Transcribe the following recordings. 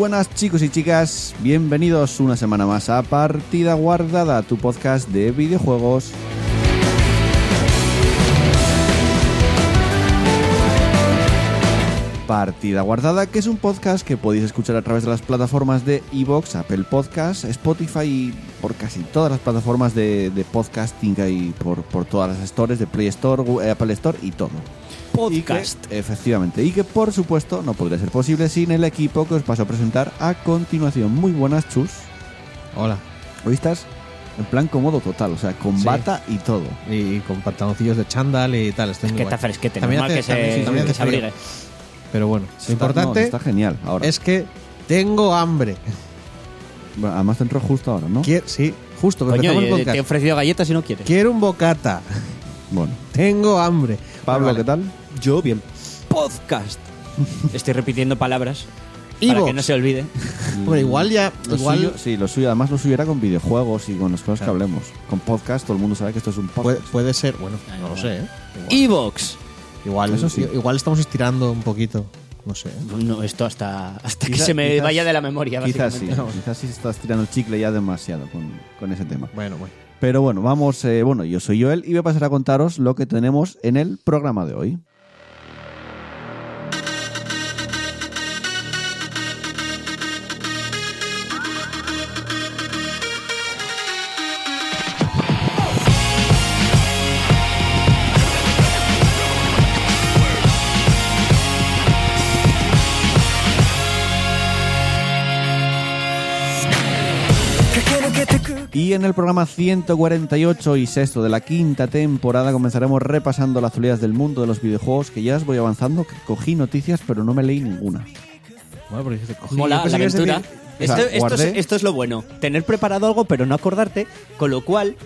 Buenas chicos y chicas, bienvenidos una semana más a Partida Guardada, tu podcast de videojuegos. Partida Guardada, que es un podcast que podéis escuchar a través de las plataformas de Evox, Apple Podcast, Spotify y por casi todas las plataformas de, podcasting hay por, por todas las stores, de Play Store, Apple Store y todo. Podcast. Y que, efectivamente. Y que por supuesto no podría ser posible sin el equipo que os paso a presentar a continuación. Muy buenas, chus. Hola. Hoy estás en plan cómodo total, o sea, con Sí. bata y todo. Y con pantaloncillos de chándal y tal. Estoy muy Que guay. está fresquete, También normal hace- que también- se, sí, también que hace se abrigue. Pero bueno, Está- lo importante no, está genial ahora. es que tengo hambre. Bueno, además te entró justo ahora, ¿no? Quiero, sí, justo. que Coño, el eh, te he ofrecido galletas y no quieres. Quiero un bocata. Bueno. Tengo hambre. Pablo, Vale. ¿qué tal? Yo bien. Podcast. Estoy repitiendo palabras para que no se olvide. Bueno, igual ya. Lo igual suyo, sí, lo suyo, además lo suyo era con videojuegos y con las cosas Claro. que hablemos. Con podcast, todo el mundo sabe que esto es un puede, podcast. puede ser. Bueno, no lo sé, ¿eh? Evox. Igual, Eso sí. igual estamos estirando un poquito. No sé. No, esto hasta, hasta que se me quizás- vaya de la memoria. Quizás sí, básicamente. quizás sí estás tirando el chicle ya demasiado con, con ese tema. Bueno, bueno. Pero bueno, vamos, eh, bueno, yo soy Joel y voy a pasar a contaros lo que tenemos en el programa de hoy. Y en el programa 148 y sexto de la quinta temporada comenzaremos repasando las actualidades del mundo de los videojuegos que ya os voy avanzando, que cogí noticias pero no me leí ninguna. Bueno, porque dice, cogí- yo Mola la aventura. decir- o Esto, sea, esto guardé- es, esto es lo bueno. Tener preparado algo, pero no acordarte. Con lo cual,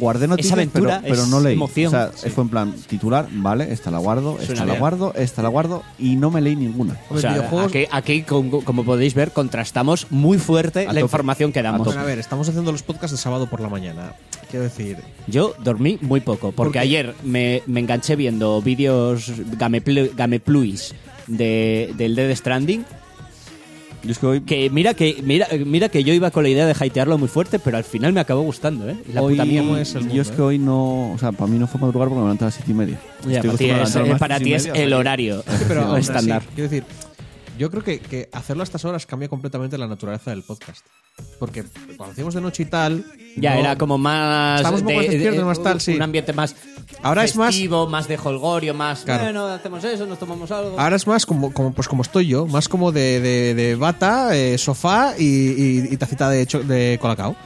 Guardé noticias aventura pero, pero no leí. emoción. O sea, Sí. fue en plan titular, vale, esta la guardo, esta Suena la bien. guardo, esta la guardo y no me leí ninguna. o sea, videojuegos- aquí, aquí, como, como podéis ver, contrastamos muy fuerte A la información que damos. Bueno, a ver, estamos haciendo los podcasts de sábado por la mañana. Quiero decir, Yo dormí muy poco, porque qué? ayer me, me enganché viendo vídeos gameplu- gamepluis de, del Dead Stranding. Yo es que hoy, Que mira que mira, mira que yo iba con la idea de hatearlo muy fuerte, pero al final me acabó gustando, ¿eh? La hoy- puta mierda. ¿cómo es el yo es que eh? hoy no, o sea, para mí no fue madrugar porque me levanté a las siete y media. Ya, Estoy para ti es, para ti media, el horario pero aún así, estándar. quiero decir, yo creo que, que hacerlo a estas horas cambia completamente la naturaleza del podcast. Porque cuando hacíamos de noche y tal. Ya no- era como más. Estamos un poco más despiertos, más tal, sí. Un ambiente más. Ahora es más- más de holgorio, más. Claro. Bueno, hacemos eso, nos tomamos algo. Ahora es más como, como, pues como estoy yo, más como de, de, de bata, eh, sofá y, y- y tacita de, cho- de colacao.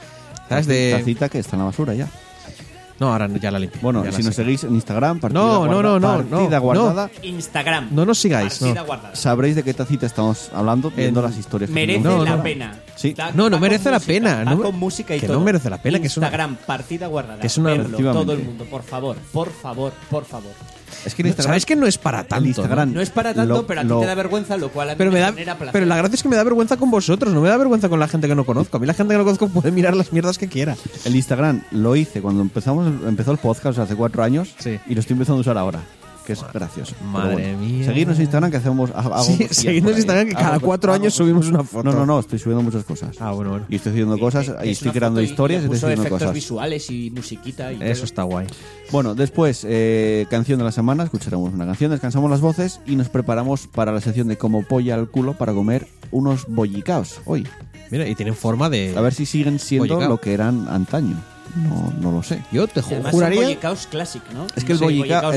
¿Sabes? De... Tacita que está en la basura ya. No, ahora ya la limpio. Bueno, ya si nos sé. seguís en Instagram, partida, No, no, guarda- no, no, partida no, guardada, Instagram. No nos sigáis, Partida no. guardada. sabréis de qué tacita estamos hablando viendo En- las historias. que Merece. No, la no. pena. Sí. Va- No, no merece la música, pena, no con música y que todo. no merece la pena, que es una- Instagram, partida guardada. que es una- Verlo, todo el mundo, por favor, por favor, por favor. Es que en Instagram, ¿Sabes que no es para tanto? el Instagram ¿no? No es para tanto, lo- pero a ti lo- te da vergüenza, lo cual a mí Pero, me da, genera placer. pero la gracia es que me da vergüenza con vosotros, no me da vergüenza con la gente que no conozco. A mí la gente que no conozco puede mirar las mierdas que quiera. El Instagram lo hice cuando empezamos empezó el podcast o sea, hace cuatro años Sí. y lo estoy empezando a usar ahora, que es gracioso. Madre mía. Seguidnos en Instagram que hacemos hago Sí, seguidnos en. Instagram que cada Hago- cuatro hago años cosas. subimos una foto. No, no, no, estoy subiendo muchas cosas. Ah, bueno, bueno. Y estoy haciendo cosas y es estoy creando historias y estoy haciendo efectos cosas. visuales y musiquita y Eso todo. está guay. Bueno, después, eh, canción de la semana, escucharemos una canción, descansamos las voces y nos preparamos para la sección de como polla al culo para comer unos bollicaos hoy. Mira, y tienen forma de. A ver si siguen siendo Bollicao. lo que eran antaño. No, no lo sé. Yo te ju- además juraría. bollicaos clásico, ¿no? Es que el Sí, el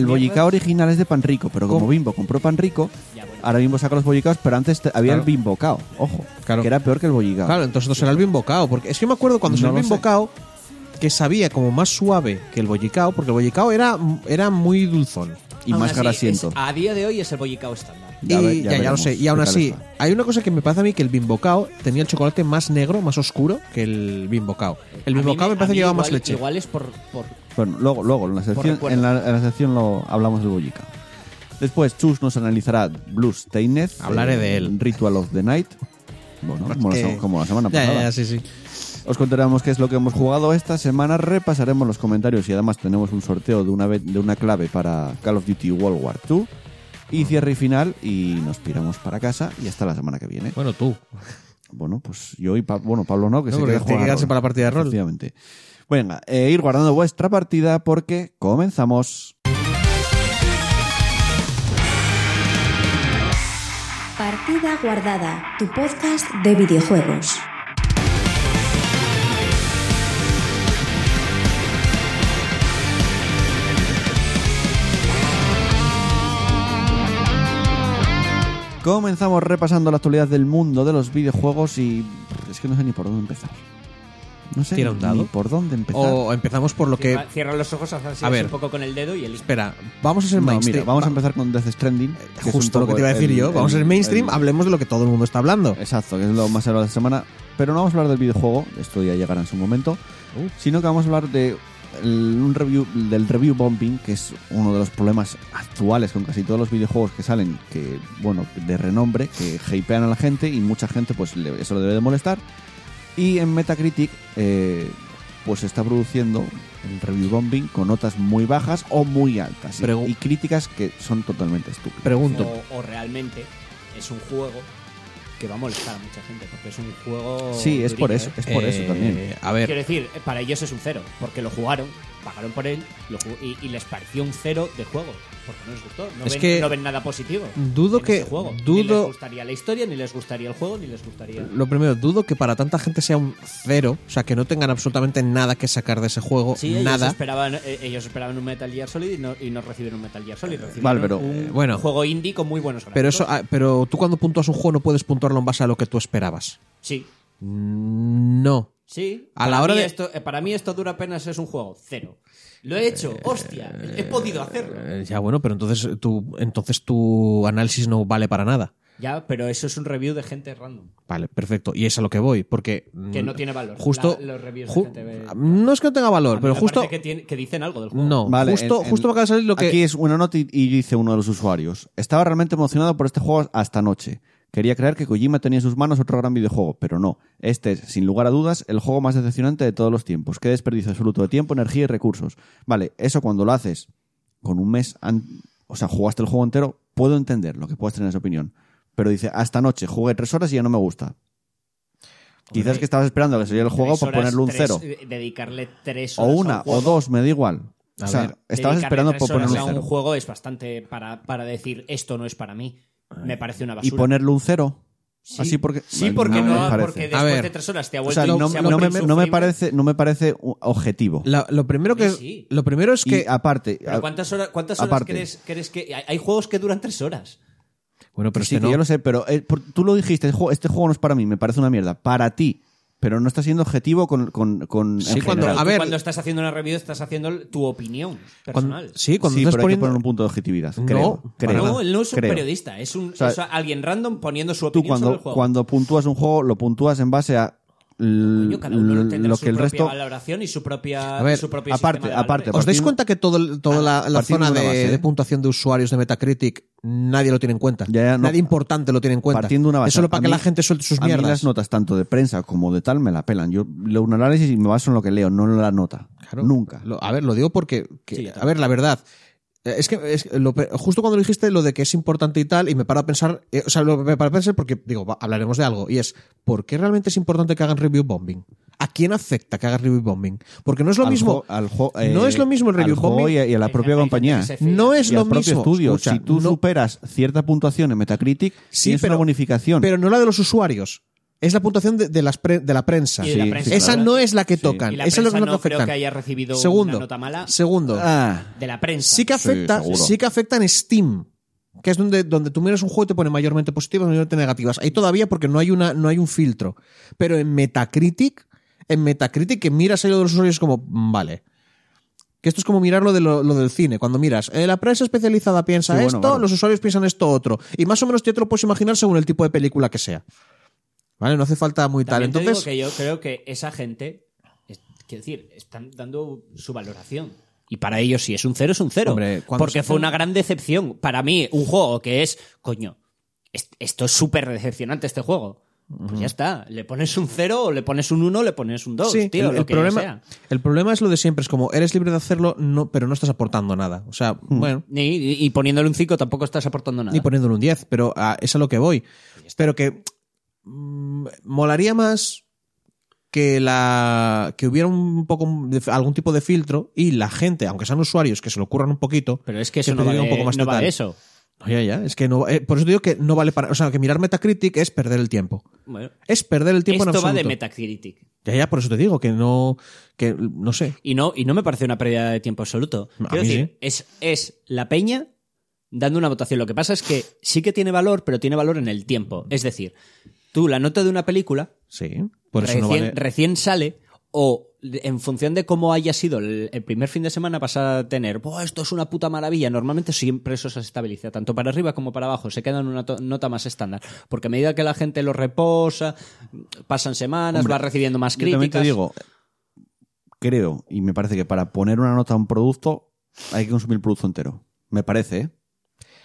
mierdas. original es de pan rico, pero como. Bimbo compró pan rico, Ya, bueno. ahora Bimbo saca los bollicaos, pero antes te- había Claro. el bimbocao, ojo, Claro. que era peor que el bollicao. Claro, entonces esto será el bimbocao. Porque es que me acuerdo cuando No salió el bimbocao, que sabía como más suave que el bollicao, porque el bollicao era, era muy dulzón. Y Aún más así, grasiento. es- a día de hoy es el bollicao estándar. Ya y ve- ya ya, ya lo sé. Y aún así, está. hay una cosa que me parece a mí que el bimbocao tenía el chocolate más negro, más oscuro que el bimbocao. El bimbocao me, a parece que llevaba igual- más leche. Igual es por, por Bueno, luego, luego en, la sección, en, la, en la sección lo hablamos del bollica. Después, Chus nos analizará Blues Stained. Hablaré de él. Ritual of the Night. Bueno, como, la, que- como la semana pasada. ya, ya, sí, sí. Os contaremos qué es lo que hemos jugado esta semana, repasaremos los comentarios y además tenemos un sorteo de una, de una clave para Call of Duty World War II. Y cierre y final y nos piramos para casa y hasta la semana que viene. Bueno, tú. Bueno, pues yo y Pa- bueno, Pablo no, que No, se quede tiene que quedarse para la partida de rol. Efectivamente. Venga, eh, ir guardando vuestra partida porque comenzamos. Partida guardada, tu podcast de videojuegos. Comenzamos repasando la actualidad del mundo de los videojuegos y es que no sé ni por dónde empezar. No sé Tira un dado. ni por dónde empezar. O empezamos por lo que. Cierra, cierra los ojos, haz así A ver. un poco con el dedo y el Espera, vamos a ser No, mainstream. mira, vamos a Va- empezar con Death Stranding. que es un Justo lo que poco te iba a decir el- yo. Vamos a el- ser mainstream, el- hablemos de lo que todo el mundo está hablando. Exacto, que es lo más hablado de la semana. Pero no vamos a hablar del videojuego, esto ya llegará en su momento, Uh. sino que vamos a hablar de el- un review del review bombing, que es uno de los problemas actuales con casi todos los videojuegos que salen, que bueno, de renombre, que hypean a la gente y mucha gente pues le- eso le debe de molestar. Y en Metacritic eh, pues está produciendo el review bombing con notas muy bajas o muy altas y- Pregu- y críticas que son totalmente estúpidas. Pregunto. o, o realmente es un juego que va a molestar a mucha gente, porque es un juego. Sí, es por eso, ¿eh? es por eso Eh, también. A ver, Quiero decir, para ellos es un cero, porque lo jugaron, pagaron por él lo ju- y, y les pareció un cero de juego, porque no les gustó. No, Es ven, que no ven nada positivo. dudo en que- ese juego. Ni dudo- les gustaría la historia, ni les gustaría el juego, ni les gustaría. lo primero, dudo que para tanta gente sea un cero, o sea, que no tengan absolutamente nada que sacar de ese juego, Sí, ellos nada. esperaban, eh, ellos esperaban un Metal Gear Solid y no, y no recibieron un Metal Gear Solid. Recibieron Vale, pero, un eh, bueno. juego indie con muy buenos gráficos. Pero eso, ah, pero tú cuando puntúas un juego no puedes puntuarlo en base a lo que tú esperabas. Sí, No. sí. A la hora de- Esto, eh, para mí esto dura apenas es un juego, cero. Lo he hecho, hostia, he podido hacerlo. Eh, ya bueno, pero entonces tu, entonces tu análisis no vale para nada. Ya, pero eso es un review de gente random. Vale, perfecto. Y es a lo que voy, porque... Que mm, no tiene valor. Justo... La- los reviews de gente No es que no tenga valor, pero me justo... parece que, tiene- que dicen algo del juego. No, Vale, justo, en- justo en- me acaba de salir lo que... Aquí es una nota y, y dice uno de los usuarios. Estaba realmente emocionado por este juego hasta anoche. Quería creer que Kojima tenía en sus manos otro gran videojuego, pero no. Este es, sin lugar a dudas, el juego más decepcionante de todos los tiempos. Qué desperdicio absoluto de tiempo, energía y recursos. Vale, eso cuando lo haces con un mes, o sea, jugaste el juego entero, puedo entender lo que puedes tener esa opinión. Pero dice, hasta anoche, jugué tres horas y ya no me gusta. Quizás que estabas esperando que saliera el juego para ponerle un tres- cero. eh, Dedicarle tres O horas a una, un o dos, me da igual. A o sea, ver, estabas esperando por ponerle un un cero. juego es bastante para, para decir esto no es para mí. Me parece una basura. Y ponerle un cero. Sí. Así porque. Sí, porque, no, parece. porque A después ver. de tres horas te ha O vuelto sea, no, se ha no me, no me parece, no me parece objetivo. La- lo primero que... Sí. Lo primero es que... y aparte, Pero ¿cuántas horas, cuántas horas aparte. crees, crees que.? Hay, hay juegos que duran tres horas. Bueno, pero sí, este que no. yo lo sé, pero eh, por- tú lo dijiste, este juego no es para mí, me parece una mierda. Para ti. Pero no está siendo objetivo con. con, con Sí, cuando- a ver- cuando estás haciendo una review, estás haciendo tu opinión Cuando- personal. sí, cuando sí, estás pero hay que poniendo... poner un punto de objetividad. No, creo. creo. no, él no es un creo. periodista, es, un, sea, es alguien random poniendo su Tú opinión sobre el cuando, juego. cuando puntúas un juego, lo puntúas en base a. Coño, cada uno tendrá lo su que el propia resto. valoración y su propia, A ver, su propio aparte- aparte. ¿Os dais cuenta que todo, el- toda la, la partiendo zona de base, de puntuación de usuarios de Metacritic nadie lo tiene en cuenta? Ya, ya, no. nadie importante lo tiene en cuenta. Partiendo de una base. Es solo para A que mí- la gente suelte sus a mí mierdas. las notas, tanto de prensa como de tal, me la pelan. Yo leo un análisis y me baso en lo que leo, no en la nota. Claro. Nunca. Lo- a ver, lo digo porque, que- Sí, a ver, la verdad, es que es- lo pe- justo cuando dijiste lo de que es importante y tal, y me paro a pensar, eh, o sea, lo, me paro a pensar porque, digo, va, hablaremos de algo, y es, ¿por qué realmente es importante que hagan review bombing? ¿A quién afecta que hagan review bombing? Porque no es lo Al mismo. al no eh, es lo mismo el review al bombing. y a, y a la propia compañía. No es y lo al propio mismo. estudio. Escucha, si tú no- superas cierta puntuación en Metacritic, Sí, tienes pero- una bonificación. Pero no la de los usuarios. Es la puntuación de, de las pre- de la prensa. Y de la Sí, prensa, sí, Esa claro. no es la que Sí. tocan. Y la Esa es lo que no creo que haya recibido Segundo, una nota mala Segundo. Ah, de la prensa. sí que afecta, sí, que afecta en Steam. Que es donde, donde tú miras un juego y te pone mayormente positivas, mayormente negativas. Ahí todavía porque no hay una, no hay un filtro. Pero en Metacritic en Metacritic que miras ahí lo de los usuarios como, mm, vale. Que esto es como mirar lo, de lo, lo del cine. Cuando miras, eh, la prensa especializada piensa Sí, bueno, esto, claro. los usuarios piensan esto otro. Y más o menos te lo puedes imaginar según el tipo de película que sea. ¿Vale? No hace falta muy tal. También digo Entonces, que yo creo que esa gente, es- quiero decir, están dando su valoración. Y para ellos, si es un cero, es un cero. Hombre, porque fue una gran decepción. Para mí, un juego que es, coño, es- esto es súper decepcionante este juego. Pues ya está. Le pones un cero, o le pones un uno, o le pones un dos, sí, tío, el, lo el que problema, sea. el problema es lo de siempre. Es como, eres libre de hacerlo, no, pero no estás aportando nada. O sea, Hmm. bueno, Y, y poniéndole un 5 tampoco estás aportando nada. ni poniéndole un 10, pero ah, es a lo que voy. Pero que molaría más que la que hubiera un poco algún tipo de filtro y la gente, aunque sean usuarios, que se lo ocurran un poquito. Pero es que eso no va, de, un poco más no va eso. No, ya, ya, es que no, eh, por eso te digo que no vale para, o sea, que mirar Metacritic es perder el tiempo. Bueno, Es perder el tiempo en esto va absoluto. de Metacritic. Ya, ya, por eso te digo que no, que no sé. Y no, y no me parece una pérdida de tiempo absoluto. A Quiero mí decir, sí. es, es la peña dando una votación. Lo que pasa es que sí que tiene valor, pero tiene valor en el tiempo. Es decir, tú la nota de una película Sí, por eso recién, no vale. recién sale o en función de cómo haya sido el, el primer fin de semana vas a tener, "Buah, esto es una puta maravilla. Normalmente siempre eso se estabiliza, tanto para arriba como para abajo. Se queda en una to- nota más estándar. Porque a medida que la gente lo reposa, pasan semanas, Hombre, va recibiendo más Yo críticas. te digo, creo, y me parece que para poner una nota a un producto hay que consumir el producto entero. Me parece, ¿eh?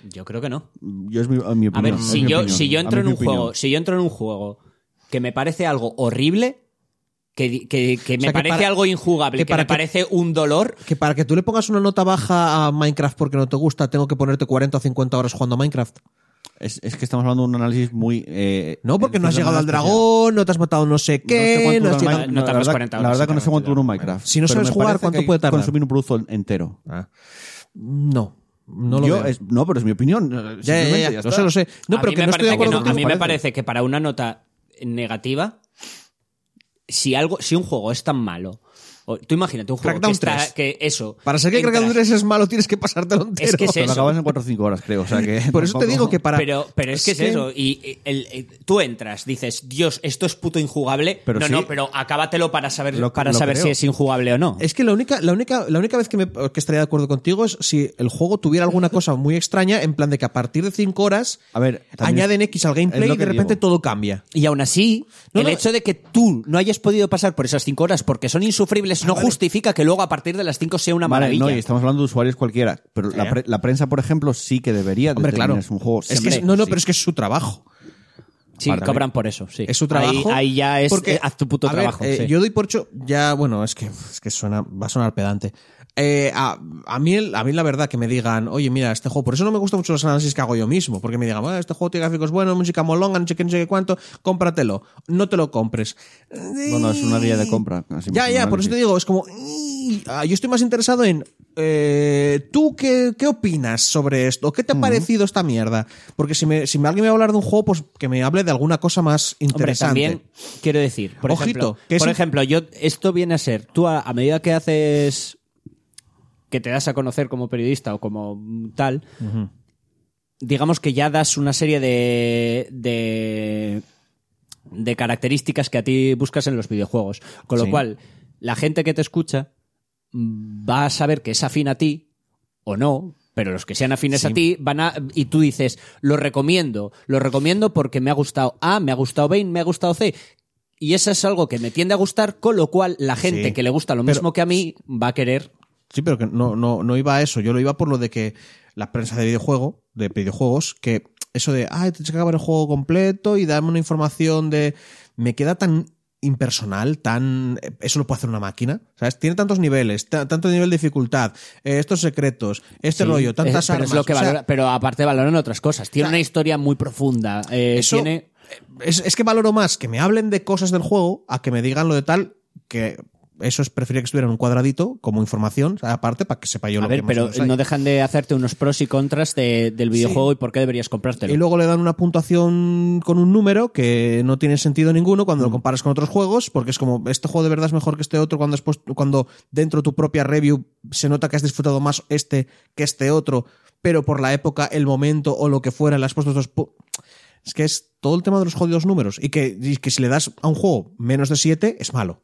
Yo creo que no. Yo es mi, mi A opinión. ver, si yo, opinión. si yo entro en un opinión. juego, si yo entro en un juego que me parece algo horrible, que, que, que me sea, que parece para- algo injugable, que para me que- parece un dolor, Que para que tú le pongas una nota baja a Minecraft porque no te gusta, tengo que ponerte 40 o 50 horas jugando a Minecraft. Es, es que estamos hablando de un análisis muy... eh, No, porque no has llegado al dragón, no te has matado no sé qué, No sé cuánto no has dura llegado... un- no la tardas verdad- 40 La horas, verdad que no sé cuánto dura un. Minecraft. Si no sabes jugar, ¿cuánto puede tardar? consumir un producto entero. Ah. No, no lo Yo veo. es- no, pero es mi opinión. Ya, ya, ya, lo sé, lo sé. No, a pero mí que me no estoy de acuerdo no. A mí me parece. parece que para una nota negativa, si algo, si un juego es tan malo, tú imagínate un juego Crackdown que está, 3. que eso. Para ser que Crackdown 3 es malo, tienes que pasártelo entero. Es que es lo acabas en 4 o 5 horas, creo. O sea que Por eso te digo que para... Pero, pero es que es eso. Y y el- el- tú entras, dices, Dios, esto es puto injugable. Pero no, sí. no, pero acábatelo para saber, Lo- para lo saber creo. si es injugable o no. Es que la única, la única, la única vez que, me, que estaría de acuerdo contigo es si el juego tuviera alguna cosa muy extraña, en plan de que a partir de 5 horas A ver, añaden X al gameplay y de repente digo. todo cambia. Y aún así, No, el no. hecho de que tú no hayas podido pasar por esas cinco horas porque son insufribles no justifica que luego a partir de las cinco sea una Vale, maravilla. no, y estamos hablando de usuarios cualquiera. Pero la, ¿Eh? pre- la prensa, por ejemplo, sí que debería Hombre, claro. si un juego. Es que, es- no, no, sí. pero es que es su trabajo. sí, Vale. cobran por eso, sí. Es su trabajo. Ahí, ahí ya es porque, eh, haz tu puto a ver, trabajo. eh, sí. Yo doy por hecho, ya, bueno, es que, es que suena, va a sonar pedante. Eh, a, a mí, a mí la verdad que me digan, oye, mira, este juego, por eso no me gustan mucho los análisis que hago yo mismo, porque me digan, "Bueno, este juego tiene gráficos buenos, música molonga, no sé qué, no sé qué cuánto, cómpratelo. No te lo compres. Bueno, es una guía de compra. así Ya, ya, por eso te digo, es como. Ah, Yo estoy más interesado en. eh, ¿Tú qué, qué opinas sobre esto? ¿Qué te ha parecido esta mierda? Porque si, me, si alguien me va a hablar de un juego, pues que me hable de alguna cosa más Hombre, interesante. también quiero decir, por Ojito, ejemplo, que es por ejemplo, yo esto viene a ser, tú a, a medida que haces que te das a conocer como periodista o como tal, digamos que ya das una serie de, de de características que a ti buscas en los videojuegos, con lo Sí. cual la gente que te escucha va a saber que es afín a ti o no, pero los que sean afines a ti van a y tú dices, lo recomiendo, lo recomiendo porque me ha gustado A, me ha gustado B, me ha gustado C. Y eso es algo que me tiende a gustar, con lo cual la gente Sí. que le gusta lo Pero- mismo que a mí va a querer Sí, pero que no, no, no iba a eso. Yo lo iba por lo de que la prensa de videojuego, de videojuegos, que eso de, ay, tienes que acabar el juego completo y dame una información de. Me queda tan impersonal, tan. Eso lo puede hacer una máquina. ¿Sabes? Tiene tantos niveles, ta- tanto nivel de dificultad, eh, estos secretos, este Sí, rollo, tantas es- pero armas. es lo que o sea, valora- pero aparte valoran otras cosas. Tiene o sea, una historia muy profunda. eh, eso- tiene es, es que valoro más que me hablen de cosas del juego a que me digan lo de tal que. Eso es preferiría que estuviera en un cuadradito como información, aparte, para que sepa yo A lo ver, que pero no dejan de hacerte unos pros y contras de- del videojuego y por qué deberías comprártelo. Y luego le dan una puntuación con un número que no tiene sentido ninguno cuando Mm. lo comparas con otros juegos, porque es como, este juego de verdad es mejor que este otro cuando, cuando dentro de tu propia review se nota que has disfrutado más este que este otro, pero por la época, el momento o lo que fuera, le has puesto estos... Es que es todo el tema de los jodidos números. Y que, y que si le das a un juego menos de 7, es malo.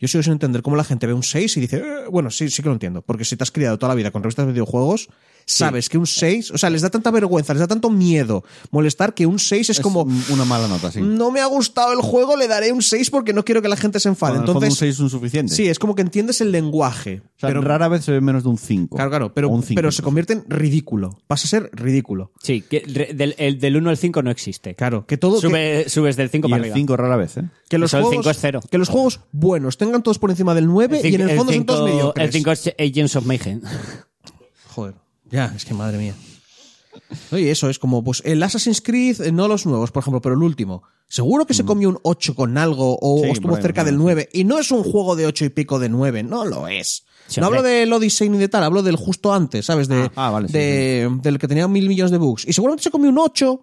Yo sigo sin entender cómo la gente ve un 6 y dice, "Eh", bueno, sí, sí que lo entiendo. Porque si te has criado toda la vida con revistas de videojuegos, sabes que un 6, o sea, les da tanta vergüenza, les da tanto miedo molestar que un 6 es, Es como, un- una mala nota, sí. no me ha gustado el juego, le daré un 6 porque no quiero que la gente se enfade. El fondo Entonces, un 6 es un suficiente. sí, es como que entiendes el lenguaje. O sea, pero, rara vez se ve menos de un 5. claro, claro, pero, cinco pero se convierte en ridículo. Pasa a ser ridículo. Sí, que del, el del 1 al 5 no existe. Claro, que todo... que- Sube- subes del 5 Y para el arriba. 5 rara vez, ¿eh? Que los, Eso, el juegos, cinco es cero. que los juegos buenos tengan todos por encima del 9 y en el fondo son todos mediocres. El 5 es Agents of Mayhem. Joder. Ya, es que madre mía. Oye, eso es como, pues el Assassin's Creed, eh, no los nuevos, por ejemplo, pero el último. Seguro que se comió un 8 con algo o, Sí, o estuvo cerca del 9. Y no es un juego de 8 y pico de 9, no lo es. Sí, no hombre. hablo del Odyssey ni de tal, hablo del justo antes, ¿sabes? De, Ah, ah, vale, sí, de- Del que tenía mil millones de bugs. Y seguramente se comió un 8.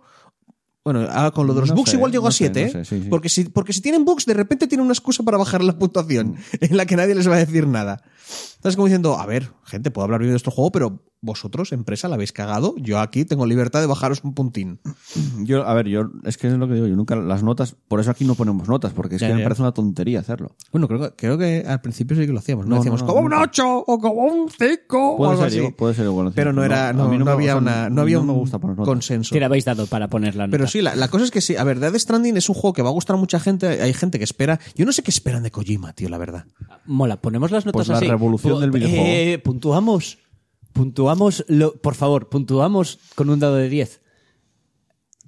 Bueno, ahora con lo de los No bugs sé, igual llegó no a sé, 7, no ¿eh? sé. Porque, si, porque si tienen bugs, de repente tienen una excusa para bajar la puntuación en la que nadie les va a decir nada. Estás como diciendo, a ver, gente, puedo hablar bien de este juego, pero vosotros, empresa, la habéis cagado. Yo aquí tengo libertad de bajaros un puntín. Yo, a ver, yo, es que es lo que digo, yo nunca las notas, por eso aquí no ponemos notas, porque es Ya, que me parece una tontería hacerlo. Bueno, creo, que- creo que al principio sí que lo hacíamos. No, No, decíamos no, no, como un nunca. 8 o como un 5 o Puede algo ser, así. puede ser igual. Pero no era, no, me- había o sea, una, no había me un gusta poner notas. consenso. Le habéis dado para poner la nota. Pero sí, la, la cosa es que sí. A ver, Death Stranding es un juego que va a gustar a mucha gente. Hay gente que espera. Yo no sé qué esperan de Kojima, tío, la verdad. Mola, ponemos las notas Pues la así. revolución del videojuego. Eh, puntuamos. Puntuamos, lo, por favor, puntuamos con un dado de 10.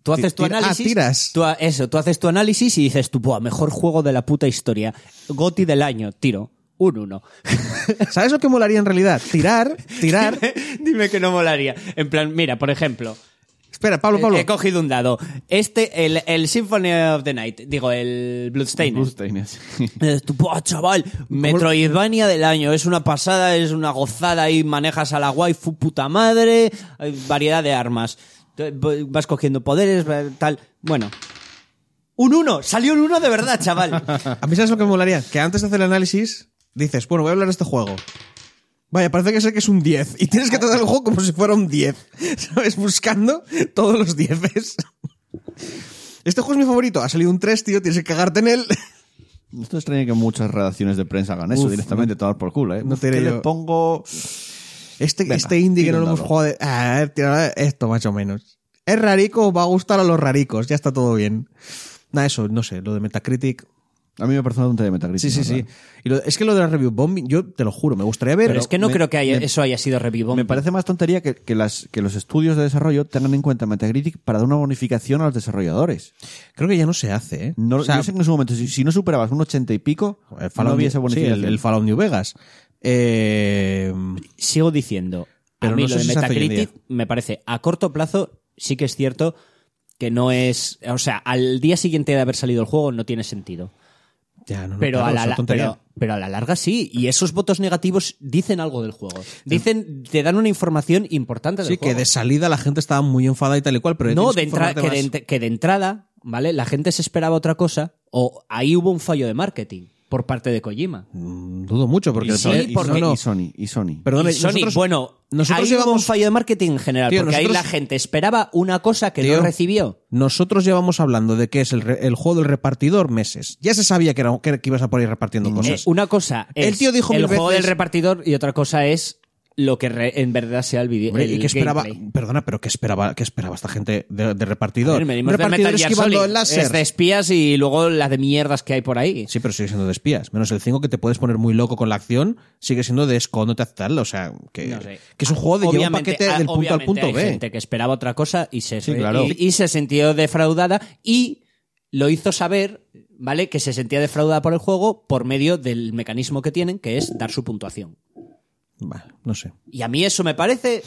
Tú haces tu ah, análisis. tiras. tú eso, tú haces tu análisis y dices tú, "Buah, mejor juego de la puta historia. Goti del año, tiro. Un 1. ¿Sabes lo que molaría en realidad? Tirar, tirar. Dime que no molaría. En plan, mira, por ejemplo, Espera, Pablo, Pablo. he cogido un dado. Este, el, el Symphony of the Night, digo, el Bloodstained. Bloodstained, "Buah, chaval, Metroidvania del año, es una pasada, es una gozada y manejas a la waifu puta madre, hay variedad de armas. Vas cogiendo poderes, tal. Bueno. Un 1, salió un 1 de verdad, chaval. A mí, ¿sabes lo que me molaría? Que antes de hacer el análisis, dices, bueno, voy a hablar de este juego. Vaya, parece que sé que es un 10. Y tienes que tratar el juego como si fuera un 10. ¿Sabes? Buscando todos los 10. Este juego es mi favorito. Ha salido un 3, tío. Tienes que cagarte en él. Esto extraña que muchas redacciones de prensa hagan eso Uf, directamente, tomar por culo, ¿eh? no te ¿Qué diré le pongo... Este, Venga, este indie que tira no lo hemos jugado de... Ah, a ver, tío, esto más o menos. Es rarico, va a gustar a los raricos. Ya está todo bien. Nada, eso, no sé. Lo de Metacritic... A mí me parece una tontería de Metacritic. Sí, sí, sí. Y lo- es que lo de la review bombing, yo te lo juro, me gustaría ver... Pero es que no me- creo que haya- me- eso haya sido review bombing. Me parece más tontería que, que las, que los estudios de desarrollo tengan en cuenta Metacritic para dar una bonificación a los desarrolladores. Creo que ya no se hace, ¿eh? No, O sea, yo sé que en su momento, si, si no superabas un 80 y pico, el no Fallout había esa sí, bonificación. el, el Fallout New Vegas. Eh, Sigo diciendo, Pero a mí no lo sé de Metacritic me parece a corto plazo sí que es cierto que no es, o sea, al día siguiente de haber salido el juego no tiene sentido. Ya, no, no, Pero, claro, a la, pero, pero a la larga sí. Y esos votos negativos dicen algo del juego. Dicen, te dan una información importante del Sí, que de salida la gente estaba muy enfadada y tal y cual, pero no, de que de, que de entrada, ¿vale? La gente se esperaba otra cosa o ahí hubo un fallo de marketing por parte de Kojima. Mm, Dudo mucho, porque... Y, el- Sony, el- y, porque- Sony, no, no. y Sony, y Sony. Perdona, y Sony, nosotros- bueno, nosotros ahí hubo un llevamos- fallo de marketing en general, Tío, porque ahí la gente esperaba una cosa que Tío, no recibió. Nosotros llevamos hablando de que es el, juego del repartidor meses. Ya se sabía que, era, que, que ibas a por ahí repartiendo Eh, cosas. una cosa es El tío dijo el juego veces- del repartidor y otra cosa es lo que re- en verdad sea el vídeo. ¿Y qué esperaba? gameplay. Perdona, pero ¿qué esperaba, qué esperaba esta gente de, de repartidor? Ver, venimos de repartidor Gear esquivando el láser. Es de espías y luego la de mierdas que hay por ahí. Sí, pero sigue siendo de espías. Menos el 5 que te puedes poner muy loco con la acción, sigue siendo de escóndete a tal. O sea, que, No sé. que es un juego de llevar un paquete ah, del punto al punto hay B. gente que esperaba otra cosa y se, Sí, claro. y, y se sintió defraudada y lo hizo saber, ¿vale? Que se sentía defraudada por el juego por medio del mecanismo que tienen, que es dar su puntuación. Vale, no sé. Y a mí eso me parece.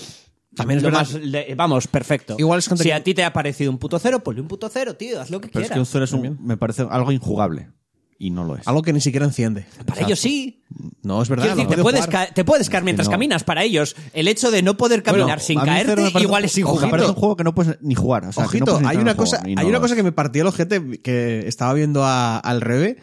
También es lo más le- vamos, perfecto. Igual es gente si que- a ti te ha parecido un puto cero, ponle un puto cero, tío. Haz lo que Pero es que quieras. un cero es un, me parece algo injugable. Y no lo es. Algo que ni siquiera enciende. Para ellos sí. No, es verdad. Quiero decir, lo te puede puedes, jugar. te puedes caer mientras no. caminas. Para ellos, el hecho de no poder caminar Bueno, sin a mí cero caerte, me parece igual es Me parece un juego que no puedes ni jugar. O sea, que no Ojito, puedes ni hay entrar una al juego, cosa, no hay una lo cosa que me partió el ojete que estaba viendo a- al revés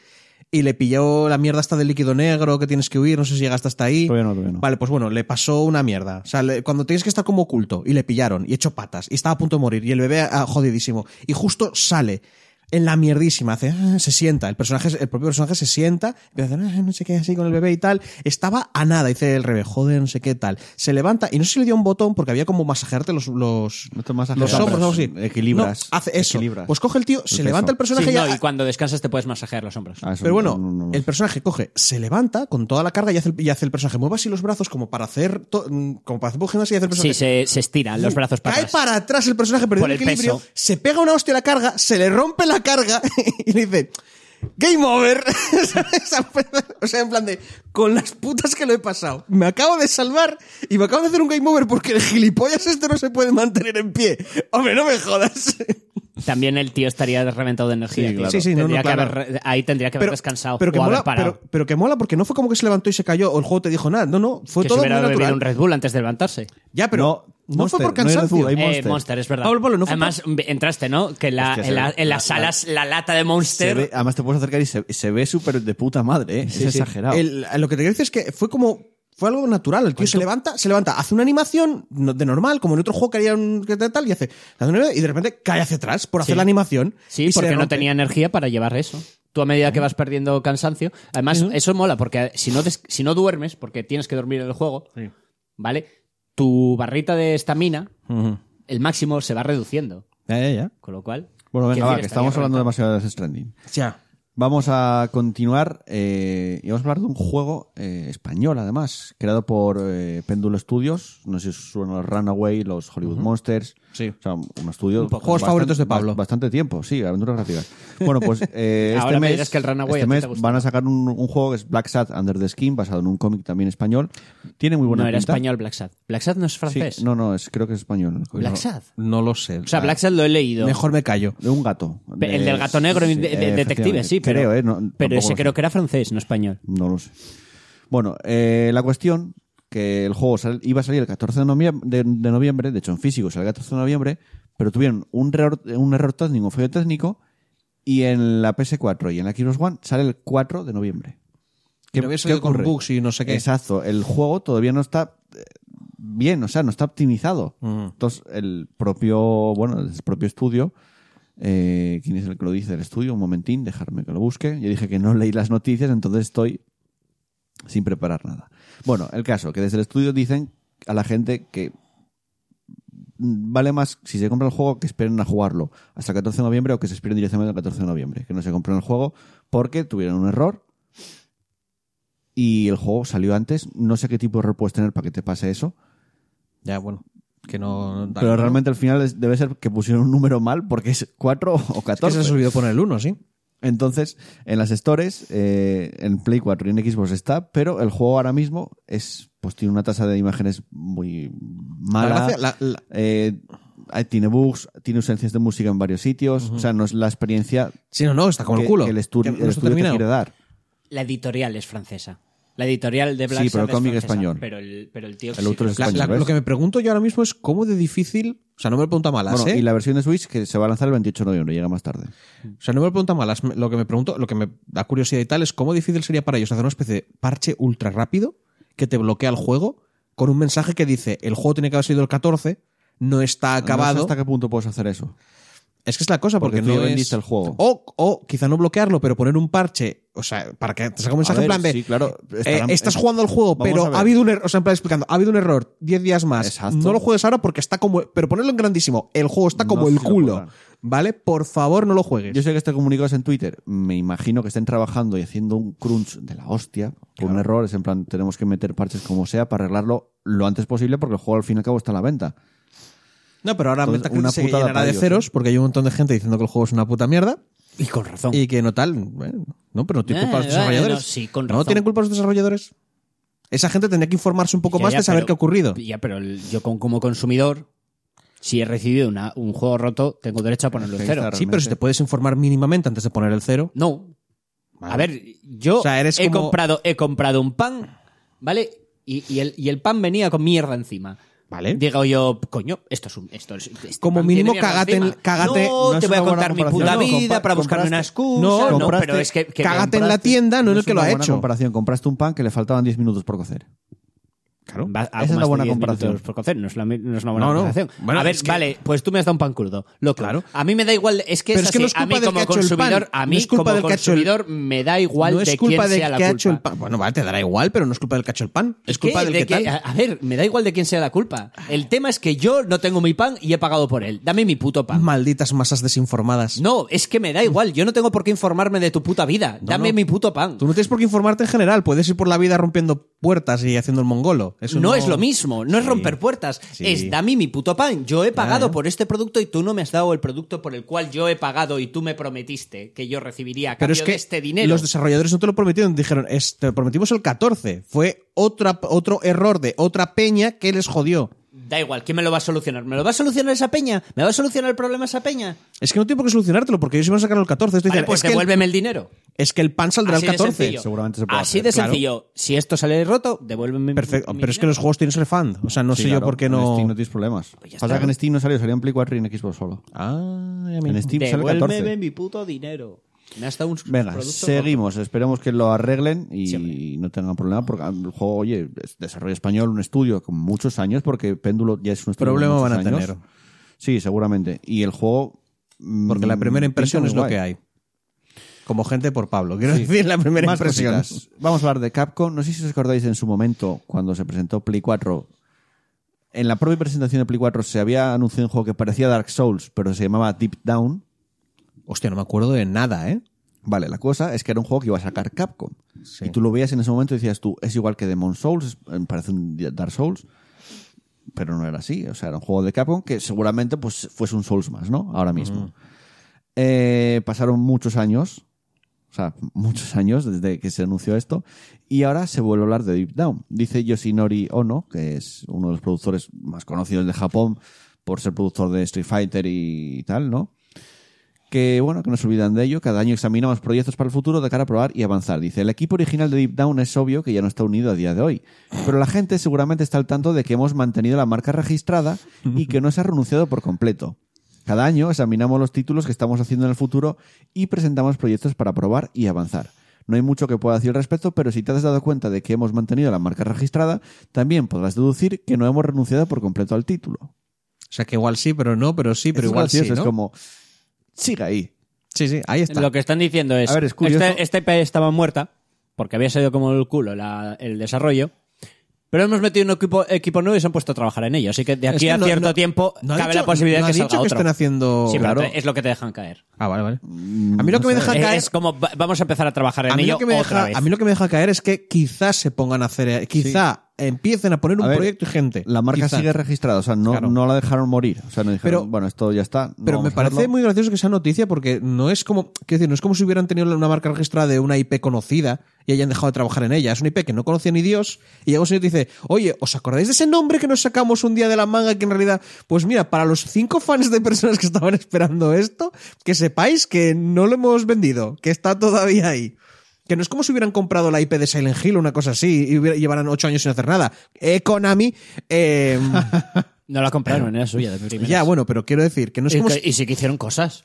y le pilló la mierda hasta del líquido negro que tienes que huir, no sé si llegaste hasta ahí. Todavía no, todavía no. Vale, pues bueno, le pasó una mierda. O sea, le- cuando tienes que estar como oculto y le pillaron y echó patas y estaba a punto de morir y el bebé ah, jodidísimo y justo sale en la mierdísima, hace, ah, se sienta, el personaje, el propio personaje se sienta, empieza a hacer, ah, no sé qué, así con el bebé y tal, estaba a nada, dice el revés, joder, no sé qué tal, se levanta y no sé si le dio un botón porque había como masajearte los, los, No te masajeas, los hombros, algo así. equilibras, No, hace eso. equilibras. Pues coge el tío, se peso. levanta el personaje Sí, y no, ya- y cuando descansas te puedes masajear los hombros. Ah, pero bueno, no- no- no- el personaje coge, se levanta con toda la carga y hace el, y hace el personaje, mueve así los brazos como para hacer, to- como para hacer un gimnasio y hace el personaje. Sí, se, se estiran los brazos para Cae atrás. para atrás el personaje, perdiendo Por el el equilibrio, peso. se pega una hostia a la carga, se le rompe la carga y le dice, Game over. o sea, en plan de, con las putas que lo he pasado. Me acabo de salvar y me acabo de hacer un game over porque el gilipollas este no se puede mantener en pie. Hombre, no me jodas. También el tío estaría reventado de energía. Sí, claro. Sí, sí, no, Tendría no, que claro. haber- ahí tendría que haber descansado pero que o haber mola, parado. pero, pero que mola porque no fue como que se levantó y se cayó o el juego te dijo nada. No, no, fue que todo se hubiera muy bebido natural. un Red Bull antes de levantarse. Ya, pero no, Monster, fue por no hay cansancio. Eh, Monster. Monster. es verdad. Pablo, Pablo, no fue Además, entraste, ¿no? Que, la- en, la- ve- en las la- salas, la, lata de Monster. ve- además te puedes acercar y se, se ve súper de puta madre, ¿eh? es exagerado. El- lo que te quiero decir es que fue como. Fue algo natural. El tío se levanta, se levanta, hace una animación de normal, como en otro juego que haría un que tal, y hace. Y de repente cae hacia atrás por hacer Sí. la animación. Sí, porque no tenía energía para llevar eso. Tú a medida que vas perdiendo cansancio. Además, eso mola, porque si no, des- si no duermes, porque tienes que dormir en el juego, ¿vale? Tu barrita de estamina, el máximo se va reduciendo. Ya, ya, ya. Con lo cual. Bueno, venga, va, que estamos hablando demasiado de Death Stranding. Ya. Vamos a continuar eh, y vamos a hablar de un juego eh, español, además, creado por eh, Péndulo Studios. No sé si suenan los Runaway, los Hollywood Monsters. Sí. O sea, un estudio. Juegos bastante- favoritos de Pablo. ba- Bastante tiempo, sí, aventuras gráficas. Bueno, pues eh, este me mes, dirás que el Runaway a este mes van a sacar un, un juego que es Black Sad Under the Skin, basado en un cómic también español. Tiene muy buena No era español Black Sad. Black Sad no es Sí, francés. no, no, es, creo que es español. Black No, Sad. No lo sé. O sea, Black Sad lo he leído. Mejor me callo. De un gato. El del gato negro, de- de- detective, sí, pero, Creo, ¿eh? No, pero ese creo que era francés, no español. No lo sé. Bueno, eh, la cuestión que el juego sal- iba a salir el 14 de noviembre, de, de noviembre, de hecho en físico sale el 14 de noviembre, pero tuvieron un error, un error técnico, un fallo técnico, y en la PS4 y en la Xbox One sale el 4 de noviembre. Que no había salido con bugs y no sé qué. Exacto, el juego todavía no está eh, bien, o sea, no está optimizado. Entonces, el propio, bueno, el propio estudio, eh, ¿quién es el que lo dice del estudio? Un momentín, dejarme que lo busque. Yo dije que no leí las noticias, entonces estoy sin preparar nada. Bueno, el caso, que desde el estudio dicen a la gente que vale más si se compra el juego que esperen a jugarlo hasta el 14 de noviembre o que se esperen directamente el 14 de noviembre, que no se compren el juego porque tuvieron un error y el juego salió antes. No sé qué tipo de error puedes tener para que te pase eso, Ya, bueno. Que no. pero realmente al final debe ser que pusieron un número mal porque es 4 o Es que 14. se les olvidó poner el 1, sí. Entonces, en las stores, eh, en Play 4 y en Xbox está, pero el juego ahora mismo es, pues tiene una tasa de imágenes muy mala. La gracia- la- la- eh, tiene bugs, tiene ausencias de música en varios sitios. O sea, no es la experiencia Sí, no, no, está como el culo. que el está estudio te quiere dar. La editorial es francesa. La editorial de Black Sí, pero el cómic es español. Pero el, pero el tío El sí otro que- es español, lo que me pregunto yo ahora mismo es cómo de difícil. O sea, no me lo pregunta malas, Bueno, ¿eh? y la versión de Switch que se va a lanzar el 28 de noviembre, llega más tarde. O sea, no me lo pregunta malas. Lo que me pregunto, lo que me da curiosidad y tal es cómo difícil sería para ellos hacer una especie de parche ultra rápido que te bloquea el juego con un mensaje que dice el juego tiene que haber sido el 14, no está No sé acabado. ¿Hasta qué punto puedes hacer eso? Es que es la cosa, porque, Porque tú no ya es... vendiste el juego. O, o quizá no bloquearlo, pero poner un parche, o sea, para que te salga un mensaje ver, en plan de... sí, claro, eh, estás jugando al juego, pero ha habido un error, o sea, en plan explicando, ha habido un error 10 días más. Exacto. No lo juegues ahora porque está como... Pero ponerlo en grandísimo, el juego está como No el culo. ¿Vale? Por favor, no lo juegues. Yo sé que este comunicado es en Twitter. Me imagino que estén trabajando y haciendo un crunch de la hostia por un error. Es en plan, tenemos que meter parches como sea para arreglarlo lo antes posible porque el juego al fin y al cabo está a la venta. No, pero ahora Entonces, una se llenará de ellos, ceros ¿eh? porque hay un montón de gente diciendo que el juego es una puta mierda Y con razón. y que no tal. Bueno, no, pero no tiene Eh, culpa los bueno, desarrolladores. sí, con ¿No tienen culpa los desarrolladores? Esa gente tendría que informarse un poco Ya, más ya, de saber pero- qué ha ocurrido. Ya, pero el- yo con- como consumidor, si he recibido una- un juego roto, tengo derecho a ponerlo en cero. Sí, pero si te puedes informar mínimamente antes de poner el cero. No. A ver, yo O sea, eres he, como- comprado, he comprado un pan, ¿vale? Y, y el, y el pan venía con mierda encima. Vale. Digo yo, coño, esto es un. Esto es, este Como mínimo, cágate en- encima. cágate- No, no te es voy a contar mi puta vida para buscarme una excusa. No, No, compraste- pero es que. que cágate en la tienda, no en el es que lo ha hecho. comparación. Compraste un pan que le faltaban 10 minutos por cocer. Claro. Va- algo Esa es de buena 10 comparación. por concepto, no es, la mi- no es una buena No, no. comparación. Bueno, a ver, es que- vale, pues tú me has dado un pan crudo. Loco. Claro. A mí me da igual, es que Pero es, que no es a culpa mí del como consumidor, a mí es culpa como del hecho el- consumidor me da igual no de es culpa quién del sea la que hecho el culpa. pan. Bueno, vale, te dará igual, pero no es culpa del hecho el pan. Es ¿Qué? culpa del De que, tal. a ver, me da igual de quién sea la culpa. El tema es que yo no tengo mi pan y he pagado por él. Dame mi puto pan. Malditas masas desinformadas. No, es que me da igual. Yo no tengo por qué informarme de tu puta vida. Dame mi puto pan. Tú no tienes por qué informarte en general. Puedes ir por la vida rompiendo puertas y haciendo el mongolo. Eso no, no, es lo mismo, no es romper puertas. Sí. Es dame mi puto pan. Yo he pagado por este producto y tú no me has dado el producto por el cual yo he pagado y tú me prometiste que yo recibiría a Pero cambio es que de este dinero. los desarrolladores no te lo prometieron. Dijeron, te lo prometimos el 14. Fue otra, otro error de otra peña que les jodió. Da igual, ¿quién me lo va a solucionar? ¿Me lo va a solucionar esa peña? ¿Me va a solucionar el problema esa peña? Es que no tiene por qué solucionártelo porque ellos iban a sacar el 14. Esto Vale, dicen, pues es, que el, devuélveme el dinero. es que el pan saldrá Así el de 14. sencillo. Seguramente se puede Así hacer, de claro. sencillo. Si esto sale roto, devuélveme Perfecto. mi- Pero es que los juegos tienen refund. O sea, no Sí, sé claro, yo por qué En no. Steam no tienes problemas. Pues Pasa que en Steam no salió, salió en Play 4 y en Xbox solo. Ah, ya En. Steam sale el Devuélveme 14. mi puto dinero. Me has dado un Venga, seguimos. Esperemos que lo arreglen y no tengan problema porque el juego, oye, es desarrollo español, un estudio con muchos años porque Péndulo ya es un estudio Problema con van a años. tener. Sí, seguramente. Y el juego... mm, Porque la primera impresión es lo guay. que hay. Como gente por Pablo. Quiero decir, la primera Más impresión. cositas. Vamos a hablar de Capcom. No sé si os acordáis en su momento, cuando se presentó Play 4, en la propia presentación de Play 4 se había anunciado un juego que parecía Dark Souls, pero se llamaba Deep Down. Hostia, no me acuerdo de nada, ¿eh? Vale, la cosa es que era un juego que iba a sacar Capcom. Sí. Y tú lo veías en ese momento y decías tú, es igual que Demon Souls, eh, parece un Dark Souls, pero no era así. O sea, era un juego de Capcom que seguramente pues fuese un Souls más, ¿no? Ahora mismo. Eh, pasaron muchos años, o sea, muchos años desde que se anunció esto, y ahora se vuelve a hablar de Deep Down. Dice Yoshinori Ono, que es uno de los productores más conocidos de Japón por ser productor de Street Fighter y tal, ¿no? Que bueno, que no se olvidan de ello. Cada año examinamos proyectos para el futuro de cara a probar y avanzar. Dice, el equipo original de Deep Down es obvio que ya no está unido a día de hoy, pero la gente seguramente está al tanto de que hemos mantenido la marca registrada y que no se ha renunciado por completo. Cada año examinamos los títulos que estamos haciendo en el futuro y presentamos proyectos para probar y avanzar. No hay mucho que pueda decir al respecto, pero si te has dado cuenta de que hemos mantenido la marca registrada, también podrás deducir que no hemos renunciado por completo al título. O sea, que igual sí, pero no, pero sí, pero es igual sí. Es como, sigue ahí. Sí, sí, ahí está. Lo que están diciendo es, A ver, es curioso. este- esta IP estaba muerta, porque había salido como el culo la- el desarrollo, pero hemos metido un equipo, equipo nuevo y se han puesto a trabajar en ello. Así que de Es aquí que a no- cierto no- tiempo no ha cabe dicho- la posibilidad no de ha que dicho salga que otro. estén haciendo... Sí, pero Claro. es lo que te dejan caer. Ah, vale, vale. Mm, A mí lo que me deja Es, caer... es como, va- vamos a empezar a trabajar en a mí, ello lo que me otra deja, vez. a mí lo que me deja caer es que quizás se pongan a hacer... Quizá empiecen a poner un ver, proyecto y gente. La marca sigue registrada, o sea, no, Claro. no la dejaron morir. O sea, no dijeron, Pero- bueno, esto ya está. no Pero me parece hacerlo. muy gracioso que sea noticia porque no es como, quiero decir, no es como si hubieran tenido una marca registrada de una IP conocida y hayan dejado de trabajar en ella. Es una IP que no conocía ni Dios y llega un señor y dice, oye, ¿os acordáis de ese nombre que nos sacamos un día de la manga que en realidad, pues mira, para los cinco fans de personas que estaban esperando esto, que sepáis que no lo hemos vendido, que está todavía ahí. Que no es como si hubieran comprado la IP de Silent Hill o una cosa así y llevaran ocho años sin hacer nada. Eh, Konami, eh, No la compraron, era suya de primeras. ya, bueno, pero quiero decir que no es y, como que- si- y sí que hicieron cosas.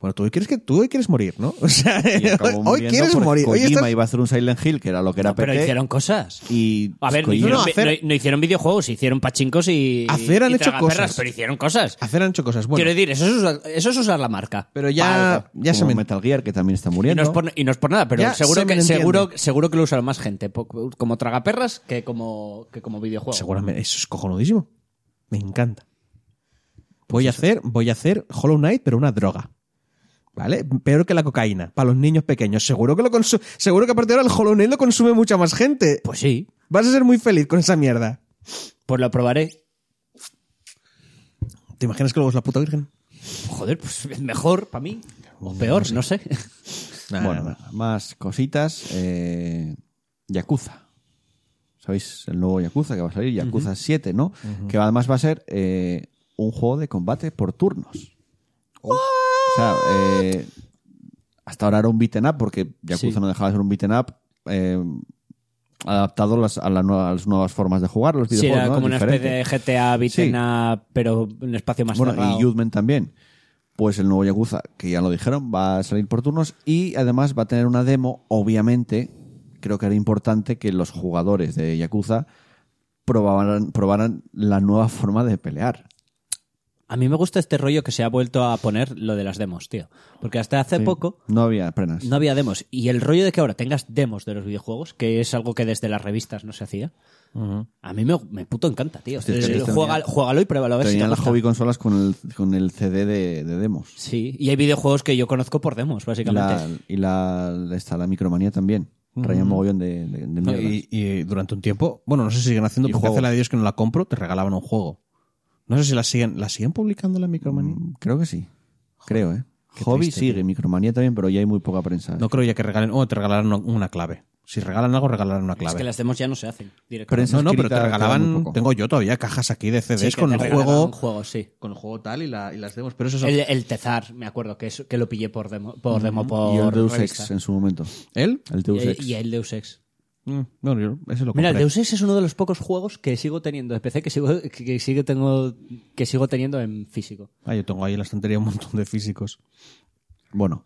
Bueno, tú hoy quieres que tú hoy quieres morir, ¿no? O sea, Y acabó hoy, hoy quieres morir. Hoy Kojima estás- iba a hacer un Silent Hill, que era lo que era No, pero PT, hicieron cosas. Y A ver, no hicieron, No, no, hacer- vi- no- no hicieron videojuegos, hicieron pachincos y. Hacer han y hecho tragaperras, cosas. Pero hicieron cosas. hacer han hecho cosas. Bueno, Quiero decir, eso es, usar, eso es usar la marca. pero ya, ya se me... Metal Gear, que también está Y no, muriendo. es por, y no es por nada, pero Ya seguro se que, entiende. seguro, seguro que lo usaron más gente. Como tragaperras que como, que como videojuego. Seguramente, eso es cojonudísimo. Me encanta. Voy a hacer, voy a hacer Hollow Knight, pero una droga. ¿Vale? Peor que la cocaína, para los niños pequeños. Seguro que lo seguro que a partir de ahora el Knight lo consume mucha más gente. Pues sí, Vas a ser muy feliz con esa mierda. pues lo probaré. ¿Te imaginas que luego es la puta virgen? Joder, pues es mejor para mí. O peor, no sé. Nah, bueno, nah, más cositas. Eh, Yakuza. ¿Sabéis? El nuevo Yakuza que va a salir, Yakuza 7, ¿no? Que además va a ser eh, un juego de combate por turnos. Sea, eh, hasta ahora era un beaten up, porque Yakuza Sí. no dejaba de ser un beaten up. eh, adaptado a las, a nuevas, a las nuevas formas de jugar los Sí, era ¿no? como una Diferente. especie de GTA beaten Sí. up, pero un espacio más Bueno, cerrado. y Judgment también. Pues el nuevo Yakuza, que ya lo dijeron, va a salir por turnos y además va a tener una demo, obviamente, creo que era importante que los jugadores de Yakuza probaran, probaran la nueva forma de pelear. A mí me gusta este rollo que se ha vuelto a poner lo de las demos, tío. Porque hasta hace Sí. poco No había no había demos. Y el rollo de que ahora tengas demos de los videojuegos, que es algo que desde las revistas no se hacía, a mí me, me puto encanta, tío. Hostia, es que Eh, juega- tenía- juégalo y pruébalo a ver si te Tenían las gusta. hobby consolas con el, con el CD de, de demos. Sí, y hay videojuegos que yo conozco por demos, básicamente. La- y la, está la micromanía también. Traía un mogollón de, de, de No, mierdas. y, y durante un tiempo, bueno, no sé si siguen haciendo, Y porque juego. hace la de Dios que no la compro, te regalaban un juego. No sé si la siguen, ¿la siguen publicando la Micromanía? Mm, Creo que sí. Creo, ¿eh? Qué Hobby triste, sigue, tío. micromanía también, pero ya hay muy poca prensa. No creo ya que regalen, o te regalaran una, clave. Si regalan algo, regalarán una clave. Es que las demos ya no se hacen directamente. Prensa No, no, pero te regalaban, tengo yo todavía cajas aquí de CDs Sí, con el juego, juegos, sí. con el juego tal y, la- y las demos, pero eso es El, el Tezar, me acuerdo, que, es, que lo pillé por demo, por, demo, por y el Deus. Ex en su momento. ¿Él? El Deus Y- Ex. y el Deus Ex. Mm, Bueno, yo ese lo Mira. Deus Ex es uno de los pocos juegos que sigo teniendo de PC que sigo, que, que sigue tengo, que sigo teniendo en físico. Ah, yo tengo ahí en la estantería un montón de físicos. Bueno,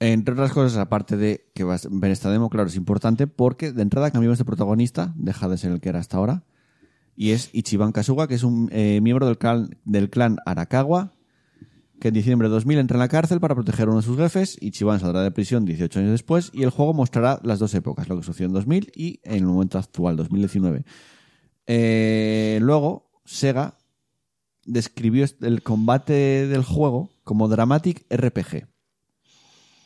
entre otras cosas, aparte de que vas a ver esta demo, claro, es importante porque de entrada cambiamos de protagonista, deja de ser el que era hasta ahora, y es Ichiban Kasuga, que es un eh, miembro del clan, del clan Arakawa, que en diciembre de 2000 entra en la cárcel para proteger a uno de sus jefes. Ichiban saldrá de prisión 18 años después y el juego mostrará las dos épocas, lo que sucedió en 2000 y en el momento actual, 2019. Eh, luego, Sega describió el combate del juego como Dramatic RPG,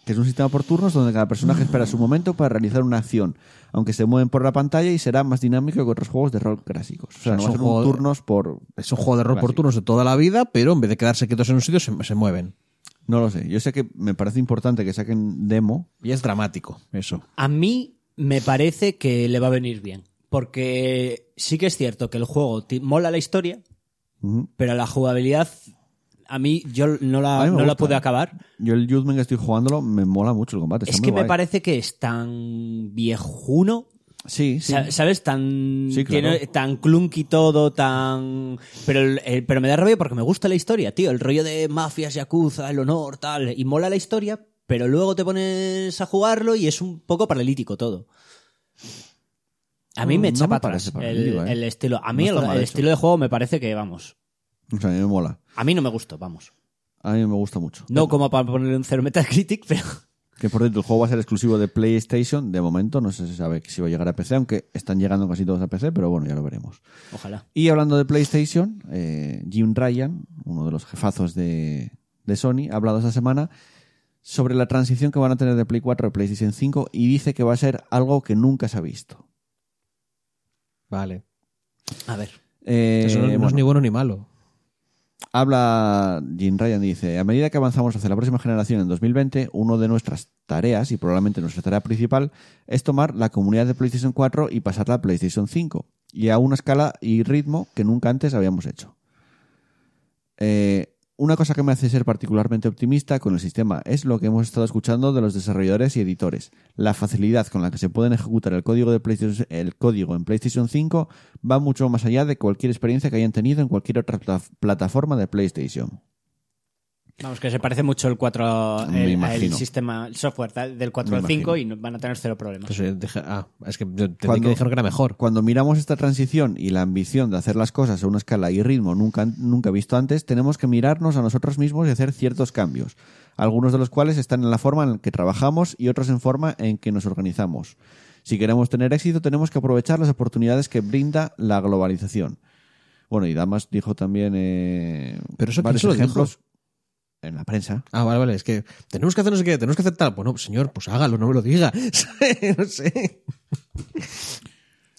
que es un sistema por turnos donde cada personaje espera su momento para realizar una acción, aunque se mueven por la pantalla y será más dinámico que otros juegos de rol clásicos. O sea, sea, no es va a un ser un juego- turnos por... Es un juego de rol por turnos de toda la vida, pero en vez de quedarse quietos en un sitio, se, se mueven. No lo sé. Yo sé que me parece importante que saquen demo. Y es dramático, eso. A mí me parece que le va a venir bien. Porque sí que es cierto que el juego mola la historia, pero la jugabilidad, a mí yo no la, no la pude acabar. Yo el Judgment que estoy jugándolo me mola mucho el combate. Es que me parece que es tan viejuno Sí, sí. Sa- ¿Sabes? Tan, Sí, claro. tiene- tan clunky todo, tan... Pero, el- pero me da rabia porque me gusta la historia, tío. El rollo de mafias, yakuza, el honor, tal. Y mola la historia, pero luego te pones a jugarlo y es un poco paralítico todo. A mí No, me no chapa me atrás parece el, paralítico, ¿eh? el estilo. A mí No el, el estilo de juego me parece que, vamos... O sea, a mí me mola. A mí no me gustó, vamos. A mí me gusta mucho. No como para ponerle un cero Metacritic, pero... Que por cierto, el juego va a ser exclusivo de PlayStation. De momento, no sé si se sabe si va a llegar a PC, aunque están llegando casi todos a PC, pero bueno, ya lo veremos. Ojalá. Y hablando de PlayStation, eh, Jim Ryan, uno de los jefazos de, de Sony, ha hablado esta semana sobre la transición que van a tener de Play 4 a PlayStation 5 y dice que va a ser algo que nunca se ha visto. Vale. A ver. Eh, Eso no, no es ni bueno ni malo. Habla Jim Ryan, dice, a medida que avanzamos hacia la próxima generación en 2020, una de nuestras tareas, y probablemente nuestra tarea principal, es tomar la comunidad de PlayStation 4 y pasarla a PlayStation 5, y a una escala y ritmo que nunca antes habíamos hecho. Eh, una cosa que me hace ser particularmente optimista con el sistema es lo que hemos estado escuchando de los desarrolladores y editores. La facilidad con la que se pueden ejecutar el código, en PlayStation 5 va mucho más allá de cualquier experiencia que hayan tenido en cualquier otra pla- plataforma de PlayStation. Vamos, que se parece mucho el 4, Me el, sistema, el software tal, del 4 Me al 5 imagino. y no- van a tener cero problemas. Entonces, dije, ah, es que yo Cuando- que dijeron que era mejor. Cuando miramos esta transición y la ambición de hacer las cosas a una escala y ritmo nunca, nunca visto antes, tenemos que mirarnos a nosotros mismos y hacer ciertos cambios, algunos de los cuales están en la forma en que trabajamos y otros en forma en que nos organizamos. Si queremos tener éxito, tenemos que aprovechar las oportunidades que brinda la globalización. Bueno, y Damas dijo también eh, Pero eso, ¿quién varios ejemplos en la prensa. Ah, vale, vale, es que tenemos que hacer no sé qué, tenemos que hacer tal. Bueno, señor, pues hágalo, no me lo diga. no sé.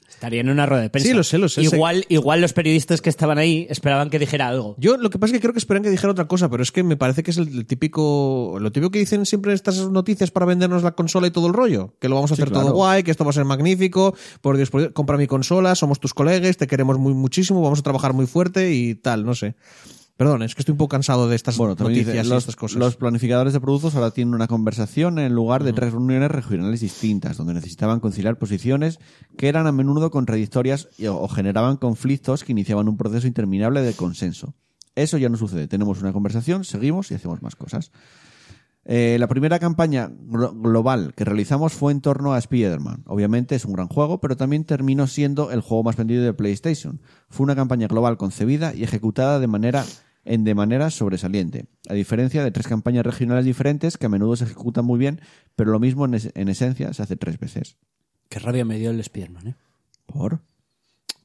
Estaría en una rueda de prensa. Sí, lo sé, lo sé, Igual, igual los periodistas que estaban ahí esperaban que dijera algo. Yo lo que pasa es que creo que esperan que dijera otra cosa, pero es que me parece que es el, el típico. Lo típico que dicen siempre estas noticias para vendernos la consola y todo el rollo. Que lo vamos a Sí, hacer claro. todo guay, que esto va a ser magnífico. Por Dios, por Dios, compra mi consola, somos tus colegas, te queremos muy muchísimo, vamos a trabajar muy fuerte y tal, no sé. Perdón, es que estoy un poco cansado de estas Bueno, noticias dice, y los, estas cosas. los planificadores de productos ahora tienen una conversación en lugar de tres reuniones regionales distintas, donde necesitaban conciliar posiciones que eran a menudo contradictorias y- o generaban conflictos que iniciaban un proceso interminable de consenso. Eso ya no sucede. Tenemos una conversación, seguimos y hacemos más cosas. Eh, la primera campaña glo- global que realizamos fue en torno a Spider-Man. Obviamente es un gran juego, pero también terminó siendo el juego más vendido de PlayStation. Fue una campaña global concebida y ejecutada de manera en de manera sobresaliente, a diferencia de tres campañas regionales diferentes que a menudo se ejecutan muy bien, pero lo mismo en, es- en esencia se hace tres veces. Qué rabia me dio el Spider-Man, ¿eh? ¿Por?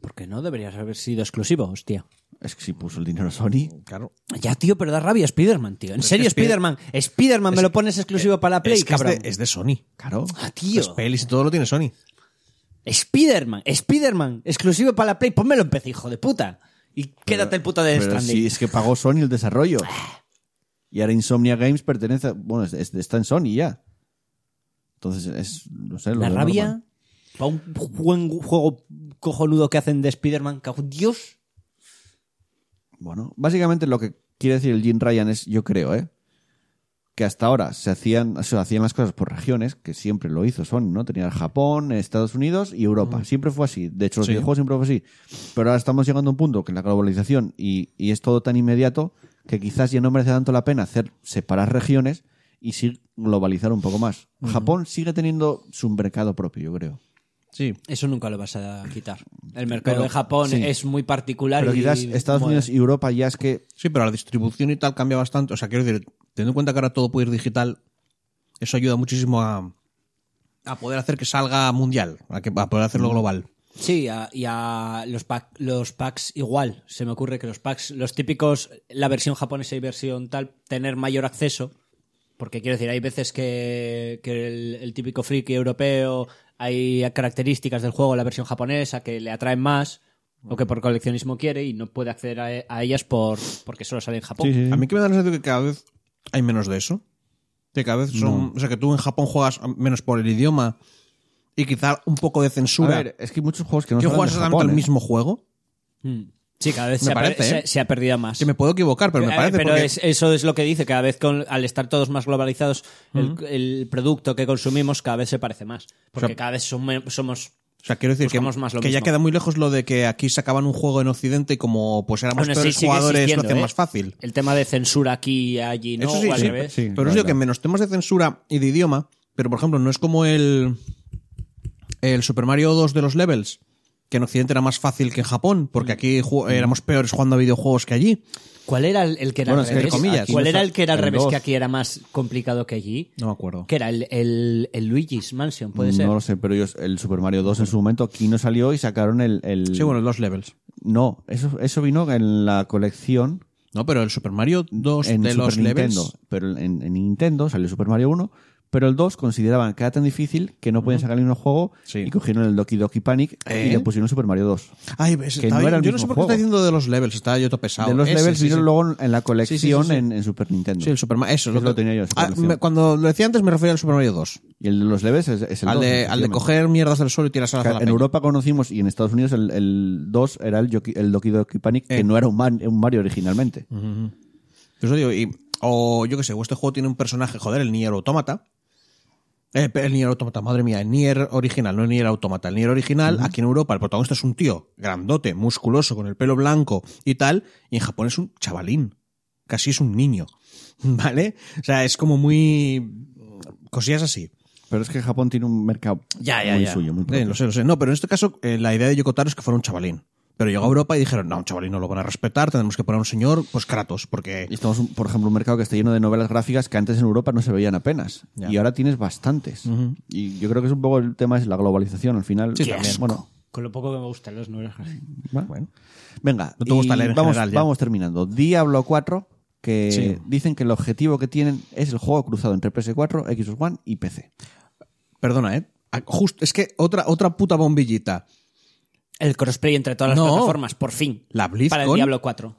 Porque no deberías haber sido exclusivo, hostia. Es que si puso el dinero Sony. Claro. Ya, tío, pero da rabia Spider-Man, tío. En serio, que Spider- Spider-Man. Spider-Man me lo pones exclusivo para la Play, es, que es, cabrón. de, es de Sony. Claro. Ah, tío. Las pelis y todo lo tiene Sony. Spider-Man, Spider-Man, exclusivo para la Play. Pónmelo en PC, hijo de puta. Y quédate el puto de Stranding. si es que pagó Sony el desarrollo. Y ahora Insomnia Games pertenece. a- Bueno, es- es- está en Sony ya. Entonces es. No sé. lo La rabia normal. para un buen juego cojonudo que hacen de Spider-Man. Dios. Bueno, básicamente lo que quiere decir el Jim Ryan es, yo creo, ¿eh? Que hasta ahora se hacían, se hacían las cosas por regiones, que siempre lo hizo Sony, ¿no? Tenía Japón, Estados Unidos y Europa. Siempre fue así. De hecho, los Sí. videojuegos siempre fue así. Pero ahora estamos llegando a un punto que la globalización y, y es todo tan inmediato que quizás ya no merece tanto la pena hacer separar regiones y sí globalizar un poco más. Japón sigue teniendo su mercado propio, yo creo. Sí. Eso nunca lo vas a quitar. El mercado Pero- de Japón sí. es muy particular. Pero y quizás Estados. Unidos y Europa ya es que Sí, pero la distribución y tal cambia bastante. O sea, quiero decir, teniendo en cuenta que ahora todo puede ir digital, eso ayuda muchísimo a, a poder hacer que salga mundial, a, que, a poder hacerlo global. Sí, a- y a los, pack- los packs igual. Se me ocurre que los packs, los típicos, la versión japonesa y versión tal, tener mayor acceso. Porque quiero decir, hay veces que, que el, el típico friki europeo, hay características del juego la versión japonesa que le atraen más, o que por coleccionismo quiere y no puede acceder a, a ellas por, porque solo sale en Japón. A mí que me da la sensación que cada vez hay menos de eso. Que cada vez son. O sea, que tú en Japón juegas menos por el idioma y quizá un poco de A censura. ver, es que hay muchos juegos que no salen juegas exactamente Japón, el ¿eh? mismo juego. Mm. Sí, cada vez Me se, ha, per- parece, ¿eh? se- se ha perdido más. Que me puedo equivocar, pero me Eh, parece. pero porque- es- eso es lo que dice, cada vez con, al estar todos más globalizados, el, el producto que consumimos cada vez se parece más. Porque O sea, cada vez som- somos... O sea, quiero decir que, más lo que ya queda muy lejos lo de que aquí sacaban un juego en Occidente y como pues éramos Bueno, peores jugadores lo existiendo, hacían ¿eh? más fácil. El tema de censura aquí y allí, ¿no? Eso sí, o al sí, revés. sí. pero os la digo que menos temas de censura y de idioma, pero por ejemplo no es como el el Super Mario 2 de los levels, que en Occidente era más fácil que en Japón, porque aquí ju- éramos peores jugando a videojuegos que allí. ¿Cuál era el, el que era Bueno, al revés? comillas, ¿Cuál era no el que era al el revés, dos. que aquí era más complicado que allí? No me acuerdo. Que era el, el, el Luigi's Mansion, puede ser. No lo sé, pero ellos, el Super Mario 2 en su momento aquí no salió y sacaron el... el- Sí, bueno, los levels. No, eso, eso vino en la colección No, pero el Super Mario 2 en de Super los levels. Nintendo. Pero en, en Nintendo salió Super Mario 1, pero el 2 consideraban que era tan difícil que no podían sacar el mismo juego Sí. y cogieron el Doki Doki Panic ¿Eh? y le pusieron Super Mario 2. Ay, ves, Que estaba- no era el yo no mismo sé por qué juego. está diciendo de los levels, estaba yo todo pesado. de los Ese, levels sí, vino sí. luego en la colección Sí, sí, sí, sí. En, en Super Nintendo. Sí, el Super Mario. Eso, Eso que- lo tenía yo, esa Ah, colección. me- cuando lo decía antes me refería al Super Mario 2. Y el de los levels es, es el Al 2. de, al de efectivamente. coger mierdas del suelo y tirarse a la Que en Europa conocimos y en Estados Unidos el, el 2 era el, Yoki- el Doki Doki Panic, que Eh. no era un, man- un Mario originalmente. Eso digo, y, o yo que sé, o este juego tiene un personaje, joder, el Nier Automata. Eh, el Nier Automata, madre mía, el Nier original, no el Nier Automata. El Nier original, aquí en Europa, el protagonista es un tío grandote, musculoso, con el pelo blanco y tal, y en Japón es un chavalín. Casi es un niño. ¿Vale? O sea, es como muy. cosillas así. Pero es que Japón tiene un mercado Ya, ya, muy ya. suyo, muy Eh, propio. lo sé, lo sé. No, pero en este caso, eh, la idea de Yokotaro es que fuera un chavalín. Pero llegó a Europa y dijeron, no, un chavalín no lo van a respetar, tenemos que poner a un señor, pues Kratos, porque Y estamos, por ejemplo, un mercado que está lleno de novelas gráficas que antes en Europa no se veían apenas. Ya. Y ahora tienes bastantes. Y yo creo que es un poco el tema es la globalización al final. Sí, también. Bueno, Con lo poco que me gustan los novelas gráficas. bueno. venga. No te gusta y leer en vamos, general ya. vamos terminando. Diablo 4, que Sí. dicen que el objetivo que tienen es el juego cruzado entre PS4, Xbox One y PC. Perdona, ¿eh? Ah, Justo, es que otra, otra puta bombillita. El crossplay entre todas las No. plataformas, por fin. La BlizzCon. Para el Diablo 4.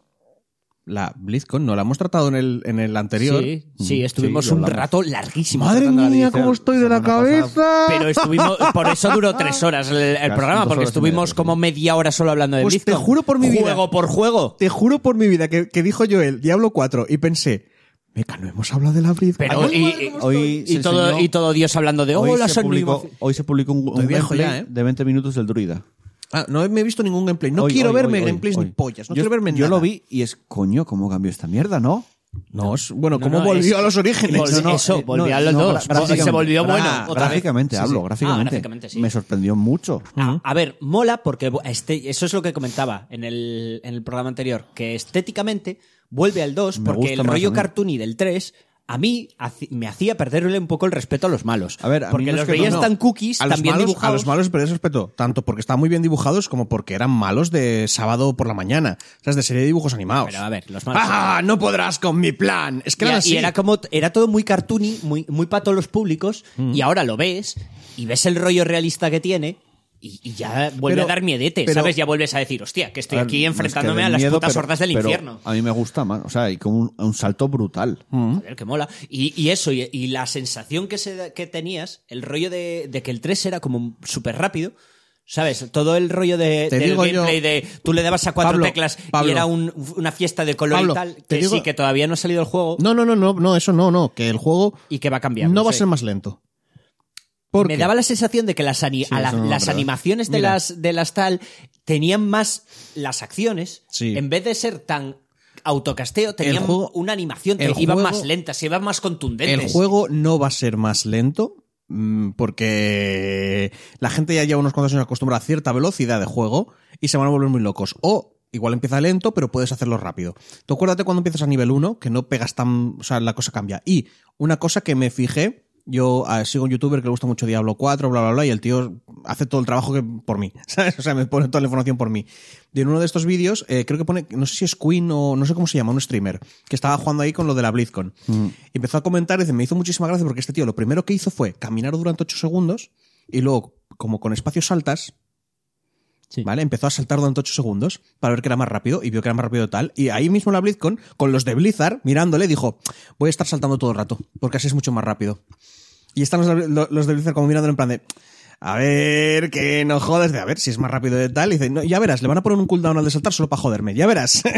La BlizzCon, ¿no la hemos tratado en el, en el anterior? Sí, sí, estuvimos sí, lo un rato larguísimo. Madre mía, cómo estoy de la pasada. cabeza. Pero estuvimos, por eso duró tres horas el, programa, porque estuvimos media, como media hora solo hablando de Pues te BlizzCon. juro por mi vida. Juego por juego. Te juro por mi vida que, que dijo Joel, Diablo 4, y pensé, meca, no hemos hablado de la BlizzCon. Pero, Ay, y, Hoy y todo, enseñó- y todo Dios hablando de, oh, hoy, se publicó, animaciones". hoy se publicó un, un gameplay ya, ¿eh? de 20 minutos del druida. Ah, no me he visto ningún gameplay. No Hoy, quiero hoy, verme hoy, gameplays hoy. ni pollas. No yo, quiero verme Yo nada. lo vi y es, coño, ¿cómo cambió esta mierda, no? No, es- bueno, No, ¿cómo no, volvió es- a los orígenes? Vol- No, no, eso, eh, volvió no, a los no, dos. se volvió bueno. otra. Gráficamente hablo, sí. gráficamente. Ah, gráficamente, sí. Me sorprendió mucho. Ah, a ver, mola porque este, eso es lo que comentaba en el, en el programa anterior, que estéticamente vuelve al 2 Me porque el rollo cartoony del 3 a mí me hacía perderle un poco el respeto a los malos. A ver, a mí porque no los que veías no, no. tan cookies, a los tan bien malos, dibujados. A los malos perdí respeto, tanto porque estaban muy bien dibujados como porque eran malos de sábado por la mañana. O sea, es de serie de dibujos animados. Pero a ver, los malos. ¡Ah! No podrás con mi plan. Es que Y, eran y era como era todo muy cartoony, muy, muy para todos los públicos, Mm. y ahora lo ves y ves el rollo realista que tiene. Y, y ya vuelve Pero- a dar miedete, pero- ¿sabes? Ya vuelves a decir, hostia, que estoy aquí no es que enfrentándome a las miedo, putas pero- hordas del infierno. A mí me gusta más. O sea, hay como un, un salto brutal. Joder, que mola. Y, y eso, y, y la sensación que, se, que tenías, el rollo de, de que el 3 era como súper rápido. ¿Sabes? Todo el rollo de, Te del yo- gameplay de tú le dabas a cuatro Pablo, teclas Pablo. y era un- una fiesta de color Pablo, y tal. Que digo- sí, que todavía no ha salido el juego No, no, no, no, no, eso no, no. Que el juego y que va a cambiar. no va a ser más lento. ¿Por Me daba la sensación de que las, ani- a la- eso no, las verdad. animaciones de Mira. las, de las tal tenían más las acciones. Sí. En vez de ser tan autocasteo, tenían juego- una animación que iban juego- más lentas, iban más contundentes. El juego no va a ser más lento mm, porque la gente ya lleva unos cuantos años acostumbrada a cierta velocidad de juego y se van a volver muy locos. O igual empieza lento, pero puedes hacerlo rápido. Tú acuérdate cuando empiezas a nivel 1, que no pegas tan... O sea, la cosa cambia. Y una cosa que me fijé... Yo ah, sigo un youtuber que le gusta mucho Diablo 4, bla, bla, bla, y el tío hace todo el trabajo que, por mí, ¿sabes? O sea, me pone toda la información por mí. Y en uno de estos vídeos, eh, creo que pone, no sé si es Queen o no sé cómo se llama, un streamer, que estaba jugando ahí con lo de la BlizzCon. Y empezó a comentar y dice, me hizo muchísima gracia porque este tío lo primero que hizo fue caminar durante 8 segundos y luego, como con espacios saltas, Sí. ¿vale? Empezó a saltar durante 8 segundos para ver que era más rápido y vio que era más rápido tal. Y ahí mismo la BlizzCon, con los de Blizzard, mirándole, dijo, voy a estar saltando todo el rato, porque así es mucho más rápido. Y están los de, lo- los de Blizzard como mirándole en plan de, a ver, que no jodas, de a ver si es más rápido de tal. Y dice, no, ya verás, le van a poner un cooldown al de saltar solo para joderme, ya verás.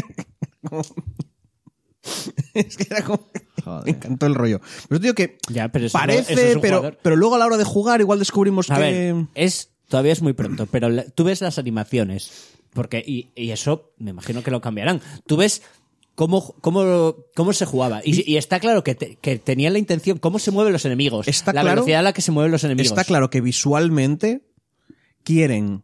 Es que era como... Joder. Me encantó el rollo. Pero digo que Ya, pero eso no- parece, eso es un pero, jugador. pero luego a la hora de jugar igual descubrimos A que... ver, es, todavía es muy pronto, pero la- tú ves las animaciones, porque, y, y eso me imagino que lo cambiarán. Tú ves cómo, cómo, cómo se jugaba. Y, y está claro que, te- que tenían la intención, cómo se mueven los enemigos, Está la claro- velocidad a la que se mueven los enemigos. Está claro que visualmente quieren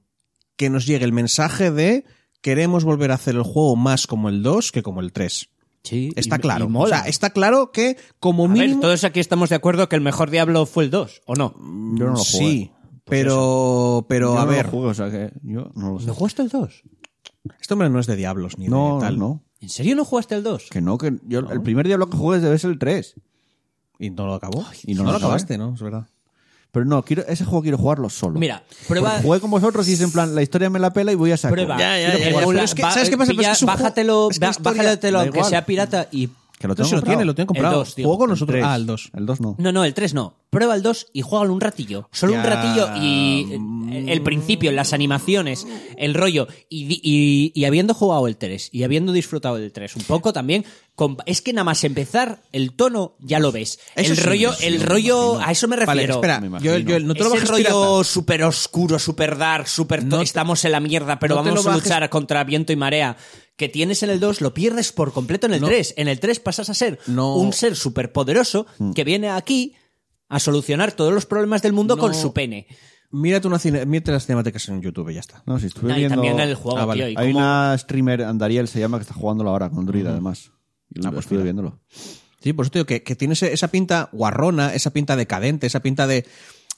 que nos llegue el mensaje de queremos volver a hacer el juego más como el 2 que como el 3. Sí, Está y- claro. y mola. O sea, está claro que como A ver, mínimo... todos aquí estamos de acuerdo que el mejor Diablo fue el 2, ¿o no? Yo no lo jugué. Sí, pero, pero Yo a no ver, lo jugué, o sea que yo no lo sé. ¿No jugaste el 2? este hombre no es de diablos ni No, de tal. no. ¿En serio no jugaste el 2? Que no, que yo el primer Diablo que jugué debe ser el 3. Y no lo acabó. y no no lo acabaste, ¿no? Es verdad. Pero no, quiero, ese juego quiero jugarlo solo. Mira, prueba... Porque jugué con vosotros y es en plan, la historia me la pela y voy a sacar. Prueba. Ya, ya, ya. Pero es que, ¿sabes qué pasa? Pero es pilla- bájatelo, es que bájatelo aunque sea pirata y Que lo No, tengo si lo tiene, lo tengo comprado. dos, digo. Juego con nosotros. Ah, el 2. El 2 no. No, no, el 3 no. Prueba el 2 y juégalo un ratillo. Solo un ratillo y eh, el principio, las animaciones, el rollo. Y, y- y habiendo jugado el 3 y habiendo disfrutado del 3 un poco también, con- es que nada más empezar el tono ya lo ves. Eso el sí, rollo, sí, el me rollo, imagino. a eso me refiero. Vale, espera. Me Yo, imagino. yo, no te lo Ese bajes rollo pirata. súper oscuro, súper dark, súper... to- No te- estamos en la mierda, pero no te vamos lo a bajes- luchar contra viento y marea. Que tienes en el 2, lo pierdes por completo en el No. 3. En el 3 pasas a ser No. un ser súper poderoso que viene aquí a solucionar todos los problemas del mundo No. con su pene. Mírate, una cine, mírate las cinemáticas en YouTube y ya está. No, si estuve No, y viendo... también el juego, Ah, vale. tío. y Hay cómo- una streamer, Andariel se llama, que está jugándolo ahora con Druid además. Y Ah, pues estuve mira. viéndolo. Sí, por eso te digo que, que tiene esa pinta guarrona, esa pinta decadente, esa pinta de.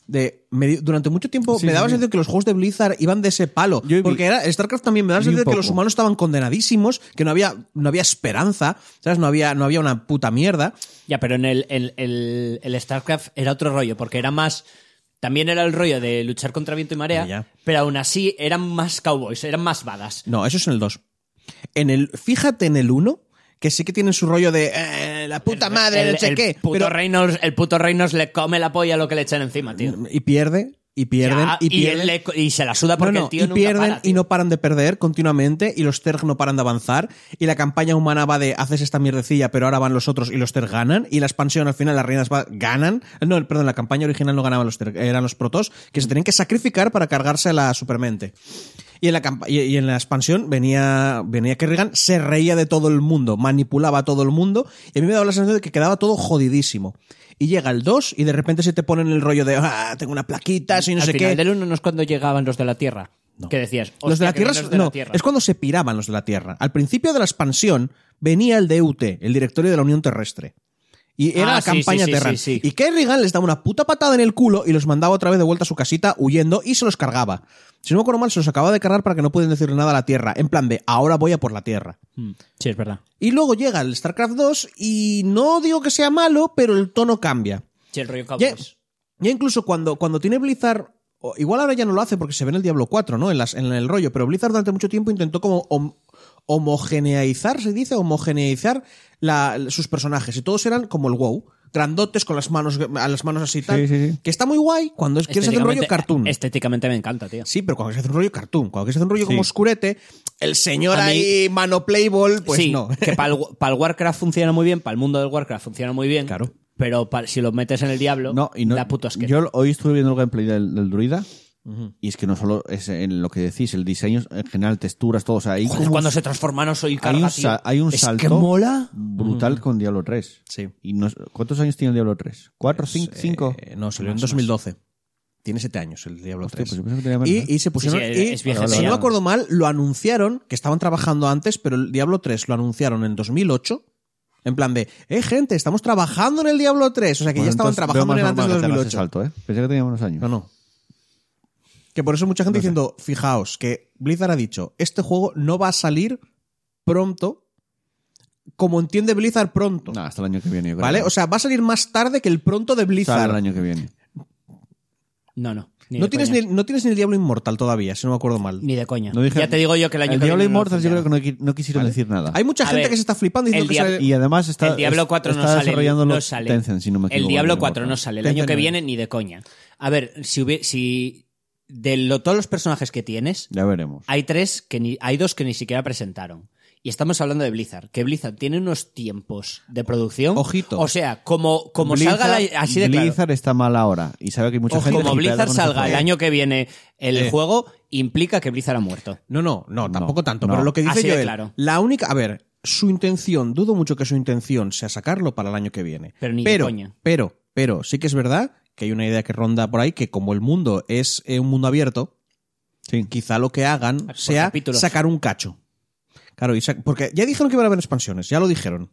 De me- durante mucho tiempo Sí, me sí, daba la sí. sensación que los juegos de Blizzard iban de ese palo. Yo vi- porque era, StarCraft también me daba la sensación de que los humanos estaban condenadísimos, que no había, no había esperanza, ¿sabes? No había, no había una puta mierda. Ya, pero en el, el, el- el StarCraft era otro rollo, porque era más. También era el rollo de luchar contra viento y marea, Ya. pero aún así eran más cowboys, eran más badas. No, eso es en el 2. En el, fíjate en el 1, que sí que tienen su rollo de eh, la puta madre, el, no sé el qué. Puto pero- Reynolds, el puto Reynolds le come la polla a lo que le echan encima, tío. y pierde, y pierden, Ya, y pierden. le- y se la suda porque No, no, el tío y nunca pierden para, tío. y no paran de perder continuamente y los Zerg no paran de avanzar y la campaña humana va de haces esta mierdecilla pero ahora van los otros y los Zerg ganan y la expansión al final las reinas va- ganan no perdón la campaña original no ganaban los Zerg eran los protos que se tenían que sacrificar para cargarse a la supermente Y en la, y en la expansión venía, venía Kerrigan, se reía de todo el mundo, manipulaba a todo el mundo, y a mí me daba la sensación de que quedaba todo jodidísimo. Y llega el 2 y de repente se te ponen el rollo de, ah, tengo una plaquita, soy no Al sé final qué. del uno no es cuando llegaban los de la Tierra. Que decías, Los de "Hostia, la Tierra, vienen es- los de la no, Tierra". es cuando se piraban los de la Tierra. Al principio de la expansión venía el DUT, el Directorio de la Unión Terrestre. Y era Ah, la campaña sí. Y Kerrigan les daba una puta patada en el culo y los mandaba otra vez de vuelta a su casita huyendo y se los cargaba. Si no me acuerdo mal, se los acababa de cargar para que no pueden decirle nada a la Tierra. En plan de, ahora voy a por la Tierra. Mm, Sí, es verdad. Y luego llega el StarCraft 2 y no digo que sea malo, pero el tono cambia. Sí, el rollo Ya, ya incluso cuando, cuando tiene Blizzard, igual ahora ya no lo hace porque se ve en el Diablo 4, ¿no? En, las, en el rollo, pero Blizzard durante mucho tiempo intentó como hom- homogeneizar, se dice, homogeneizar la- sus personajes. Y todos eran como el WoW, grandotes con las manos, a las manos así tal. Sí, sí, sí. Que está muy guay cuando es- quieres hacer un rollo cartoon. Estéticamente me encanta, tío. Sí, pero cuando quieres hacer un rollo cartoon, cuando quieres hacer un rollo como oscurete, el señor mí- ahí, mano playboy, pues no. que para el, Warcraft funciona muy bien, para el mundo del Warcraft funciona muy bien. Claro. Pero pa- si lo metes en el Diablo, No, y no, da puto asquero. yo hoy estuve viendo el gameplay del, del druida y es que no solo es en lo que decís, el diseño, en general, texturas, todo. O sea, hay, Joder, cuando se transforma no soy hay carga, un, tío. hay un Es salto que mola. brutal con Diablo 3. Sí. Y no ¿Cuántos años tiene el Diablo 3? ¿Cuatro, cinco? cinco? Eh, no, salió en 2012. Tiene siete años el Diablo Hostia, 3. pues yo que menos, ¿eh? y, y se pusieron. Sí, sí, y, es viejo, si sí, no ya. me acuerdo mal, lo anunciaron, que estaban trabajando antes, pero el Diablo 3 lo anunciaron en 2008. En plan de, eh, gente, estamos trabajando en el Diablo 3. O sea que Bueno, ya estaban trabajando en más antes de normal que hagas ese 2008. salto, ¿eh? Pensé que tenía unos años. No, no. Que por eso mucha gente diciendo, fijaos, que Blizzard ha dicho, este juego no va a salir pronto, como entiende Blizzard pronto. No, hasta el año que viene, yo creo. ¿Vale? O sea, va a salir más tarde que el pronto de Sale Blizzard. el año que viene. No, no. Ni No tienes, ni, no tienes ni el Diablo Inmortal todavía, si no me acuerdo mal. Ni de coña. No dije- ya te digo yo que el año el que Diablo viene Immortals yo creo que no, no quisieron decir nada. Hay mucha A gente ver, que se está flipando diciendo que sale- Y además está, el Diablo es- 4 no está sale. desarrollándolo no sale. Tencent, si no me el. Diablo el 4 no sale. El Tencent año que viene ni de coña. A ver, si, hubie- si de lo- todos los personajes que tienes, Ya veremos. hay tres que ni, hay dos que ni siquiera presentaron. Y estamos hablando de Blizzard, que Blizzard tiene unos tiempos de producción. Ojito. O sea, como, como Blizzard- salga la- así de claro. Blizzard está mal ahora y sabe que hay mucha Ojo, gente como Blizzard salga el año que viene el Eh. juego, implica que Blizzard ha muerto. No, no, no, tampoco tanto. no. Pero lo que dice Joel, claro. la única. A ver, su intención, dudo mucho que su intención sea sacarlo para el año que viene. Pero ni de pero, coña. pero, pero, sí que es verdad que hay una idea que ronda por ahí que como el mundo es eh, un mundo abierto, Sí. quizá lo que hagan Por sea capítulos. sacar un cacho. Claro, y porque ya dijeron que iban a haber expansiones, ya lo dijeron.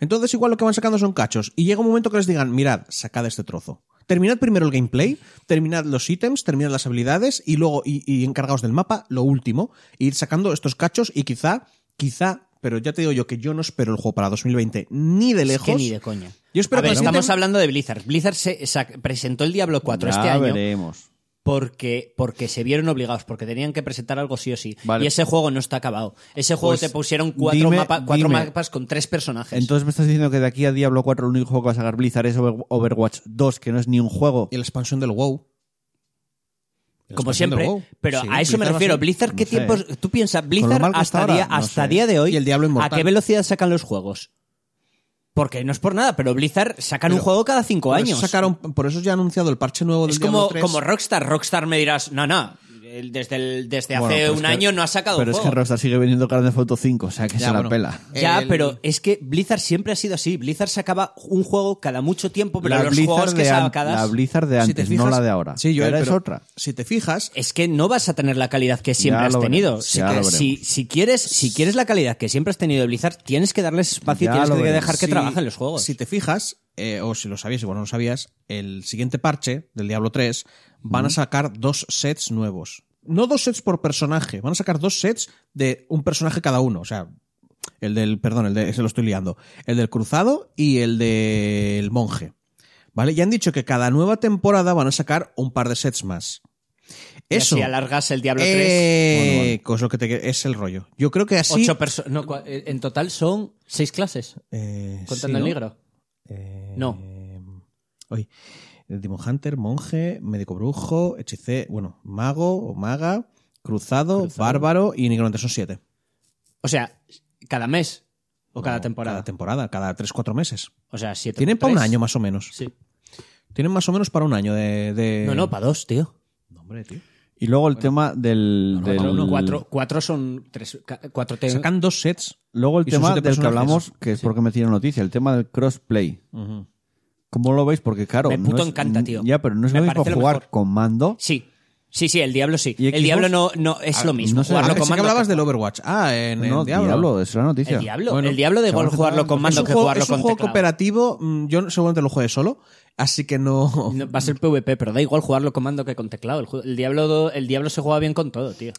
Entonces igual lo que van sacando son cachos. Y llega un momento que les digan, mirad, sacad este trozo. Terminad primero el gameplay, terminad los ítems, terminad las habilidades y luego, y, y encargaos del mapa, lo último, e ir sacando estos cachos y quizá, quizá, pero ya te digo yo que yo no espero el juego para 2020 ni de Es lejos. que ni de coña. Yo espero a ver, que estamos hablando de Blizzard. Blizzard se, presentó el Diablo 4 Ya este año veremos. porque, porque se vieron obligados, porque tenían que presentar algo sí o sí. Vale. Y ese juego no está acabado. Ese juego Pues, te pusieron cuatro, dime- mapa- cuatro dime. mapas con tres personajes. Entonces me estás diciendo que de aquí a Diablo 4 el único juego que va a sacar Blizzard es Over- Overwatch 2, que no es ni un juego. Y la expansión del WoW. Como siempre, pero Sí, a eso me Blizzard refiero. ser- Blizzard, ¿qué no sé. tiempos? Tú piensas, Blizzard hasta, ahora, día, no hasta día de hoy, Y el Diablo ¿a qué velocidad sacan los juegos? Porque no es por nada, pero Blizzard sacan un juego cada cinco años. sacaron, por eso ya han anunciado el parche nuevo del es Diablo como, 3. como Rockstar. Rockstar me dirás, no, no, desde, el- desde Bueno, hace es un que- año no ha sacado Pero un es que. Rockstar sigue vendiendo Grand Theft Auto 5, o sea que Ya, se la pela. Ya, El- pero es que Blizzard siempre ha sido así. Blizzard sacaba un juego cada mucho tiempo, pero la, los Blizzard juegos que sacadas... la Blizzard de Si antes, te no la de ahora. Sí, yo, Ahora es pero otra. Si te fijas, Es que no vas a tener la calidad que siempre has tenido. Si, que- si, si quieres, si quieres la calidad que siempre has tenido de Blizzard, tienes que darles espacio y Ya tienes que veremos. dejar que si- trabajen los juegos. Si te fijas, eh, o si lo sabías, igual no lo sabías, el siguiente parche del Diablo 3 van a sacar dos sets nuevos. No dos sets por personaje, van a sacar dos sets de un personaje cada uno. O sea, el del, perdón, el de, se lo estoy liando. El del cruzado y el del monje. ¿Vale? Ya han dicho que cada nueva temporada van a sacar un par de sets más. Y Eso. así alargas el Diablo 3. eh, que es lo que te- es el rollo. Yo creo que así. Ocho no, eh, en total son seis clases, eh, contando sí, el negro. Eh, No. Hoy. El Demon Hunter, monje, médico brujo, hechicé, bueno, mago o maga, cruzado, bárbaro y nigromante. Son siete. O sea, cada mes o cada No, temporada. Cada temporada, cada tres, cuatro meses. o sea, siete. Tienen para un año más o menos. Sí. Tienen más o menos para un año de. de- No, no, para dos, tío. No, hombre, tío. Y luego el tema del... del- Cuatro, cuatro, cuatro son tres, cuatro te- Sacan dos sets. Luego el tema del que hablamos, que es porque me tiene noticia, el tema del crossplay. ¿Cómo lo veis? Porque claro... Me puto no es- encanta, tío. Ya, pero no es Me lo mismo parece lo jugar mejor. con mando. Sí. Sí, sí, el Diablo sí. ¿Y El? Diablo no, no es lo mismo. no sé, jugarlo ah, Ah, con sí que mando hablabas del Overwatch. Ah, en, no, en Diablo. Diablo, es una noticia. El Diablo. Bueno, el Diablo da igual jugarlo con Es mando un que juego, jugarlo es un con juego teclado. cooperativo. mm, Yo seguramente lo juegue solo. Así que no. No, Va a ser PvP, pero da igual jugarlo con mando que con teclado. El, ju- el Diablo, el Diablo se juega bien con todo, tío.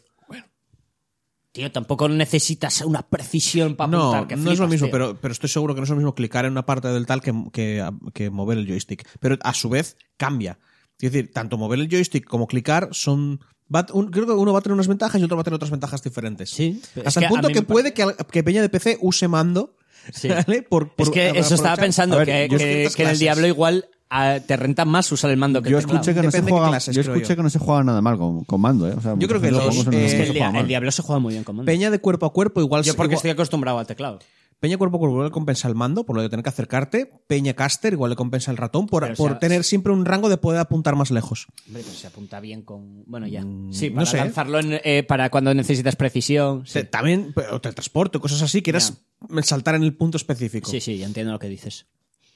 Tío, tampoco necesitas una precisión para No, apuntar. que no es lo flipas, mismo, tío. pero, pero estoy seguro que no es lo mismo clicar en una parte del tal que, que, que mover el joystick. Pero a su vez cambia. Es decir, tanto mover el joystick como clicar son. va- un- creo que uno va a tener unas ventajas y otro va a tener otras ventajas diferentes. Sí, Hasta el punto que puede que, Peña de PC use mando. Sí. ¿vale? Por, por- es que eso estaba pensando, ver, que, que- en el. Diablo igual ah, te renta más usar el mando que Yo el teclado. escuché que no se Depende de qué juega, clases, yo creo escuché yo. que no se juega nada mal con, con mando, ¿eh? O sea, Yo creo que muchos los, juegos en eh, los que el, se dia- juega mal. el Diablo se juega muy bien con mando. Peña de cuerpo a cuerpo, igual. Yo porque igual- estoy acostumbrado al teclado. Peña cuerpo a cuerpo igual le compensa el mando, por lo de tener que acercarte. Peña caster igual le compensa el ratón, por, Pero, o por sea, tener siempre un rango de poder apuntar más lejos. Hombre, pero se apunta bien con. Bueno, ya. Mm, Sí, no para sé. lanzarlo en, eh, para cuando necesitas precisión. Sí. Te- También, o teletransporte, cosas así, quieras saltar en el punto específico. sí, sí, ya entiendo lo que dices.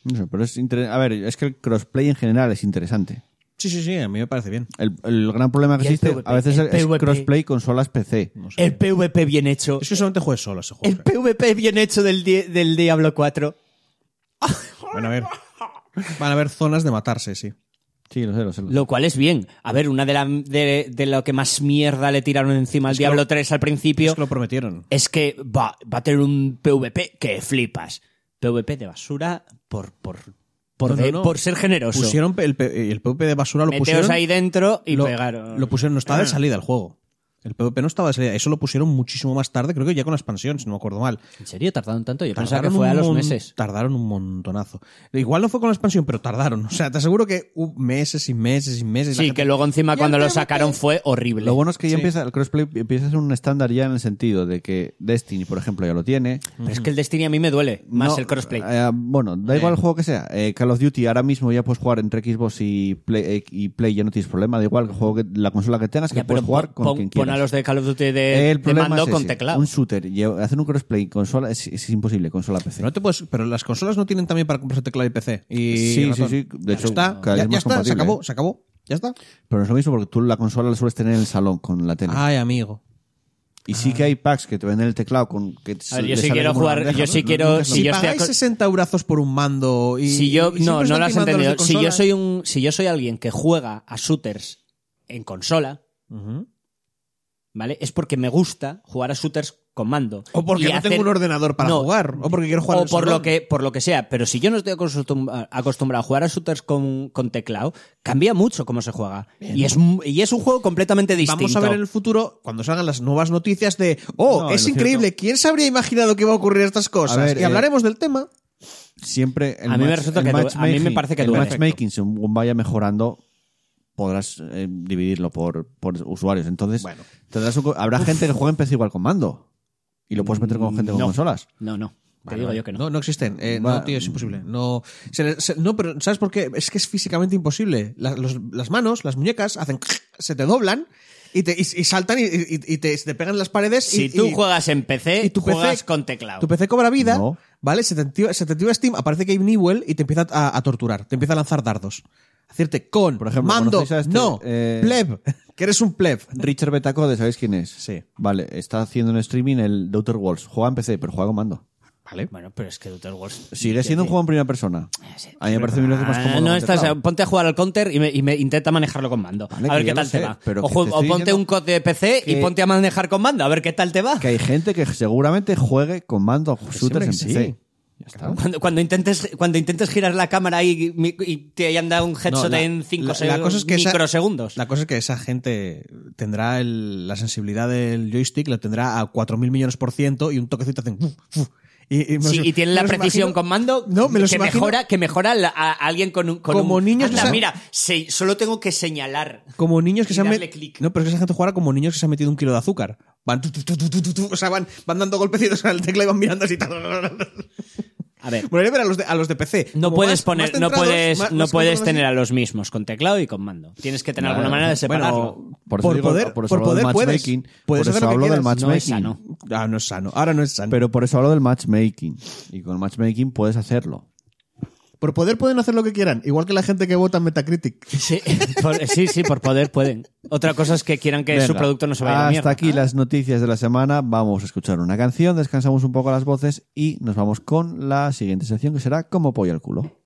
No sé, pero es inter- A ver, es que el crossplay en general es interesante. sí, sí, sí, a mí me parece bien. El, el gran problema que existe PvP, a veces el es, es PvP. crossplay consolas PC. El PvP bien hecho. Es que solamente juegues solo ese juego. El PvP bien hecho del, di- del Diablo 4. Van a ver. Van a haber zonas de matarse, sí. Sí, lo sé, lo sé. lo sé. Lo cual es bien. A ver, una de, la, de, de lo que más mierda le tiraron encima al Diablo lo- 3 al principio Es que lo prometieron. es que va, va a tener un PvP que flipas. PvP de basura por, por, por, No, no, de- no. por ser generoso. Pusieron el, el PvP de basura lo Meteos pusieron. ahí dentro y lo, pegaron. Lo pusieron, no estaba de salida el juego. El PvP no estaba de salida. Eso lo pusieron muchísimo más tarde, creo que ya con la expansión, si no me acuerdo mal. ¿En serio? ¿Tardaron tanto? Yo pensaba que fue a los meses. Tardaron un montonazo. Igual no fue con la expansión, pero tardaron. O sea, te aseguro que hubo meses y meses y meses. Sí, gente- que luego encima ¿Y cuando lo sacaron fue horrible. Lo bueno es que ya Sí. empieza el crossplay empieza a ser un estándar ya en el sentido de que Destiny, por ejemplo, ya lo tiene. Pero es que el Destiny a mí me duele más No, el crossplay. eh, bueno, da igual el juego que sea. Eh, Call of Duty ahora mismo ya puedes jugar entre Xbox y Play, eh, y Play ya no tienes problema. Da igual el juego que, la consola que tengas, que Ya, puedes jugar pon, con quien quieras. A los de Call of Duty de, el de problema mando es con teclado. Un shooter, hacer un crossplay consola es, es imposible, consola PC. Pero, no te puedes, pero las consolas no tienen también para comprarse teclado y PC. Y Sí, sí, ratón. sí. De Ya hecho, está, cada ya, está, se acabó, ¿eh? se acabó. Ya está. Pero no es lo mismo porque tú la consola la sueles tener en el salón con la tele. Ay, amigo. y sí que hay packs que te venden el teclado con que A ver, yo sí quiero jugar- bandeja, yo sí No- quiero- si. Si yo pagáis aco- 60 eurazos por un mando y. si yo y no no lo has entendido si yo consola- soy un si yo soy alguien que juega a shooters en consola Ujú. Vale es porque me gusta jugar a shooters con mando O porque Y no hacer- tengo un ordenador para No. jugar. O porque quiero jugar o por lo que por lo que sea pero si yo no estoy acostum- acostumbrado a jugar a shooters con, con teclado cambia mucho cómo se juega y es y es un juego completamente distinto Vamos a ver en el futuro, cuando salgan las nuevas noticias de, oh, No, es increíble, cierto- ¿quién se habría imaginado que iba a ocurrir estas cosas? Ver, y eh, hablaremos del tema. siempre el A mí me match- resulta el que a mí me parece que el duele. matchmaking según vaya mejorando podrás eh, dividirlo por, por usuarios entonces Bueno. tendrás un co- habrá gente que juega en PC igual con mando y lo puedes meter con gente con consolas no no te digo yo que no, No, no existen. Eh, no, tío, es imposible. No, se le- se- no, pero ¿sabes por qué? Es que es físicamente imposible. La- los- las manos, las muñecas, hacen se te doblan y, te, y, y saltan y, y- y te, te pegan en las paredes. si y, tú y- juegas en PC y tu PC juegas con teclado Tu PC cobra vida, No. ¿vale? Se te, activa, se te activa Steam, aparece Gabe Newell y te empieza a, a torturar, te empieza a lanzar dardos. Hacerte con, Por ejemplo, mando, ¿conocéis a este, no, eh, pleb, que eres un pleb. Richard Betacode ¿sabéis quién es? Sí. vale está haciendo un streaming el Daughter Walls juega en PC pero juega con mando Vale. bueno pero es que Outer Worlds sigue siendo un juego en primera persona a mí me parece mil veces más Ah, cómodo no estás, ponte a jugar al counter y me, y me intenta manejarlo con mando. Vale, a ver qué tal te sé, va. pero O, te ponte un code de PC y ponte a manejar con mando, a ver qué tal te va. que hay gente que seguramente juegue con mando shooters en siempre que PC sí. ya está Cuando, cuando intentes cuando intentes girar la cámara y, y te hayan dado un headshot No, la- en 5 la- la cosa es que esa- microsegundos. La cosa es que esa gente tendrá el- la sensibilidad del joystick, lo tendrá a 4.000 millones por ciento y un toquecito hacen... uf, uf. Y, y me Sí, los- y tienen la precisión imagino- con mando No, me los que imagino mejora que mejora la- a alguien con un con Como un- niños Anda, mira, se- solo tengo que señalar. como niños que se han darle met- clic. No, pero es que esa gente juega como niños que se han metido un kilo de azúcar. Van tu, tu, tu, tu, tu, tu, tu, o sea, van, van dando golpecitos al teclado y van mirando así. A ver. A los de, a los de PC. No como puedes más- poner, más no centrados, puedes, más- no más puedes centrados tener así. a los mismos con teclado y con mando. Tienes que tener alguna manera de separarlo. bueno, por, eso Por digo- poder- por eso por hablo del poder puedes. matchmaking. Puedes por hacer eso lo que hablo del quieras. No es matchmaking. sano. Ah, no es sano. Ahora no es sano. Pero por eso hablo del matchmaking. Y con el matchmaking puedes hacerlo. Por poder pueden hacer lo que quieran. Igual que la gente que vota en Metacritic. Sí, por, sí, sí, por poder pueden. Otra cosa es que quieran que su producto no se vaya a la Hasta mierda. aquí las noticias de la semana. Vamos a escuchar una canción, descansamos un poco las voces y nos vamos con la siguiente sección que será Como pollo al culo.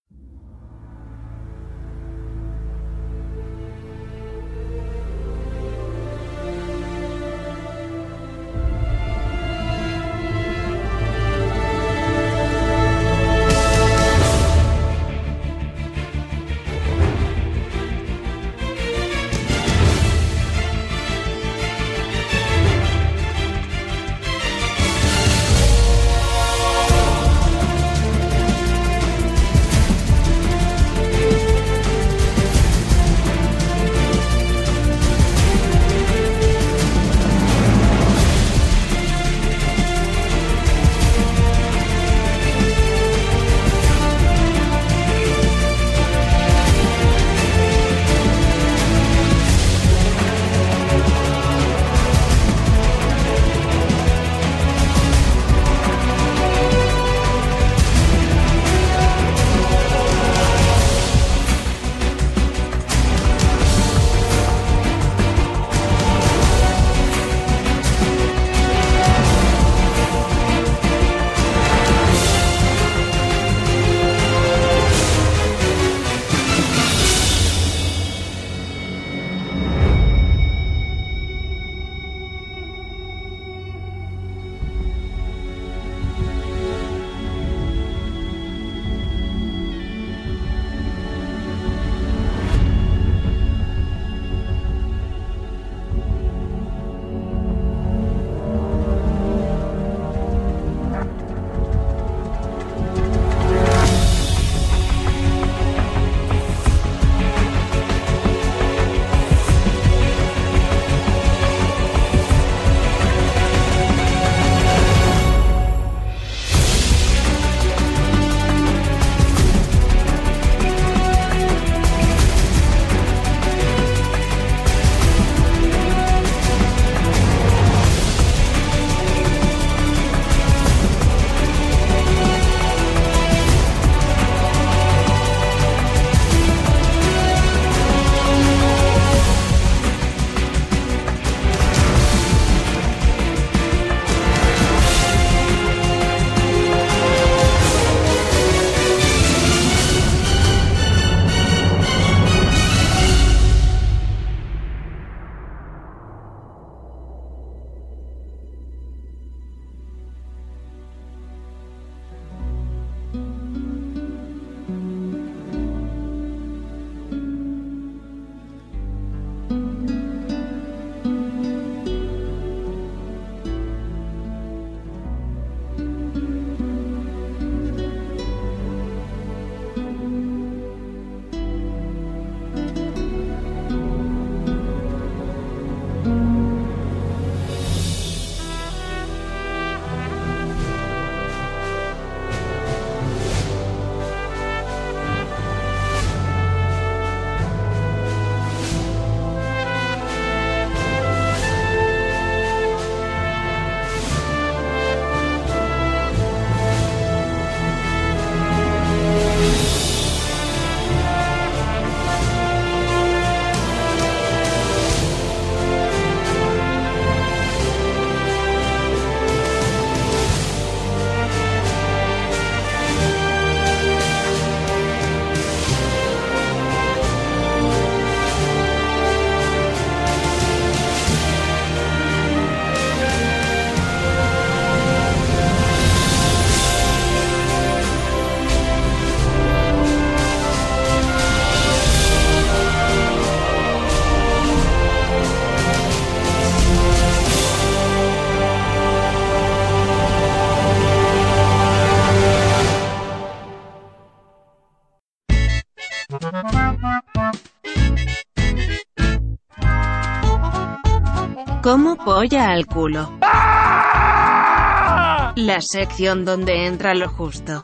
Polla al culo. ¡Ah! La sección donde entra lo justo.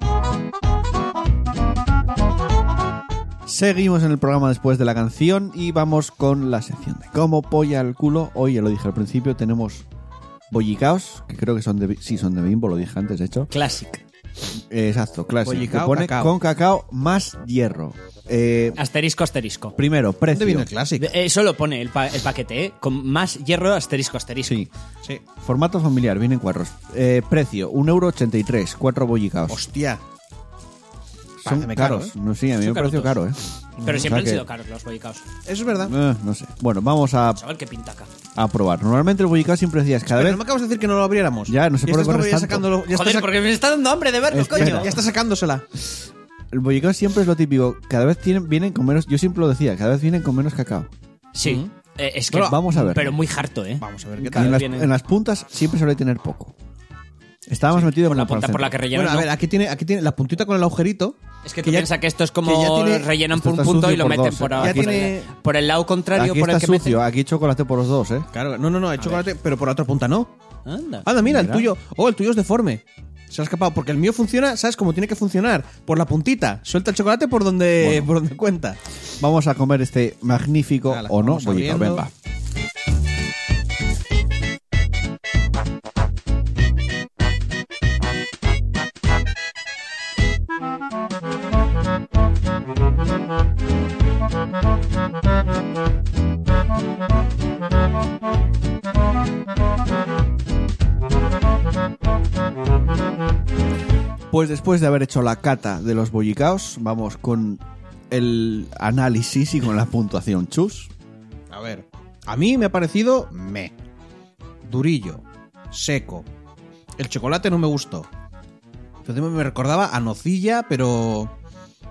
Seguimos en el programa después de la canción y vamos con la sección de cómo polla al culo. Hoy ya lo dije al principio, tenemos bollicaos, que creo que son de son de bimbo, lo dije antes de hecho. Classic. Eh, exacto, clásico. Que pone con cacao más hierro. Eh, Asterisco, asterisco. primero, precio. ¿Dónde viene el Classic? De- Eso lo pone el, pa- el paquete, ¿eh? Con más hierro, asterisco, asterisco. Sí. Sí. Formato familiar, vienen cuadros. Eh, precio, 1,83€, cuatro bollicaos. Hostia. Son caro, caros. ¿eh? No, sí, a mí Son me pareció caro, ¿eh? Pero O siempre sea han que- sido caros los bollicaos. Eso es verdad. Eh, no sé. Bueno, vamos a, Chaval, qué pintaca. a probar. Normalmente el bollicao siempre decías cada Pero vez... no me acabas de decir que no lo abriéramos. Ya, no sé por qué corres tanto. sacándolo. Ya Joder, estás, porque me está dando hambre de verlo, Espera. coño. ya está sacándosela. El bollicao siempre es lo típico. Cada vez tienen, vienen con menos... Yo siempre lo decía, cada vez vienen con menos cacao. Sí. Eh, es que. Vamos a ver. Pero muy harto, ¿eh? Vamos a ver qué tal. en las, vienen- en las puntas siempre suele tener poco. Estaba más metido Por la como punta el por la que rellenan. Bueno, a ver, aquí tiene, aquí tiene la puntita con el agujerito. Es que tú que ya- piensas que esto es como que ya tiene- rellenan por un punto y lo por meten dos, por, ¿eh? abajo, Ya por, tiene- el, por el lado contrario Aquí por el está que sucio, meten. aquí chocolate por los dos, ¿eh? Claro, no, no, no, el chocolate, pero por la otra punta no. Anda. Anda, mira, el Mira. tuyo. Oh, el tuyo es deforme. Se ha escapado. Porque el mío funciona, ¿sabes cómo tiene que funcionar? Por la puntita. Suelta el chocolate por donde, por donde cuenta. Vamos a comer este magnífico Ala, o no bollicao. abriendo. Venga. Pues después de haber hecho la cata de los bollicaos, vamos con el análisis y con la puntuación. Chus. A ver. A mí me ha parecido me. Durillo. Seco. El chocolate no me gustó. Entonces me recordaba a nocilla, pero.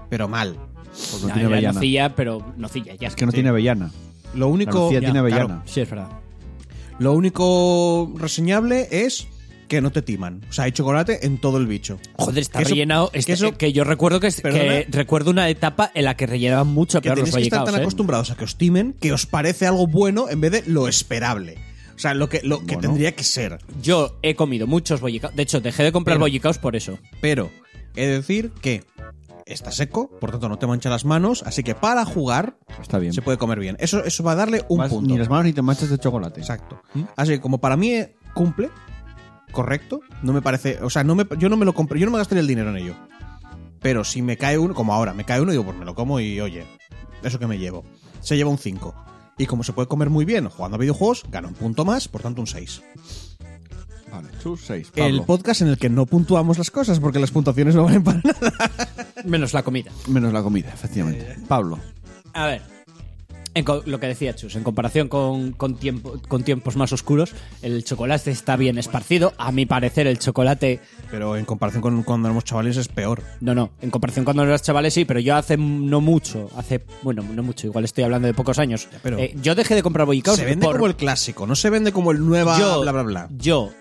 Pero mal. Pues no No, tiene era avellana. nocilla, pero nocilla, ya. Es que no Sí. tiene avellana. Lo único. La nocilla ya, tiene claro. avellana. Sí, es verdad. Lo único reseñable es que no te timan. O sea, hay chocolate en todo el bicho. Joder, está Que eso- rellenado. que está- eso- que yo recuerdo que, es- Perdona. que recuerdo una etapa en la que rellenaban mucho Que peor los tenéis que estar bollicaos, tan ¿eh? acostumbrados a que os timen que os parece algo bueno en vez de lo esperable. O sea, lo que, lo que tendría que ser. Yo he comido muchos bollicaos. De hecho, dejé de comprar Pero- bollicaos por eso. Pero he de decir que está seco, por tanto no te mancha las manos, así que para jugar Está bien. se puede comer bien. Eso, eso va a darle un Vas- punto. Ni las manos ni te manchas de chocolate. Exacto. Así que como para mí eh, cumple, correcto, no me parece, o sea, no me, yo no me lo compré, yo no me gastaría el dinero en ello. Pero si me cae uno, como ahora, me cae uno, digo, pues me lo como y oye, eso que me llevo. Se lleva un 5. Y como se puede comer muy bien jugando a videojuegos, gana un punto más, por tanto un 6. Vale, Chus, seis. El Pablo. podcast en el que no puntuamos las cosas porque las puntuaciones no valen para nada. Menos la comida. Menos la comida, efectivamente. Pablo. A ver. En lo que decía Chus, en comparación con, con, tiempo, con tiempos más oscuros, el chocolate está bien esparcido. A mi parecer, el chocolate. Pero en comparación con cuando éramos chavales es peor. No, no. En comparación cuando eras chavales, sí, pero yo hace no mucho. Hace. Bueno, no mucho. Igual estoy hablando de pocos años. pero- Eh, yo dejé de comprar bollicaos. se vende por- como el clásico, no se vende como el nueva yo, bla bla bla. Yo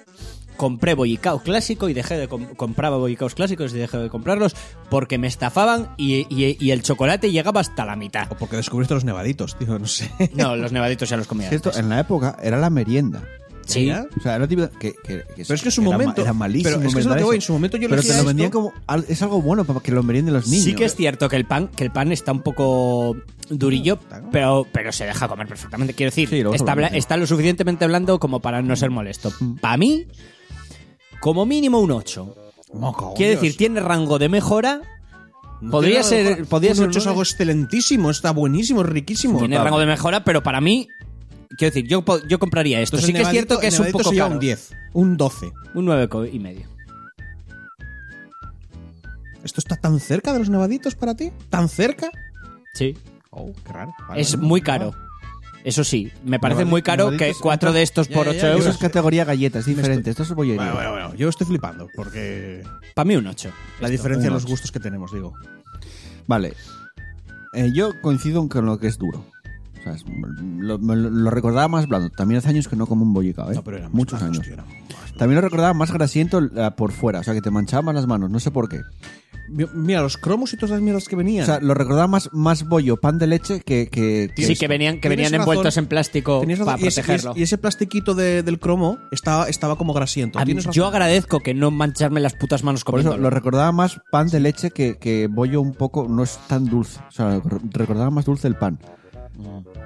compré bollicao clásico y dejé de com- compraba bollicaos clásicos y dejé de comprarlos porque me estafaban y, y- y el chocolate llegaba hasta la mitad. O porque descubriste los nevaditos, tío, no sé. No, los nevaditos ya los comía. Esto en la época era la merienda. Sí. O sea, era típico que, que- que Pero es que en su era momento- ma- Era malísimo. pero es que es lo inventar que voy, eso. en su momento yo Pero te elegía lo vendían esto. como. Es algo bueno para que lo merienden los niños. Sí que es cierto que el pan, que el pan está un poco durillo, pero, pero se deja comer perfectamente. Quiero decir, Sí, está, lo está lo suficientemente blando como para no ser molesto. Para mí, como mínimo un 8. Moco, Quiere Dios. decir, tiene rango de mejora. Podría tiene ser- podría un ser ocho es algo excelentísimo, está buenísimo, es riquísimo. Tiene rango de mejora, pero para mí, quiero decir, yo, po- yo compraría esto. Entonces, sí que es cierto nevadito- que es un nevadito poco sería caro. un 10, un 12. Un 9 co- y medio. ¿Esto está tan cerca de los nevaditos para ti? ¿Tan cerca? Sí. Oh, qué raro. Vale, Es vale. muy caro. Eso sí, me parece muy caro que cuatro de estos Ya, por ya, 8 ya, Eso euros. es categoría galletas, diferente. Esto es bollería. Bueno, bueno, bueno, yo estoy flipando porque Para mí un 8. la diferencia en los gustos que tenemos, digo. Vale. Eh, yo coincido con lo que es duro. O sea, es- lo, me lo- lo recordaba más blando. También hace años que no como un bollicao, ¿eh? No, pero era más Muchos años. tío, era más- También lo recordaba más grasiento eh, por fuera, o sea, que te manchaban más las manos, no sé por qué. Mi- mira, los cromos y todas las mierdas que venían. O sea, lo recordaba más, más bollo, pan de leche que... que, Sí, que venían, que venían razón. envueltos en plástico para y ese- protegerlo. Y ese, plastiquito de- del cromo estaba, estaba como grasiento. Mí- yo agradezco que no mancharme las putas manos Por eso lo recordaba más pan de leche que, que bollo un poco... No es tan dulce. O sea, lo recordaba más dulce el pan.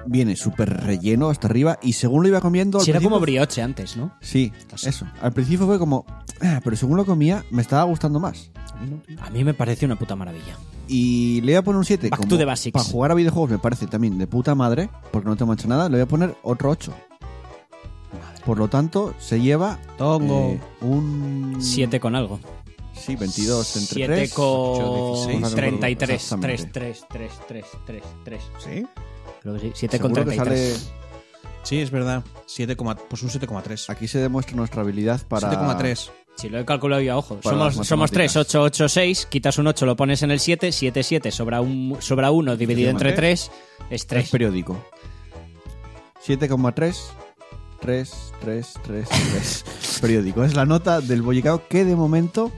Viene súper relleno hasta arriba y según lo iba comiendo... al Si era como brioche antes, ¿no? Sí, eso. Al principio fue como... "Ah", pero según lo comía, me estaba gustando más. A mí me parece una puta maravilla. Y le voy a poner un 7. Back como to the basics. Para jugar a videojuegos me parece también de puta madre, porque no te mancha nada. Le voy a poner otro 8. Por lo tanto, se lleva Tongo. eh, un... 7 con algo. Sí, 22 entre 7 3. con 16. 33. Exactamente. 3, 3, 3, 3, 3, 3. ¿Sí? Creo que sí. 7 con Seguro que 33. sale... Sí, es verdad. 7, pues un 7,3. Aquí se demuestra nuestra habilidad para... 7,3. Si lo he calculado yo a ojo. Somos, somos 3, matemáticas. 8, 8, 6. Quitas un 8, lo pones en el 7. 7, 7. Sobra, un, sobra 1 dividido entre 3. Es Es 3. periódico. 7,3. 3, 3, 3, 3. periódico. Es la nota del bollicao que de momento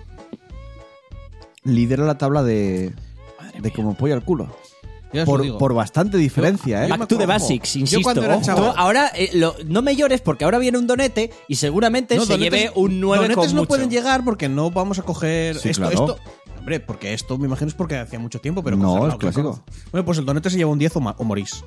lidera la tabla de, de como pollo al culo. Por, bastante diferencia, ¿eh? yo Back to the basics, Yo insisto. cuando era Ojo, chaval- ahora eh, lo- no me llores porque ahora viene un donete y seguramente se donetes- lleve un 9 donetes con no mucho. pueden llegar porque no vamos a coger Sí, esto, claro. esto. Hombre, porque esto me imagino es porque hacía mucho tiempo, pero No, es clásico. Bueno, pues el donete se lleva un 10 o, o morís.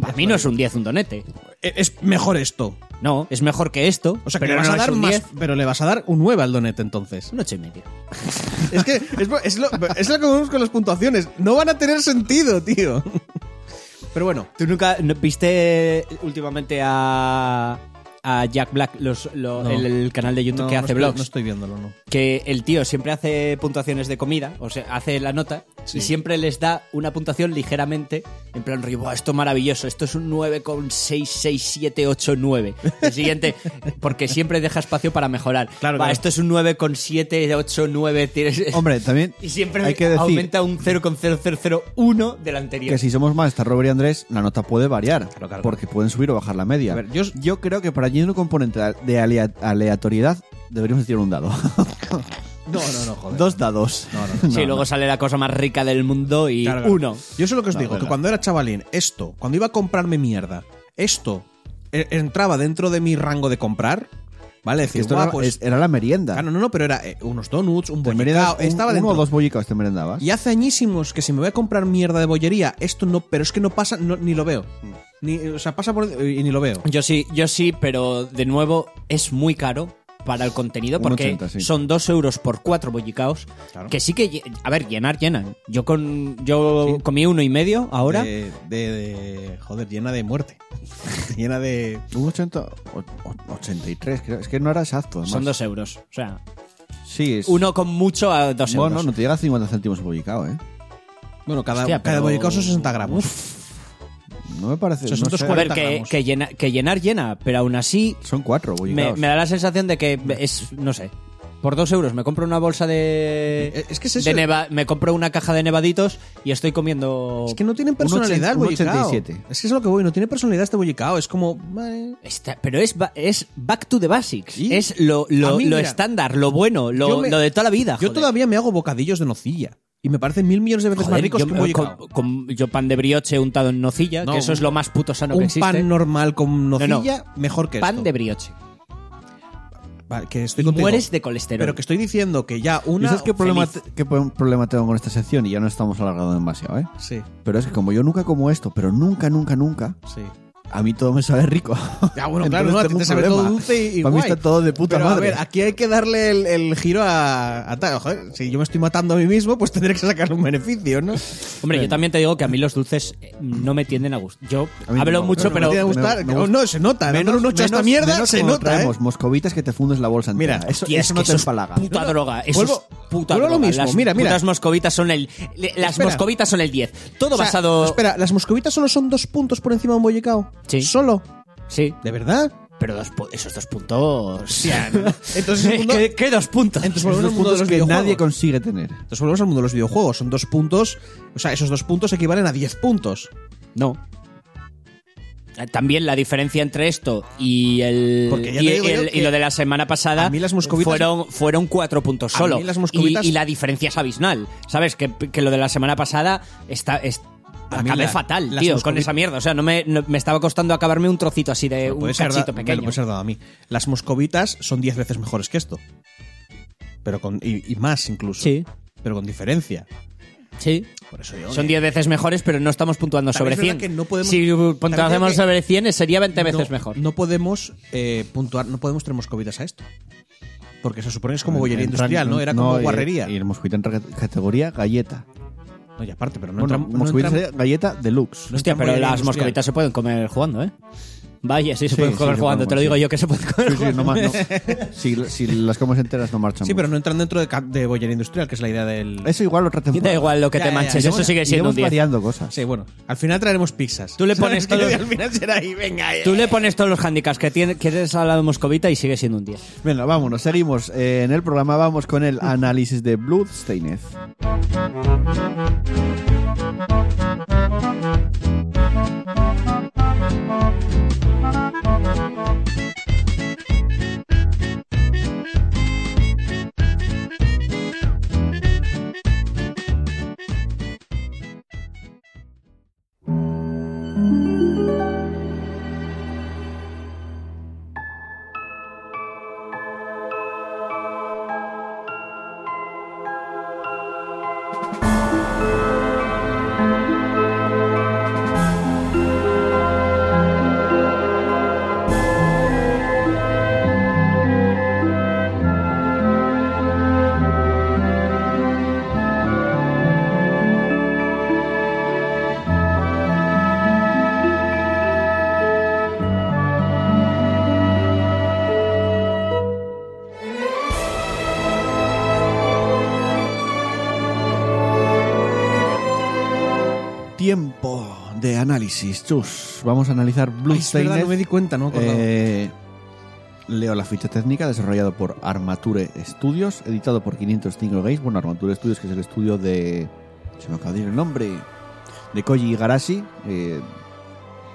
Para mí no es un 10 un donete. E- Es mejor esto. No, es mejor que esto. O sea, que le vas no a dar más, 10, pero le vas a dar un 9 al donete entonces. un 8 y medio. Es que es, es lo, es lo que vemos con las puntuaciones. No van a tener sentido, tío. Pero bueno, ¿Tú nunca viste últimamente a, a Jack Black, los, lo- No. el, el canal de YouTube no, que no hace estoy- vlogs? No estoy viéndolo, no. que el tío siempre hace puntuaciones de comida, o sea, hace la nota y siempre les da una puntuación ligeramente, en plan, "Buah, esto maravilloso, esto es un 9,66789. El siguiente, porque siempre deja espacio para mejorar. Claro, "Buah, claro. esto es un 9,789. tienes- Hombre, también y siempre hay que decir aumenta un 0,0001 del anterior. que si somos más, está Robert y Andrés, la nota puede variar. Claro, claro. Porque pueden subir o bajar la media. Ver, yo- yo creo que para añadir un componente de alea- aleatoriedad deberíamos tirar un dado. No, no, no, joder. Dos dados. No, no, no. Sí, luego sale la cosa más rica del mundo y Claro, claro. uno. Yo sé lo que os No, digo, que cuando era chavalín, esto, cuando iba a comprarme mierda, esto eh, entraba dentro de mi rango de comprar, ¿vale? Es Que decir, esto "Guau, era, pues, es- era la merienda. claro, no, no, pero era eh, unos donuts, un Te merendabas bollicao, un- estaba uno dentro. o dos bollicaos te merendabas. Y hace añísimos que si me voy a comprar mierda de bollería, esto no, pero es que no pasa, no- ni lo veo. Ni, o sea, pasa por y ni lo veo. Yo sí, yo sí, pero de nuevo es muy caro para el contenido porque 80, sí. son dos euros por cuatro bollicaos Claro. que sí que a ver llenar llenan yo con yo comí uno y medio ahora De, de- de- joder, llena de muerte. llena de. Un 80, o- o- 83, creo. Es que no era exacto. además. son dos euros o sea Sí, es. uno con mucho a dos Bueno, euros no te llega a 50 céntimos el bollicao, ¿eh? Bueno, cada, Hostia, cada pero- bollicao son 60 gramos. No me parece. Son no sé. a ver 40 que, gramos. que, llena- que llenar llena pero aún así Son cuatro me, me da la sensación de que es no sé por dos euros me compro una bolsa de Eh, es que es eso. de neva- me compro una caja de nevaditos y estoy comiendo Es que no tienen personalidad el un bollicao. 87. Es que es lo que voy, no tiene personalidad este bollicao. Es como. vale. Está- pero es, es back to the basics. ¿Y? Es lo, lo, A mí, lo mira, estándar, lo bueno, lo, me- lo de toda la vida. Yo joder. todavía me hago bocadillos de nocilla. Y me parecen mil millones de veces Joder, más ricos yo, que un me- bollicao. con- con- yo pan de brioche untado en nocilla, No, que eso es lo más puto sano que un existe. pan normal con no. nocilla, mejor que pan esto. de brioche. Vale, que estoy Y contigo. mueres de colesterol. Pero que estoy diciendo que ya una. ¿Y ¿Sabes qué problema, te- qué problema tengo con esta sección? Y ya no estamos alargando demasiado, ¿eh? Sí, Pero es que como yo nunca como esto, pero nunca, nunca, nunca, sí. A mí todo me sabe rico. Ya, bueno, claro, no, a ti tengo te sabe problema. todo dulce y, y Para mí está todo de puta Pero, madre. A ver, aquí hay que darle el, el giro a, a tal. Joder, si yo me estoy matando a mí mismo, pues tendré que sacarle un beneficio, ¿no? Hombre, yo también te digo que a mí los dulces eh, no me tienden a gustar. Yo A hablo mucho, No, pero... me gustar. me- me No, gusta. no, se nota. Dándole un 8 a esta menos- mierda, menos se nota, ¿eh? moscovitas que te fundes la bolsa entera. Mira, eso, Hostia, eso es no te empalaga. puta droga. Eso vuelvo- es puta lo droga. mismo. Las Mira, mira. putas moscovitas son el... le- Las Espera. moscovitas son el 10. Todo O sea, basado... Espera, ¿las moscovitas solo son dos puntos por encima de un bollicao? Sí. ¿Solo? Sí. ¿De verdad? Pero dos esos dos puntos... Entonces, el mundo- ¿Qué, qué dos puntos? Entonces volvemos al mundo de los que videojuegos. nadie consigue tener. Entonces volvemos al mundo de los videojuegos. Son dos puntos. O sea, esos dos puntos equivalen a 10 puntos. No. eh, también la diferencia entre esto y el y, el- lo de la semana pasada a mí las moscovitas- fueron fueron cuatro puntos solo las y, y la diferencia es abismal sabes que, que lo de la semana pasada está acabé la- fatal tío con esa mierda o sea no me, no- me estaba costando acabarme un trocito así de un Puede ser, cachito da- me lo pequeño puede ser dado a mí. Las moscovitas son 10 veces mejores que esto. Pero con, y, y más incluso. sí Pero con diferencia. sí Por eso yo. son 10 veces mejores, pero no estamos puntuando sobre es verdad 100. que no podemos- si puntuásemos sobre 100, sería 20 veces no, mejor. No podemos eh, puntuar, no podemos tener moscovitas a esto. Porque se supone que es como bollería industrial, ¿no? Era como y- guarrería. Y el moscovita entra en categoría galleta. No, y aparte, pero no bueno, entra- no moscovita entra- sería galleta deluxe. no Hostia, entra pero las moscovitas se pueden comer jugando, ¿eh? Vaya, sí se Sí, pueden comer jugando, te lo digo sí. yo que se pueden comer Sí, sí, jugando. no más, no. Si, si las comes enteras no marchan. Sí, pero no entran dentro de, ca- de bollería industrial, que es la idea del. Eso igual otra temporada. da igual lo que Ya, te ya, manches, ya, eso ya. sigue siendo un Iremos 10. variando cosas. Sí, bueno, al final traeremos pizzas. Tú le pones los- Al final será ahí, venga. eh. Tú le pones todos los handicaps que tiene, quieres al lado moscovita y sigue siendo un 10. Venga, vámonos, seguimos. Eh, en el programa vamos con el análisis de Bloodstained. Análisis. Chus, vamos a analizar Ay, es Bloodstained. verdad, no me di cuenta, ¿no? Eh, leo la ficha técnica, desarrollado por Armature Studios, editado por 505 Games. Bueno, Armature Studios, que es el estudio de. Se me acaba de ir el nombre. De Koji Igarashi, eh,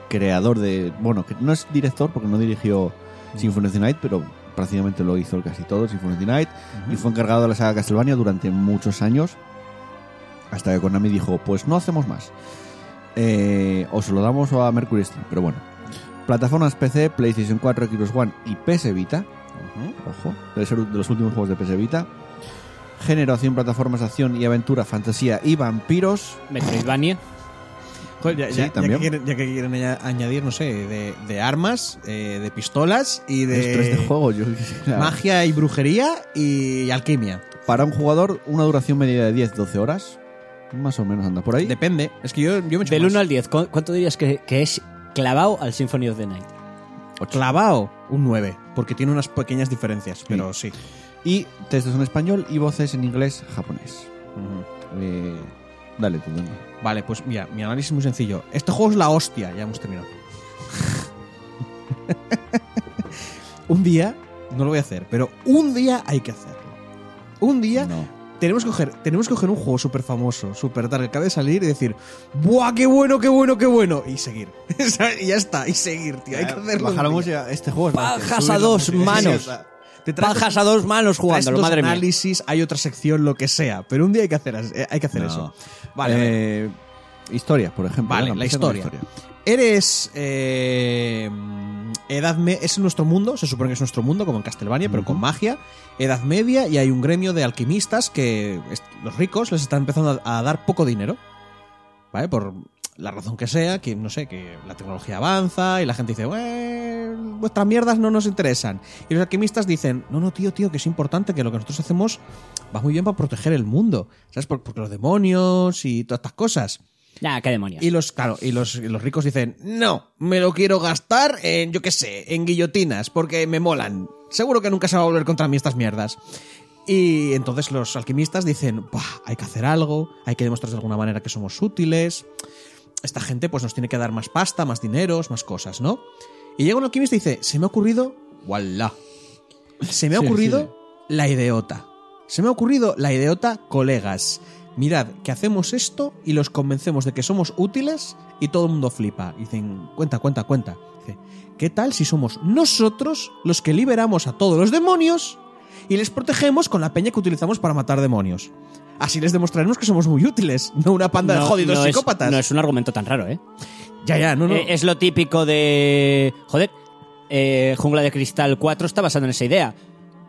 creador de. Bueno, que no es director porque no dirigió Symphony of the Night, pero prácticamente lo hizo casi todo, Symphony of the Night. Y fue encargado de la saga Castlevania durante muchos años. Hasta que Konami dijo: Pues no hacemos más. Eh, o se lo damos a Mercury Steam, pero bueno. Plataformas PC, PlayStation 4, Xbox One y PS Vita. Ojo, debe ser de los últimos juegos de PS Vita. Género, acción, plataformas, acción y aventura, fantasía y vampiros. Metroidvania. Joder, ya, Sí, ya- ya también. que quieren, ya que quieren aña- añadir, no sé, de, de armas, eh, de pistolas y de, Esto es de juego. Yo magia y brujería y alquimia. Para un jugador, una duración media de 10-12 horas. Más o menos anda por ahí. Depende. Es que yo, yo me echo Del más. 1 al 10, ¿cu- ¿cuánto dirías que, que es clavado al Symphony of the Night? Clavao, un 9, porque tiene unas pequeñas diferencias, pero sí. Y textos en español y voces en inglés, japonés. Eh, dale tú, venga. Vale, pues mira, mi análisis es muy sencillo. Este juego es la hostia, ya hemos terminado. un día, no lo voy a hacer, pero un día hay que hacerlo. Un día No. Tenemos que coger, tenemos que coger un juego súper famoso, súper tal, que acabe de salir y decir, ¡buah, qué bueno, qué bueno, qué bueno! Y seguir. y ya está, y seguir, tío. Hay que hacerlo. Baja la música. Este juego es Pajas a la dos manos. Te Pajas a dos manos jugándolo, madre mía. análisis, hay otra sección, lo que sea. Pero un día hay que hacer, eh, hay que hacer No. eso. Vale, a ver. Eh, historia, por ejemplo. Vale, la empecemos historia. Eres. eh, edad me es nuestro mundo, se supone que es nuestro mundo, como en Castlevania, pero con magia. Edad media, y hay un gremio de alquimistas que los ricos les están empezando a, a dar poco dinero. ¿Vale? Por la razón que sea, que no sé, que la tecnología avanza y la gente dice, "Bueno, vuestras mierdas no nos interesan. Y los alquimistas dicen, no, no, tío, tío, que es importante que lo que nosotros hacemos va muy bien para proteger el mundo. ¿Sabes? Por- Porque los demonios y todas estas cosas. Ya, qué demonios. Y los, claro, y los, y los ricos dicen, no, me lo quiero gastar en, yo qué sé, en guillotinas, porque me molan. Seguro que nunca se va a volver contra mí estas mierdas. Y entonces los alquimistas dicen, "Buah, hay que hacer algo, hay que demostrar de alguna manera que somos útiles. Esta gente pues nos tiene que dar más pasta, más dineros, más cosas, ¿no? Y llega un alquimista y dice, se me ha ocurrido, ¡wallah! Se me ha Sí, ocurrido sí. la ideota. Se me ha ocurrido la ideota, colegas. Mirad, que hacemos esto y los convencemos de que somos útiles y todo el mundo flipa. Y dicen, cuenta, cuenta, cuenta. Dice, ¿qué tal si somos nosotros los que liberamos a todos los demonios y les protegemos con la peña que utilizamos para matar demonios? Así les demostraremos que somos muy útiles, no una panda de jodidos no es- psicópatas. no es un argumento tan raro, ¿eh? Ya, ya, no, no. Eh, es lo típico de. Joder, eh, Jungla de Cristal 4 está basado en esa idea.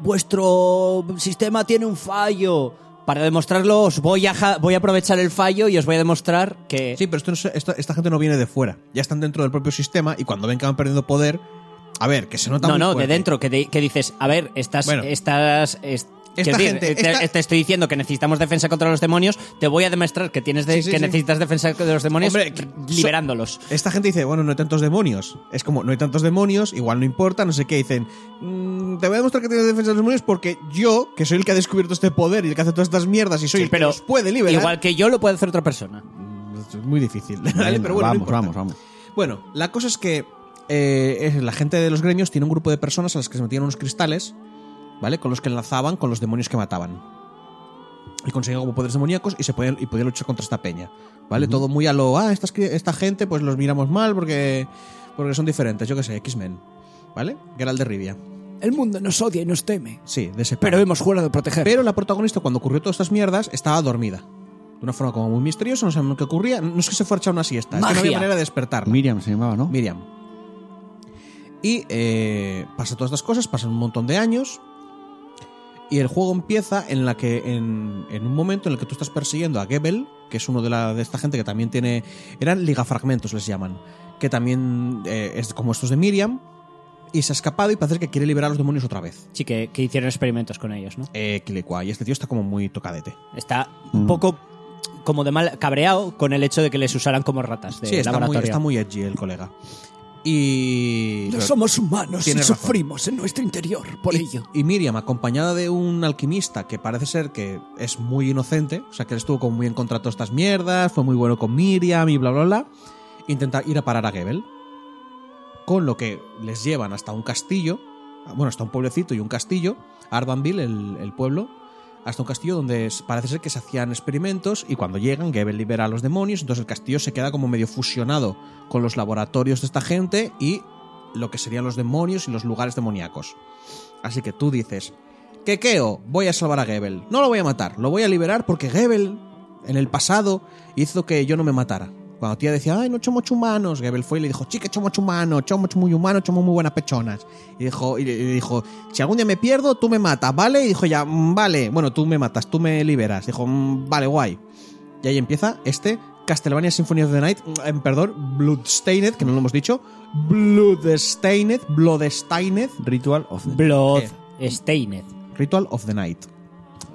Vuestro sistema tiene un fallo. Para demostrarlo, os voy a, ja- voy a aprovechar el fallo y os voy a demostrar que. Sí, pero esto no es- esta, esta gente no viene de fuera. Ya están dentro del propio sistema y cuando ven que van perdiendo poder. A ver, que se nota no, muy no, de fuerte. dentro, que, di- que dices, a ver, estás. Bueno. estás es- Esta decir, gente- te, esta- te estoy diciendo que necesitamos defensa contra los demonios, te voy a demostrar que tienes de- Sí, sí, que sí. necesitas defensa de los demonios Hombre, liberándolos. Esta gente dice, bueno, no hay tantos demonios. Es como, no hay tantos demonios, igual no importa, no sé qué. Dicen, "Mm, te voy a demostrar que tienes defensa de los demonios porque yo, que soy el que ha descubierto este poder y el que hace todas estas mierdas y soy el que los puede liberar. Igual que yo lo puede hacer otra persona. Es muy difícil. ¿vale? Pero bueno, no vamos, vamos, vamos. Bueno, la cosa es que eh, la gente de los gremios tiene un grupo de personas a las que se metían unos cristales, ¿vale? Con los que enlazaban con los demonios que mataban. Y conseguían como poderes demoníacos y se podían, y podían luchar contra esta peña. ¿Vale? Todo muy a lo. Ah, estas cri- esta gente, pues los miramos mal porque. Porque son diferentes, yo qué sé, X-Men. ¿Vale? Geralt de Rivia. El mundo nos odia y nos teme. Sí, de ese Pero hemos jurado proteger. Pero la protagonista, cuando ocurrió todas estas mierdas, estaba dormida. De una forma como muy misteriosa, no sabemos qué ocurría. No es que se fuera a echar una siesta, es que no había manera de despertarla. Miriam se llamaba, ¿no? Miriam. Y eh, pasa todas estas cosas, pasan un montón de años. Y el juego empieza en la que en, en un momento en el que tú estás persiguiendo a Gebel, que es uno de, la, de esta gente que también tiene. Eran ligafragmentos, les llaman. Que también eh, es como estos de Miriam. Y se ha escapado y parece que quiere liberar a los demonios otra vez. Sí, que, que hicieron experimentos con ellos, ¿no? Eh. Y este tío está como muy tocadete. Está un poco como de mal cabreado con el hecho de que les usaran como ratas de Sí, está muy, laboratorio. está muy edgy el colega. Y. No somos humanos y razón. sufrimos en nuestro interior por y, ello. y Miriam, acompañada de un alquimista que parece ser que es muy inocente, o sea, que él estuvo como muy en contra de todas estas mierdas, fue muy bueno con Miriam y bla, bla, bla, intenta ir a parar a Gebel. Con lo que les llevan hasta un castillo, bueno, hasta un pueblecito y un castillo, Arbanville, el, el pueblo, hasta un castillo donde parece ser que se hacían experimentos y cuando llegan, Gebel libera a los demonios, entonces el castillo se queda como medio fusionado con los laboratorios de esta gente y lo que serían los demonios y los lugares demoníacos. Así que tú dices, Kekeo, voy a salvar a Gebel. No lo voy a matar, lo voy a liberar porque Gebel, en el pasado, hizo que yo no me matara. Cuando tía decía, ay, no somos humanos, Gebel fue y le dijo, sí que somos humanos, somos muy humanos, somos muy buenas pechonas. Y dijo, y le- dijo, si algún día me pierdo, tú me matas, ¿vale? Y dijo ya, "Mm, vale, bueno, tú me matas, tú me liberas. Dijo, "Mm, vale, guay. Y ahí empieza este Castlevania Symphony of the Night, mm, eh, perdón, Bloodstained, que no lo hemos dicho, Bloodstained, Bloodstained, Ritual of the... Blood Eh. Stained. Ritual of the Night.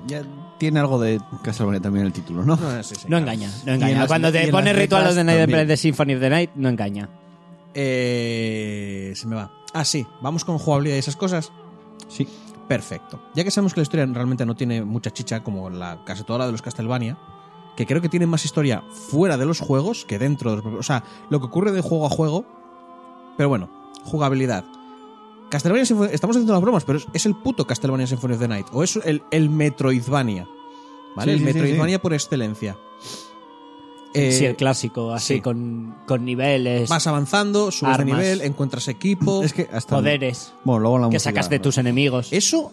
Ya tiene algo de Castlevania también el título, ¿no? No, sí, sí. No engaña, no engaña. las- Cuando te pones las Ritual of the letras Night de Symphony of the Night, no engaña. Eh, se me va. Ah, sí, vamos con jugabilidad y esas cosas. Sí. Perfecto. Ya que sabemos que la historia realmente no tiene mucha chicha como la casi toda la de los Castlevania, que creo que tiene más historia fuera de los juegos que dentro de los O sea, lo que ocurre de juego a juego. Pero bueno, jugabilidad. Castlevania Symphony- estamos haciendo las bromas, pero es, es el puto Castlevania Symphony of the Night. O es el, el Metroidvania. ¿Vale? Sí, el sí, sí, Metroidvania por excelencia. Eh, sí, el clásico, así sí. con, con niveles, Vas avanzando, subes de Armas. nivel, encuentras equipo. Es que hasta... poderes Bueno, luego la que música- sacas de tus enemigos. Eso,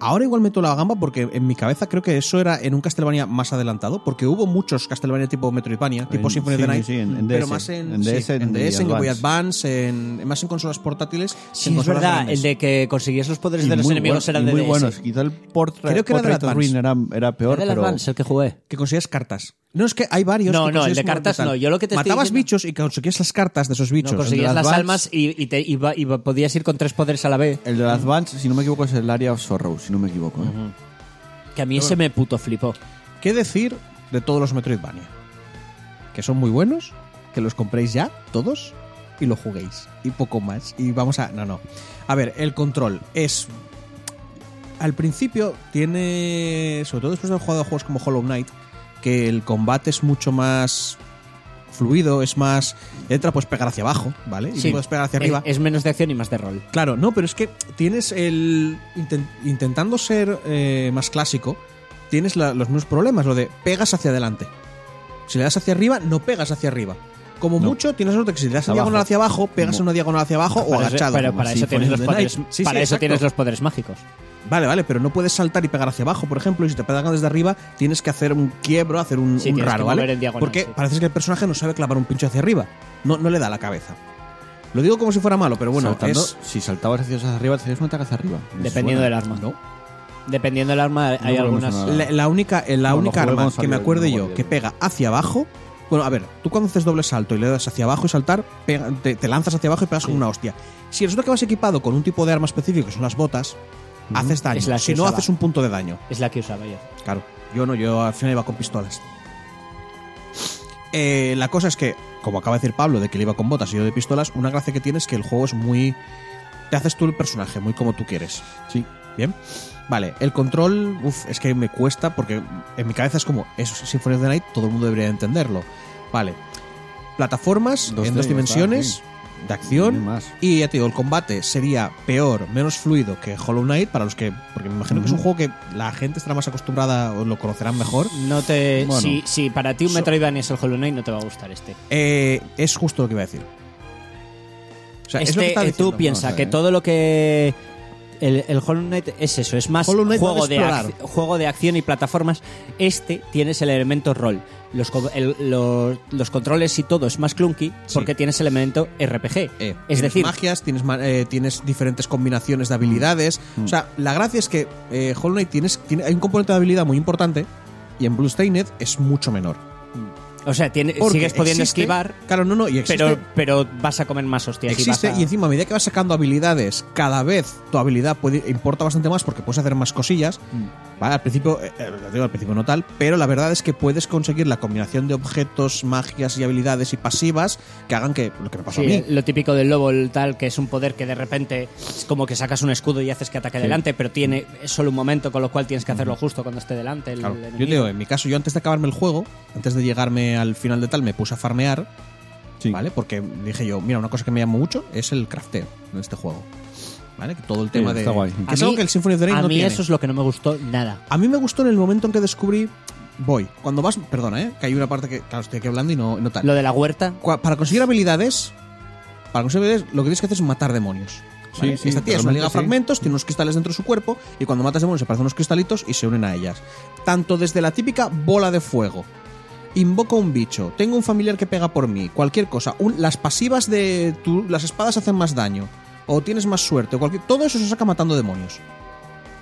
ahora igual meto la gamba porque en mi cabeza creo que eso era en un Castlevania más adelantado, porque hubo muchos Castlevania tipo Metroidvania, tipo En- Symphony of sí, the Night, sí, en- en pero DS, más en, en sí, DS, en en DS, en Game Boy Advance. Más en consolas portátiles. Sí, en es consolas verdad, grandes. el de que conseguías los poderes Y de los muy enemigos bueno- era de muy DS. buenos. Quizá el Portrait, Creo que era of Advance. Era, era peor, Era del pero... Advance, el que jugué. que conseguías cartas. No, es que hay varios. No, que no, el de cartas no, yo lo que te estoy Matabas diciendo- bichos y conseguías las cartas de esos bichos. No conseguías las almas y, y te iba, iba- podías ir con tres poderes a la vez. El de Advance, si no me equivoco, es el Area of Sorrow, si no me equivoco. ¿eh? Que a mí ese me puto flipó. ¿Qué decir de todos los Metroidvania? Que son muy buenos, que los compréis ya, todos, y lo juguéis. Y poco más. Y vamos a... No, no. A ver, el control es... Al principio tiene... Sobre todo después de haber jugado a juegos como Hollow Knight, que el combate es mucho más fluido, es más... Entra, puedes pegar hacia abajo, ¿vale? Y Sí. puedes pegar hacia arriba. Es, menos de acción y más de rol. Claro, no, pero es que tienes el. inten- intentando ser eh, más clásico, tienes la- los mismos problemas, lo de pegas hacia adelante. Si le das hacia arriba, no pegas hacia arriba. Como No. mucho, tienes suerte que si le das en Abajo. diagonal hacia abajo, pegas No. una diagonal hacia abajo o agachado. pero para eso tienes los poderes. Sí, para sí, eso tienes los poderes mágicos. Vale, vale, pero no puedes saltar y pegar hacia abajo, por ejemplo, y si te pegan desde arriba, tienes que hacer un quiebro, hacer un, Sí, un tienes raro, ¿vale? en diagonal, Porque sí. parece que el personaje no sabe clavar un pincho hacia arriba. No, no le da la cabeza. Lo digo como si fuera malo, pero bueno, Saltando, es... si saltabas hacia arriba, te hacías un ataque hacia arriba. Dependiendo del arma. No. Dependiendo del arma, hay No, algunas. La, la única, eh, la No, única arma que me me yo que pega hacia abajo. Bueno, a ver, tú cuando haces doble salto y le das hacia abajo y saltar, pega- te, te lanzas hacia abajo y pegas con una hostia. Si resulta que vas equipado con un tipo de arma específico, que son las botas, haces daño. Es la Si no, usaba. haces un punto de daño. Es la que usaba yo. Claro, yo no, yo al final iba con pistolas. Eh, la cosa es que, como acaba de decir Pablo, de que él iba con botas y yo de pistolas, una gracia que tiene es que el juego es muy. Te haces tú el personaje, muy como tú quieres. Sí. Bien. Vale, el control, uff, es que me cuesta porque en mi cabeza es como, eso es Symphony of the Night, todo el mundo debería entenderlo. Vale. Plataformas 2D, en dos dimensiones, está, de acción. más. Y ya te digo, el combate sería peor, menos fluido que Hollow Knight, para los que. Porque me imagino que es un juego que la gente estará más acostumbrada o lo conocerán mejor. No te. Bueno. si, si para ti un So- Metroidvania es el Hollow Knight, no te va a gustar este. Eh, es justo lo que iba a decir. O sea, es lo que Este, estaba eh, diciendo. tú piensas que todo lo que. El, el Hollow Knight es eso, es más juego de, juego de acción y plataformas. Este tienes el elemento rol. Los, el- los, los controles y todo es más clunky Sí. porque tienes el elemento RPG. Eh, es tienes decir, magias, tienes, eh, tienes diferentes combinaciones de habilidades. Mm. O sea, la gracia es que eh, Hollow Knight tienes, tiene, hay un componente de habilidad muy importante y en Bloodstained es mucho menor. o sea, tiene- sigues pudiendo existe- esquivar, Claro, no, no, y existe, pero, pero vas a comer más hostias. y, existe vas a- y encima a medida que vas sacando habilidades, cada vez tu habilidad puede, importa bastante más porque puedes hacer más cosillas. Vale, al principio, eh, eh, lo digo, al principio no tal, pero la verdad es que puedes conseguir la combinación de objetos, magias y habilidades y pasivas que hagan que lo que me pasó Sí, a mí. lo típico del lobo, el tal, que es un poder que de repente es como que sacas un escudo y haces que ataque delante, pero tiene solo un momento, con lo cual tienes que hacerlo justo cuando esté delante. El, Claro. el Yo digo, en mi caso, yo antes de acabarme el juego, antes de llegarme al final de tal, me puse a farmear, Sí. ¿vale? Porque dije yo, mira, una cosa que me llamó mucho es el crafteo en este juego. ¿Vale? Todo el tema de. está guay. que A es mí- algo que el Symphony of the Night a no mí tiene. eso es lo que no me gustó nada. A mí me gustó en el momento en que descubrí. Voy. Cuando vas. Perdona, ¿eh? Que hay una parte que. Claro, estoy aquí hablando y no, no tal. Lo de la huerta, Cua- Para conseguir habilidades. Para conseguir habilidades, lo que tienes que hacer es matar demonios. ¿vale? Sí, sí, Esta tía es una liga de sí. fragmentos, tiene unos cristales dentro de su cuerpo y cuando matas demonios se aparecen unos cristalitos y se unen a ellas. Tanto desde la típica bola de fuego, invoco un bicho, tengo un familiar que pega por mí, cualquier cosa, un- las pasivas de tu- las espadas hacen más daño, o tienes más suerte, o cualquier, todo eso se saca matando demonios.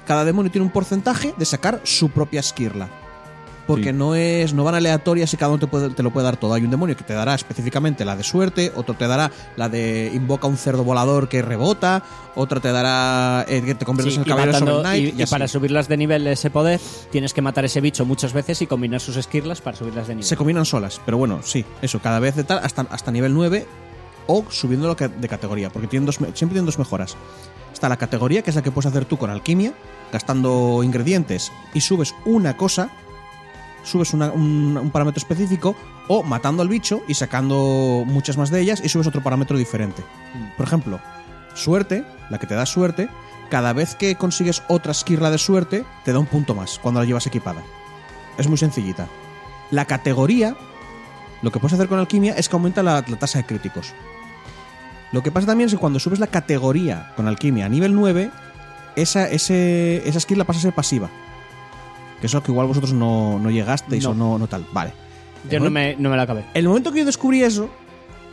Cada demonio tiene un porcentaje de sacar su propia esquirla. Porque Sí. no es no van aleatorias y cada uno te, puede- te lo puede dar todo. Hay un demonio que te dará específicamente la de suerte, otro te dará la de invoca un cerdo volador que rebota, otro te dará eh, que te conviertes sí, en el caballero de matando- Knight. y- y y así. para subirlas de nivel ese poder, tienes que matar ese bicho muchas veces y combinar sus esquirlas para subirlas de nivel. Se combinan solas, pero bueno, sí, eso, cada vez de tal, hasta, hasta nivel 9 o subiéndolo de categoría, porque tienen dos, siempre tienen dos mejoras. Está la categoría, que es la que puedes hacer tú con alquimia, gastando ingredientes y subes una cosa, subes una- un, un parámetro específico, o matando al bicho y sacando muchas más de ellas y subes otro parámetro diferente. Por ejemplo, suerte, la que te da suerte, cada vez que consigues otra esquirla de suerte, te da un punto más cuando la llevas equipada. Es muy sencillita. La categoría, lo que puedes hacer con alquimia es que aumenta la, la tasa de críticos. Lo que pasa también es que cuando subes la categoría con alquimia a nivel 9, esa, ese, esa skill la pasa a ser pasiva. Que eso que igual vosotros no, no llegasteis No. o no, no tal. Vale. Yo no me, no me la acabé. El momento que yo descubrí eso,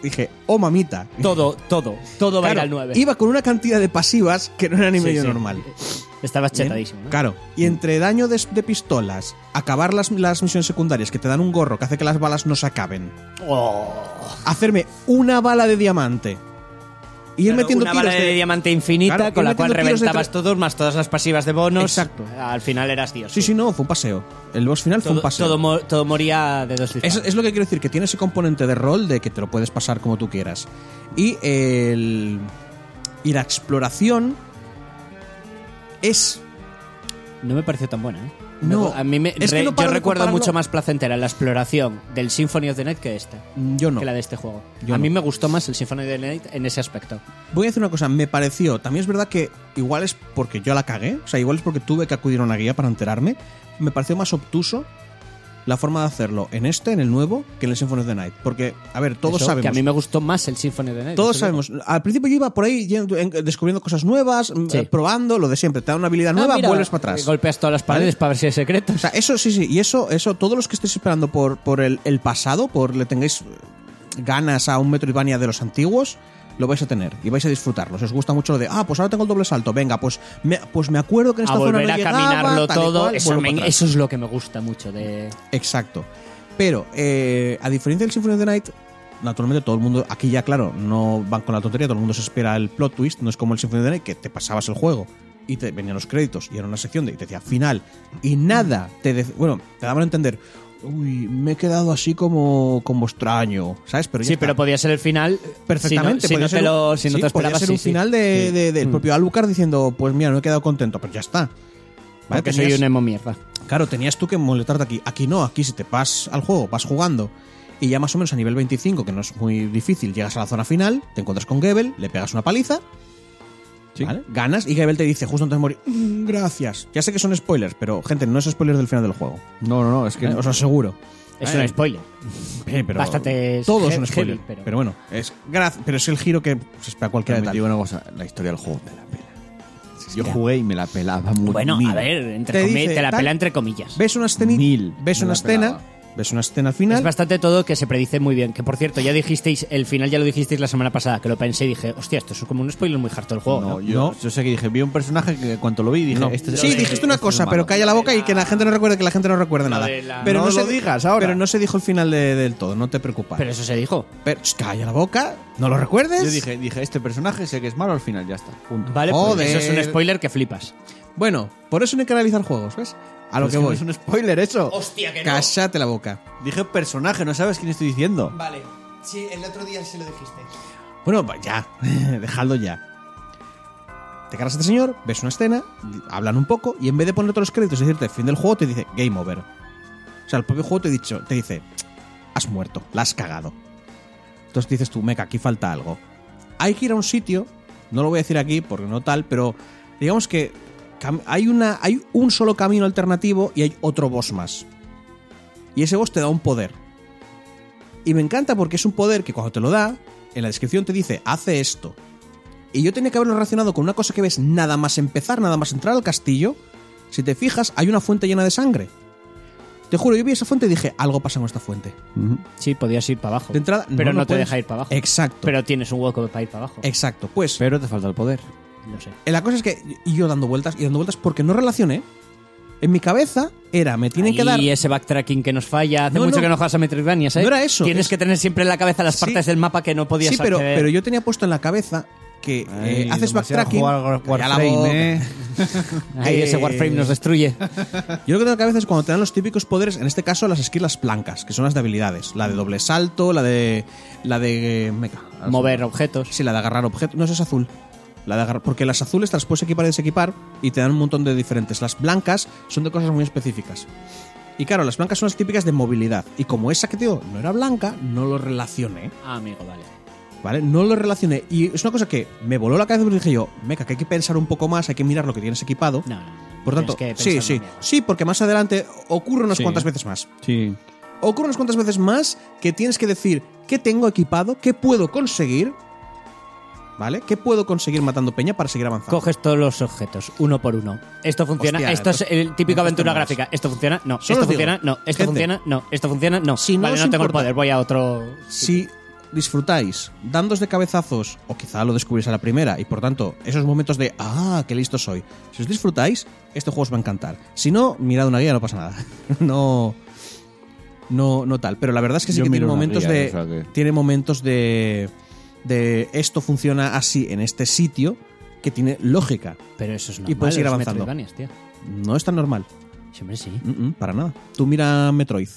dije, oh mamita. Todo, todo, todo va a ir Claro, al 9. Iba con una cantidad de pasivas que no era ni Sí, medio sí. normal. Estabas Bien. chetadísimo. ¿no? Claro. Y entre daño de, de pistolas, acabar las, las misiones secundarias que te dan un gorro que hace que las balas no se acaben, Oh. hacerme una bala de diamante ir Claro, metiendo una tiros bala de, de- diamante infinita Claro, con la cual reventabas todos más todas las pasivas de bonos. Exacto. Al final eras Dios. Sí, sí, no, fue un paseo. El boss final fue Todo, un paseo. todo, mo- todo moría de dos Es, es lo que quiero decir, que tiene ese componente de rol de que te lo puedes pasar como tú quieras. Y el. Y la exploración es. No me pareció tan buena, ¿eh? No, a mí me, es que re- no yo recuerdo mucho más placentera la exploración del Symphony of the Night que esta. Mm, Yo no. Que la de este juego. Yo a mí no. me gustó más el Symphony of the Night en ese aspecto. Voy a decir una cosa, me pareció, también es verdad que igual es porque yo la cagué, o sea, igual es porque tuve que acudir a una guía para enterarme, me pareció más obtuso la forma de hacerlo en este, en el nuevo, que en el Symphony of the Night. Porque, a ver, todos Eso, sabemos... Que a mí me gustó más el Symphony of the Night. Todos digo. sabemos. Al principio yo iba por ahí descubriendo cosas nuevas, m- Sí. eh, probando lo de siempre. Te da una habilidad Ah, nueva, mira, vuelves para atrás. Golpeas todas las paredes ¿Vale? para ver si hay secretos. O sea, eso sí, sí. Y eso, eso, todos los que estéis esperando por, por el, el pasado, por le tengáis eh, ganas a un Metroidvania de los antiguos, lo vais a tener y vais a disfrutarlo. Si os gusta mucho lo de, ah, pues ahora tengo el doble salto, venga, pues me, pues me acuerdo que en a esta zona volver no a llegaba, caminarlo tal y todo. cual, eso, me- atrás. eso es lo que me gusta mucho de. Exacto. Pero, eh, a diferencia del Symphony of the Night, naturalmente todo el mundo, aquí ya claro, no van con la tontería, todo el mundo se espera el plot twist, no es como el Symphony of the Night que te pasabas el juego y te venían los créditos y era una sección de y te decía final y nada, te de- bueno, te daban a entender, uy, me he quedado así como, como extraño, ¿sabes? Pero ya Sí, está. pero podía ser el final. Perfectamente, Si no, podía si no ser te, lo, si no sí, te esperabas. podía ser un sí, final de, Sí. de- del Mm. propio Alucard diciendo, pues mira, no he quedado contento, pero ya está. ¿Vale? Porque soy un emo mierda. Claro, tenías tú que molestarte aquí. Aquí no, aquí si te vas al juego, vas jugando y ya más o menos a nivel 25, que no es muy difícil, llegas a la zona final, te encuentras con Gebel, le pegas una paliza, ¿vale? ganas y Gebel te dice justo antes de morir, "Mm, gracias. Ya sé que son spoilers, pero gente, no es spoilers del final del juego. No, no, no, es que Eh, Os aseguro. Es Eh, un spoiler. eh, pero Bastante Todos he- son spoilers. heavy, pero- pero... bueno, es gra- pero es el giro que se espera cualquiera de También tal. te digo una cosa, la historia del juego me la pela. Yo jugué y me la pelaba muy Bueno, mil. a ver, entre Te dice te la pela entre comillas. Ves una escena, Mil. ves Me una escena, pelaba. Ves una escena al final. Es bastante todo que se predice muy bien. Que por cierto, ya dijisteis, el final ya lo dijisteis la semana pasada, que lo pensé y dije, hostia, esto es como un spoiler muy harto del juego. No, ¿no? yo, No. yo sé que dije, vi un personaje que cuando lo vi dije, No. este es- sí, dijiste una este cosa, el pero calla la boca y que la gente no recuerde que la gente no recuerde nada. la- Pero No se lo digas ahora. Pero no se dijo el final de- del todo, no te preocupes. Pero eso se dijo. Pero, ch, calla la boca, no lo recuerdes. Yo dije, dije, este personaje sé que es malo al final, ya está. Punto. Vale, Joder. pues eso es un spoiler que flipas. Bueno, por eso no hay que analizar juegos, ¿ves? A lo que no voy. es un spoiler eso. Hostia, que Cállate la boca. Dije personaje, no sabes quién estoy diciendo. Vale, sí, el otro día sí lo dijiste. Bueno, va, ya, dejadlo ya. Te cargas a este señor, ves una escena, hablan un poco y en vez de poner todos los créditos y decirte fin del juego, te dice game over. O sea, el propio juego te, dicho, te dice, has muerto, la has cagado. Entonces dices tú, meca, aquí falta algo. Hay que ir a un sitio, no lo voy a decir aquí porque no tal, pero digamos que hay, una, hay un solo camino alternativo y hay otro boss más. Y ese boss te da un poder. Y me encanta porque es un poder que cuando te lo da, en la descripción te dice, hace esto. Y yo tenía que haberlo relacionado con una cosa que ves nada más empezar, nada más entrar al castillo. Si te fijas, hay una fuente llena de sangre. Te juro, yo vi esa fuente y dije, algo pasa con esta fuente. Sí, podías ir para abajo. De entrada, pero no, no te puedes- deja ir para abajo. Exacto. Pero tienes un hueco para ir para abajo. Exacto. Pues, Pero te falta el poder. No sé. eh, la cosa es que y yo dando vueltas y dando vueltas porque no relacioné. En mi cabeza era, me tienen que dar... Y ese backtracking que nos falla. Hace No, mucho no. que no juegas a Metroidvanias, ¿eh? No era eso, Tienes es- que tener siempre en la cabeza las Sí. partes del mapa que no podías Sí, pero, acceder. pero yo tenía puesto en la cabeza que eh, Ay, haces demasiado backtracking. jugar Warframe. ¿eh? Ahí ese Eh, Warframe nos destruye. Yo lo que tengo en la cabeza es cuando te dan los típicos poderes, en este caso las skills las blancas, que son las de habilidades. La de doble salto, la de. La de. meca. Mover objetos. Sí, la de agarrar objetos. No, esa es azul. La de agarrar, porque las azules te las puedes equipar y desequipar y te dan un montón de diferentes. Las blancas son de cosas muy específicas. Y claro, las blancas son las típicas de movilidad. Y como esa que te digo no era blanca, no lo relacioné. Ah, amigo, vale. ¿Vale? No lo relacioné. Y es una cosa que me voló la cabeza porque dije yo, meca, que hay que pensar un poco más, hay que mirar lo que tienes equipado. No, no, no. Por tanto, que sí, sí. Sí, porque más adelante ocurre unas Sí. cuantas veces más. Sí. Ocurre unas cuantas veces más que tienes que decir qué tengo equipado, qué puedo conseguir, ¿vale? ¿Qué puedo conseguir matando peña para seguir avanzando? Coges todos los objetos, uno por uno. Esto funciona. Hostia, esto es el típico aventura gráfica. Esto funciona. No. Solo esto digo, funciona. No. Esto gente, funciona. No. Esto funciona. No. si no vale, no tengo el poder. Voy a otro. Si disfrutáis dándos de cabezazos, o quizá lo descubrís a la primera, y por tanto, esos momentos de ah, qué listo soy. Si os disfrutáis, este juego os va a encantar. Si no, mirad una guía, no pasa nada. no. No, no tal. Pero la verdad es que sí Yo que tiene momentos guía, de. o sea que- Tiene momentos de. de esto funciona así en este sitio que tiene lógica. Pero eso es normal. Y puedes ir avanzando. Tío. No es tan normal. Siempre sí. Mm, mm, para nada. Tú mira Metroid.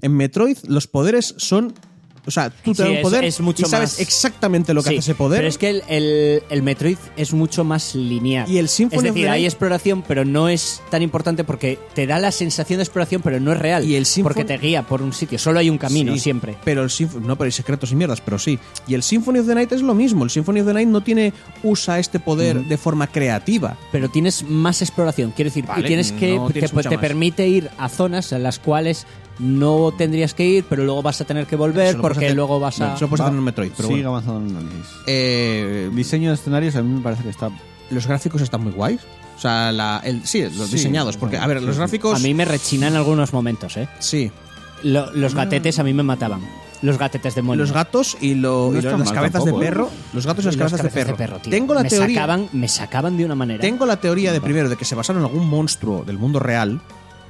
En Metroid los poderes son O sea, tú te Sí, das un es- poder es mucho y sabes más- exactamente lo que Sí, hace ese poder. Pero es que el, el- el Metroid es mucho más lineal. Y el Symphony Es of decir, the hay Night- exploración, pero no es tan importante porque te da la sensación de exploración, pero no es real. Y el Symphony- Porque te guía por un sitio. Solo hay un camino Sí, siempre. Pero el Symf- no, pero hay secretos y mierdas, pero sí. Y el Symphony of the Night es lo mismo. El Symphony of the Night no tiene usa este poder de forma creativa. Pero tienes más exploración. Quiero decir, Vale, y tienes que. no tienes te permite ir a zonas en las cuales no tendrías que ir, pero luego vas a tener que volver porque hacer- luego vas a. Eso lo puedes hacer en un Metroid, pero Sigue bueno. avanzando en el análisis. Eh, diseño de escenarios a mí me parece que está... los gráficos están muy guays. O sea, la, el, sí, los Sí, diseñados. Porque, a ver, sí, los gráficos. A mí me rechina en algunos momentos, ¿eh? Sí. Lo- los gatetes a mí me mataban. Los gatetes de Los gatos y, lo- No y está las cabezas tampoco, de ¿eh? perro. Los gatos y las cabezas, de perro. Tengo la me teoría. Sacaban, me sacaban de una manera. Tengo la teoría de primero de que se basaron en algún monstruo del mundo real,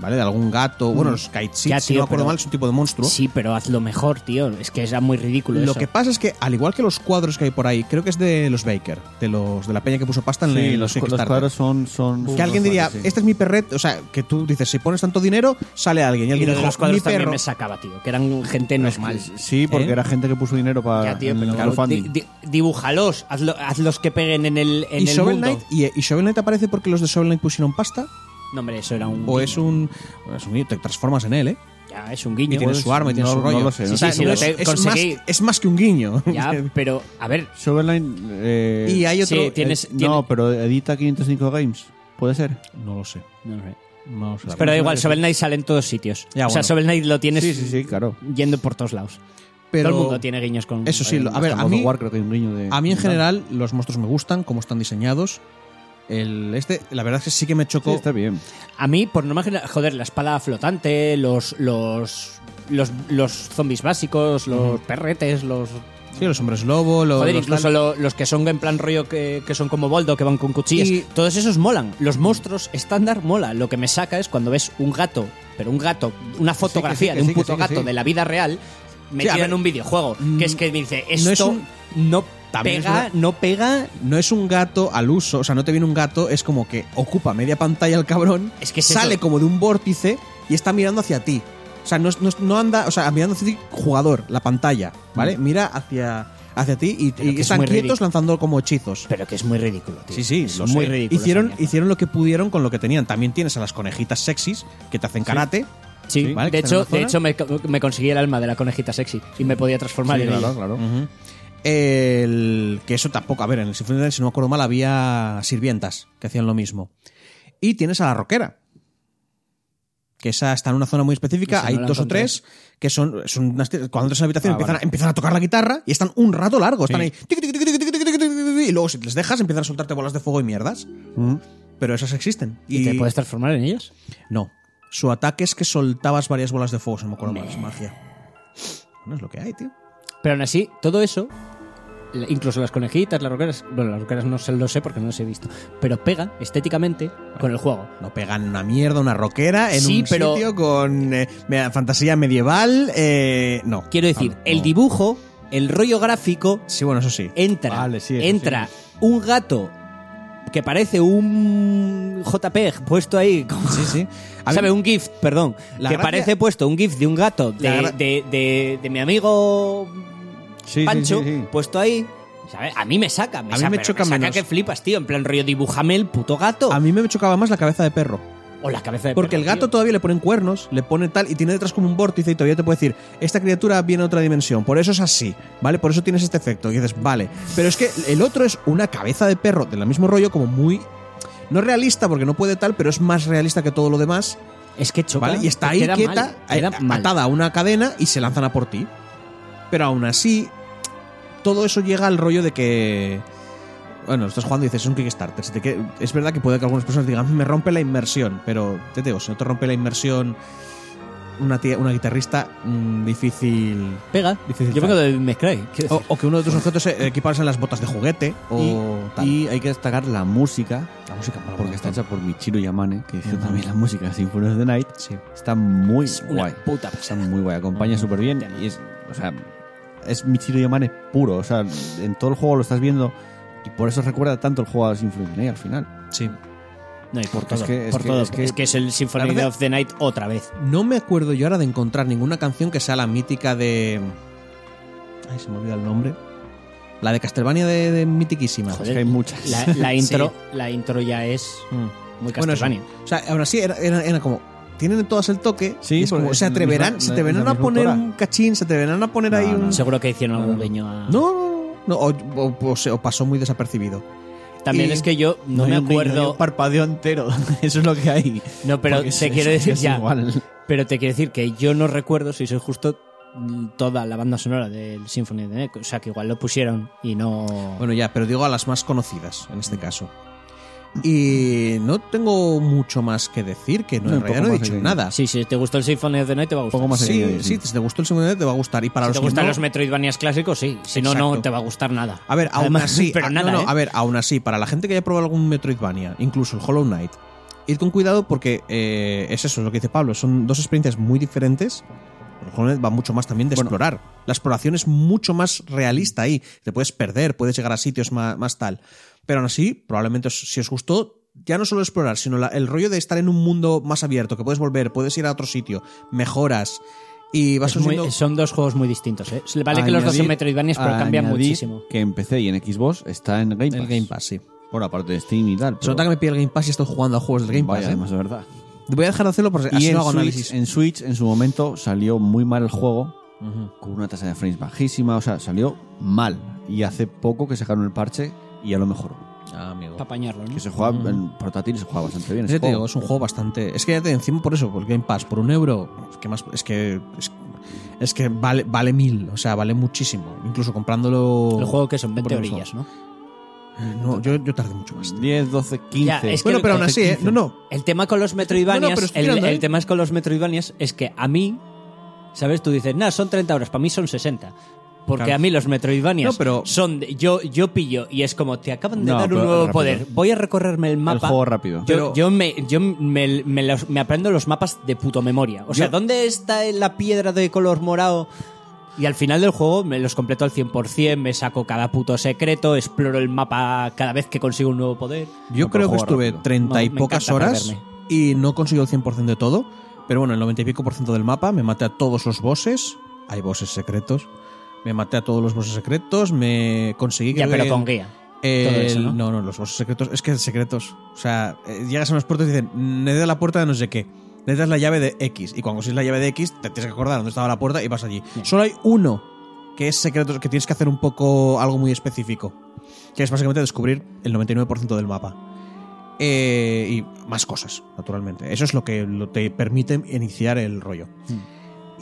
¿vale? De algún gato. Bueno, los Ya, kaitzits, si no me acuerdo pero- mal, es un tipo de monstruo. Sí, pero hazlo mejor, tío. Es que era muy ridículo Lo eso. que pasa es que, al igual que los cuadros que hay por ahí, creo que es de los Baker, de los de la peña que puso pasta en Sí, el- los, los Kickstarter. cuadros son... son Que alguien diría, sí. este es mi perret, o sea, que tú dices, si pones tanto dinero, sale alguien. Y Y alguien lo de dijo, los cuadros mi también perro. me sacaba, tío. Que eran gente normal. Sí, porque ¿Eh? era gente que puso dinero para Ya, tío, pero claro, di- di- dibújalos. Hazlo- hazlos que peguen en el, en ¿Y el Shovel mundo. Knight? ¿Y, y Shovel Knight aparece porque los de Shovel Knight pusieron pasta? No, hombre, eso era un. ¿O guiño. es un, es un... Te transformas en él, ¿eh? Ya, es un Y guiño. tiene Pues, su arma y tiene no- su no rollo. lo sé, Sí, sí, no es, más, es más que un guiño. Ya, pero, a ver. Knight, eh, y hay otro... Sí, tienes- eh, tiene- No, pero edita 505 Games. ¿Puede ser? No lo sé. No sé. No lo sé. Pero da igual, Shovel Knight sale en todos sitios. Ya, o sea, bueno. Shovel Knight lo tienes Sí, sí, sí, claro. yendo por todos lados. Pero Todo el mundo tiene guiños con. Eso sí, lo- a Hasta ver, a mí, War creo que hay un guiño de... a mí en general los monstruos me gustan, cómo están diseñados. El, este, la verdad es que sí que me Sí, chocó. está bien. A mí, por norma general, joder, la espada flotante, los. los. los, los zombies básicos, los perretes, los. Sí, los hombres lobo, los, Joder, los incluso lo- los que son en plan rollo que, que son como Boldo, que van con cuchillas. Y- Todos esos molan. Los monstruos estándar mola. Lo que me saca es cuando ves un gato, pero un gato, una fotografía que de un sí, que puto sí, que gato sí. de la vida real metido en un videojuego. Que es que me dice, no es esto un- no, también pega, una- no pega. No es un gato al uso, o sea, no te viene un gato, es como que ocupa media pantalla el cabrón, Es que es sale eso. como de un vórtice y está mirando hacia ti. O sea, no, no, anda, o sea, mirando hacia ti, jugador, la pantalla, ¿vale? Mira hacia, hacia ti y, es están quietos ridículo. lanzando como hechizos. Pero que es muy ridículo, tío. Sí, sí, es lo muy sé. ridículo. Hicieron, hicieron lo que pudieron con lo que tenían. También tienes a las conejitas sexys que te hacen karate. Sí, ¿vale? que de hecho, de hecho me, me conseguí el alma de la conejita sexy y me podía transformar Sí, en claro, ella. claro. El, que eso tampoco, a ver, en el Sinfonía, si no me acuerdo mal, había sirvientas que hacían lo mismo. Y tienes a la roquera. Que esa está en una zona muy específica. Hay dos o tres que son, cuando entras en la habitación ah, empiezan, a, a tocar la guitarra y están un rato largo. Están ahí. Y luego, si les dejas, empiezan a soltarte bolas de fuego y mierdas. Mm. Pero esas existen. ¿Y, te puedes transformar en ellas? No. Su ataque es que soltabas varias bolas de fuego, se me acuerdo mal, es magia. No es lo que hay, tío. Pero aún así, todo eso incluso las conejitas, las roqueras, bueno, las roqueras no sé, lo sé porque no las he visto, pero pegan estéticamente con el juego. No pegan una mierda, una rockera en Sí, un pero- sitio con eh, fantasía medieval. eh, no. Quiero decir, el no. dibujo, el rollo gráfico, Sí, bueno, eso sí. entra, Vale, sí, eso entra un gato que parece un JPEG puesto ahí, como- Sí, sí. A mí- ¿sabe? Un GIF, perdón, La que gracia- parece puesto un GIF de un gato de, de- de- de mi amigo Sí, Pancho, sí, puesto ahí. ¿sabes? A mí me saca, me A mí saca, me choca saca menos. que flipas, tío. En plan rollo, dibújame el puto gato. A mí me chocaba más la cabeza de perro. o la cabeza de Porque perro, el gato tío. todavía le ponen cuernos, le pone tal, y tiene detrás como un vórtice y todavía te puede decir, esta criatura viene de otra dimensión, por eso es así, ¿vale? Por eso tienes este efecto. Y dices, vale. Pero es que el otro es una cabeza de perro del mismo rollo, como muy. No realista, porque no puede tal, pero es más realista que todo lo demás. Es que choca. ¿Vale? Y está ahí quieta, mal, eh, mal. atada a una cadena y se lanzan a por ti. Pero aún así, todo eso llega al rollo de que. Bueno, estás jugando y dices, es un Kickstarter. Si te es verdad que puede que algunas personas digan, me rompe la inmersión. Pero, Teteo, si no te rompe la inmersión una, tía- una guitarrista, mm, difícil. Pega. Difícil Yo vengo de Mescray. O, o que uno de tus objetos se equiparas en las botas de juguete. O tal. Y hay que destacar la música, la música porque está hecha por Michiru Yamane, que hizo también la música de Symphony of the Night. Sí. Está muy Es una guay. puta Está muy guay, acompaña súper bien. Y es, o sea, es Michiru Yamane puro. O sea, en todo el juego lo estás viendo y por eso recuerda tanto el juego de Symphony of the Night al final. Sí. No, y por Es todo. que- es por que- todo. es que- es que es el Symphony La verdad- of the Night otra vez. No me acuerdo yo ahora de encontrar ninguna canción que sea la mítica de. Ay, se me olvida el nombre. La de Castlevania de, de mitiquísima. Es que hay muchas. La, la intro, la intro ya es Mm. muy Bueno, eso. Castlevania. O sea, aún así era, era- era como. Tienen todas el toque. Sí, es porque como, es se atreverán, misma- se atreverán a poner autora. un cachín, se atreverán a poner No, ahí no, un. Seguro que hicieron algún guiño a... No, no, no. no, o, o- o pasó muy desapercibido. También Y- es que yo no, me acuerdo... un parpadeo entero. Eso es lo que hay. No, pero Porque te es- quiero decir ya. igual. Pero te quiero decir que yo no recuerdo, si soy justo, mm, toda la banda sonora del Symphony of the Night. O sea, que igual lo pusieron y no... Bueno, ya, pero digo a las más conocidas en este caso. Y no tengo mucho más que decir, que no, No, en un realidad poco no he dicho de- nada. Sí, si te gustó el Symphony of the Night te va a gustar. Poco más Sí, sí, si te gustó el segundo te va a gustar. Y para Si los te gustan no- los Metroidvanias clásicos, sí. Si no, no te va a gustar nada. A ver, aún Además, así, pero a- nada, no, no, ¿eh? a ver, aún así, para la gente que haya probado algún Metroidvania, incluso el Hollow Knight, id con cuidado porque eh, es eso, es lo que dice Pablo, son dos experiencias muy diferentes. El Hollow Knight va mucho más también de Bueno. explorar. La exploración es mucho más realista ahí. Te puedes perder, puedes llegar a sitios más, más tal. Pero aún así, probablemente si os gustó, ya no solo explorar, sino la- el rollo de estar en un mundo más abierto, que puedes volver, puedes ir a otro sitio, mejoras y vas muy- consiguiendo- son dos juegos muy distintos, ¿eh? Vale que los dos son Metroidvanias, pero cambian muchísimo. Que en PC y en Xbox está en Game Pass. el Game Pass, sí. Bueno, aparte de Steam y tal. Se nota que me pide el Game Pass y estoy jugando a juegos del Game Pass. Vaya, ¿eh? además, de verdad. Voy a dejar de hacerlo porque Y así en no hago Switch, análisis. en Switch, en su momento, salió muy mal el juego, con una tasa de frames bajísima, o sea, salió mal. Y hace poco que sacaron el parche y ya lo mejoró. Ah, amigo. Para apañarlo, ¿no? Que se juega en portátil y se juega bastante bien. Ese te digo, es un juego bastante. Es que ya te encima por eso, por el Game Pass, por un euro, es que más, es que es, es que vale, vale mil, o sea, vale muchísimo. Incluso comprándolo. El juego que son 20 por eso. orillas, ¿no? No, yo, yo tardé mucho más. 10, 12, 15. Ya, es que Bueno, el- pero aún así, ¿eh? No, no. El tema con los Metroidvanias, No, no, el, ¿eh? el tema es con los Metroidvanias es que a mí, ¿sabes? Tú dices, nada, son 30 horas, para mí son 60. Porque Claro. a mí los Metroidvanias No, pero- son. de- yo, yo pillo y es como, te acaban de No, dar un nuevo rápido. poder. Voy a recorrerme el el mapa. juego rápido. Yo, Pero- yo, me, yo me, me los- me aprendo los mapas de puto memoria. O sea, Yo- ¿dónde está la piedra de color morado? Y al final del juego me los completo al 100%, me saco cada puto secreto, exploro el mapa cada vez que consigo un nuevo poder. Yo No, creo que estuve rápido. 30 y pocas horas perderme. y no consigo el 100% de todo. Pero bueno, el 90 y pico por ciento del mapa me maté a todos los bosses. Hay bosses secretos. Me maté a todos los bosses secretos. Me conseguí que. Ya, pero con guía. El- Todo eso, ¿no? ¿no? no, los bosses secretos. Es que secretos. O sea, eh, llegas a unas puertas y dicen, necesitas la puerta de no sé qué. Necesitas la llave de X. Y cuando consigues la llave de X, te tienes que acordar dónde estaba la puerta y vas allí. Solo hay uno que es secreto, que tienes que hacer un poco algo muy específico. Que es básicamente descubrir el 99% del mapa. Eh, y más cosas, naturalmente. Eso es lo que lo- te permite iniciar el rollo.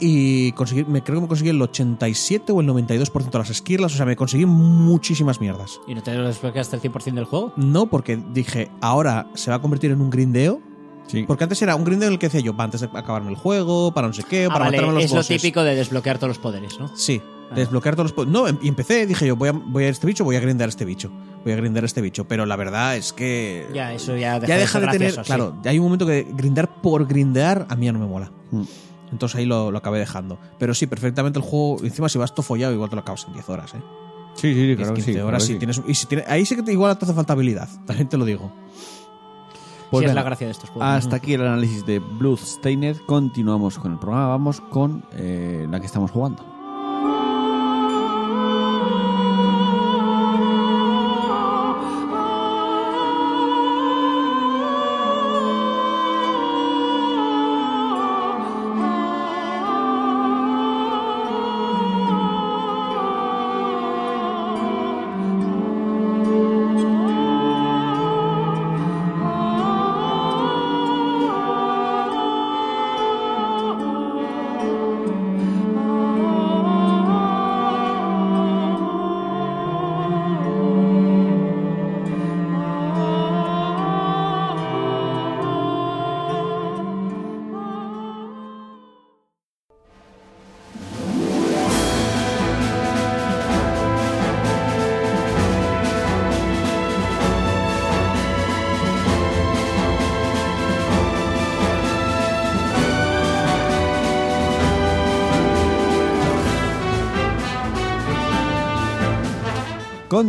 Y conseguir, me creo que me conseguí el 87 o el 92% de las esquirlas. O sea, me conseguí muchísimas mierdas. ¿Y no te lo desbloqueaste el 100% del juego? No, porque dije, ahora se va a convertir en un grindeo. Sí. Porque antes era un grindeo en el que decía yo, "Va, antes de acabarme el juego, para no sé qué, Ah, para vale, matarme los es lo bosses". típico de desbloquear todos los poderes, ¿no? Sí, Ah. desbloquear todos los po- No, em- y empecé, dije yo, voy a, voy a este bicho, voy a grindar este bicho. Voy a grindar este bicho. Pero la verdad es que. Ya, eso ya deja, ya deja de, ser tener. gracioso, sí. claro, hay un momento que grindar por grindear a mí ya no me mola. Mm. Entonces ahí lo, lo acabé dejando. Pero sí, perfectamente el juego. Encima, si vas todo follado, igual te lo acabas en 10 horas, ¿eh? Sí, sí, sí, 10, claro que 15 sí. horas. sí, sí. tienes, y si tiene- ahí sí que te, igual te hace falta habilidad. También te lo digo. Sí, Pues es venga. la gracia de estos juegos. Hasta aquí el análisis de Bloodstained. Continuamos con el programa. Vamos con eh, la que estamos jugando.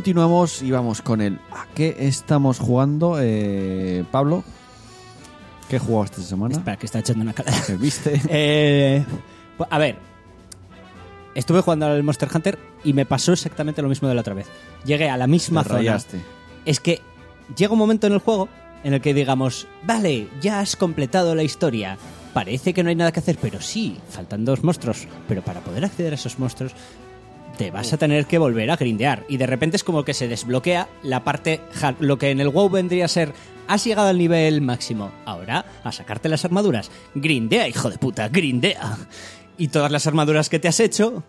Continuamos y vamos con el ¿A qué estamos jugando? Eh, Pablo, ¿qué jugado esta semana? Espera, que está echando una cara. ¿Qué viste? Eh, a ver. estuve jugando al Monster Hunter y me pasó exactamente lo mismo de la otra vez. Llegué a la misma Te zona. rayaste. Es que llega un momento en el juego en el que digamos, vale, ya has completado la historia. Parece que no hay nada que hacer, pero sí, faltan dos monstruos. Pero para poder acceder a esos monstruos, te vas a tener que volver a grindear. Y de repente es como que se desbloquea la parte, hard- lo que en el WoW vendría a ser, has llegado al nivel máximo, ahora a sacarte las armaduras. Grindea, hijo de puta, grindea. Y todas las armaduras que te has hecho,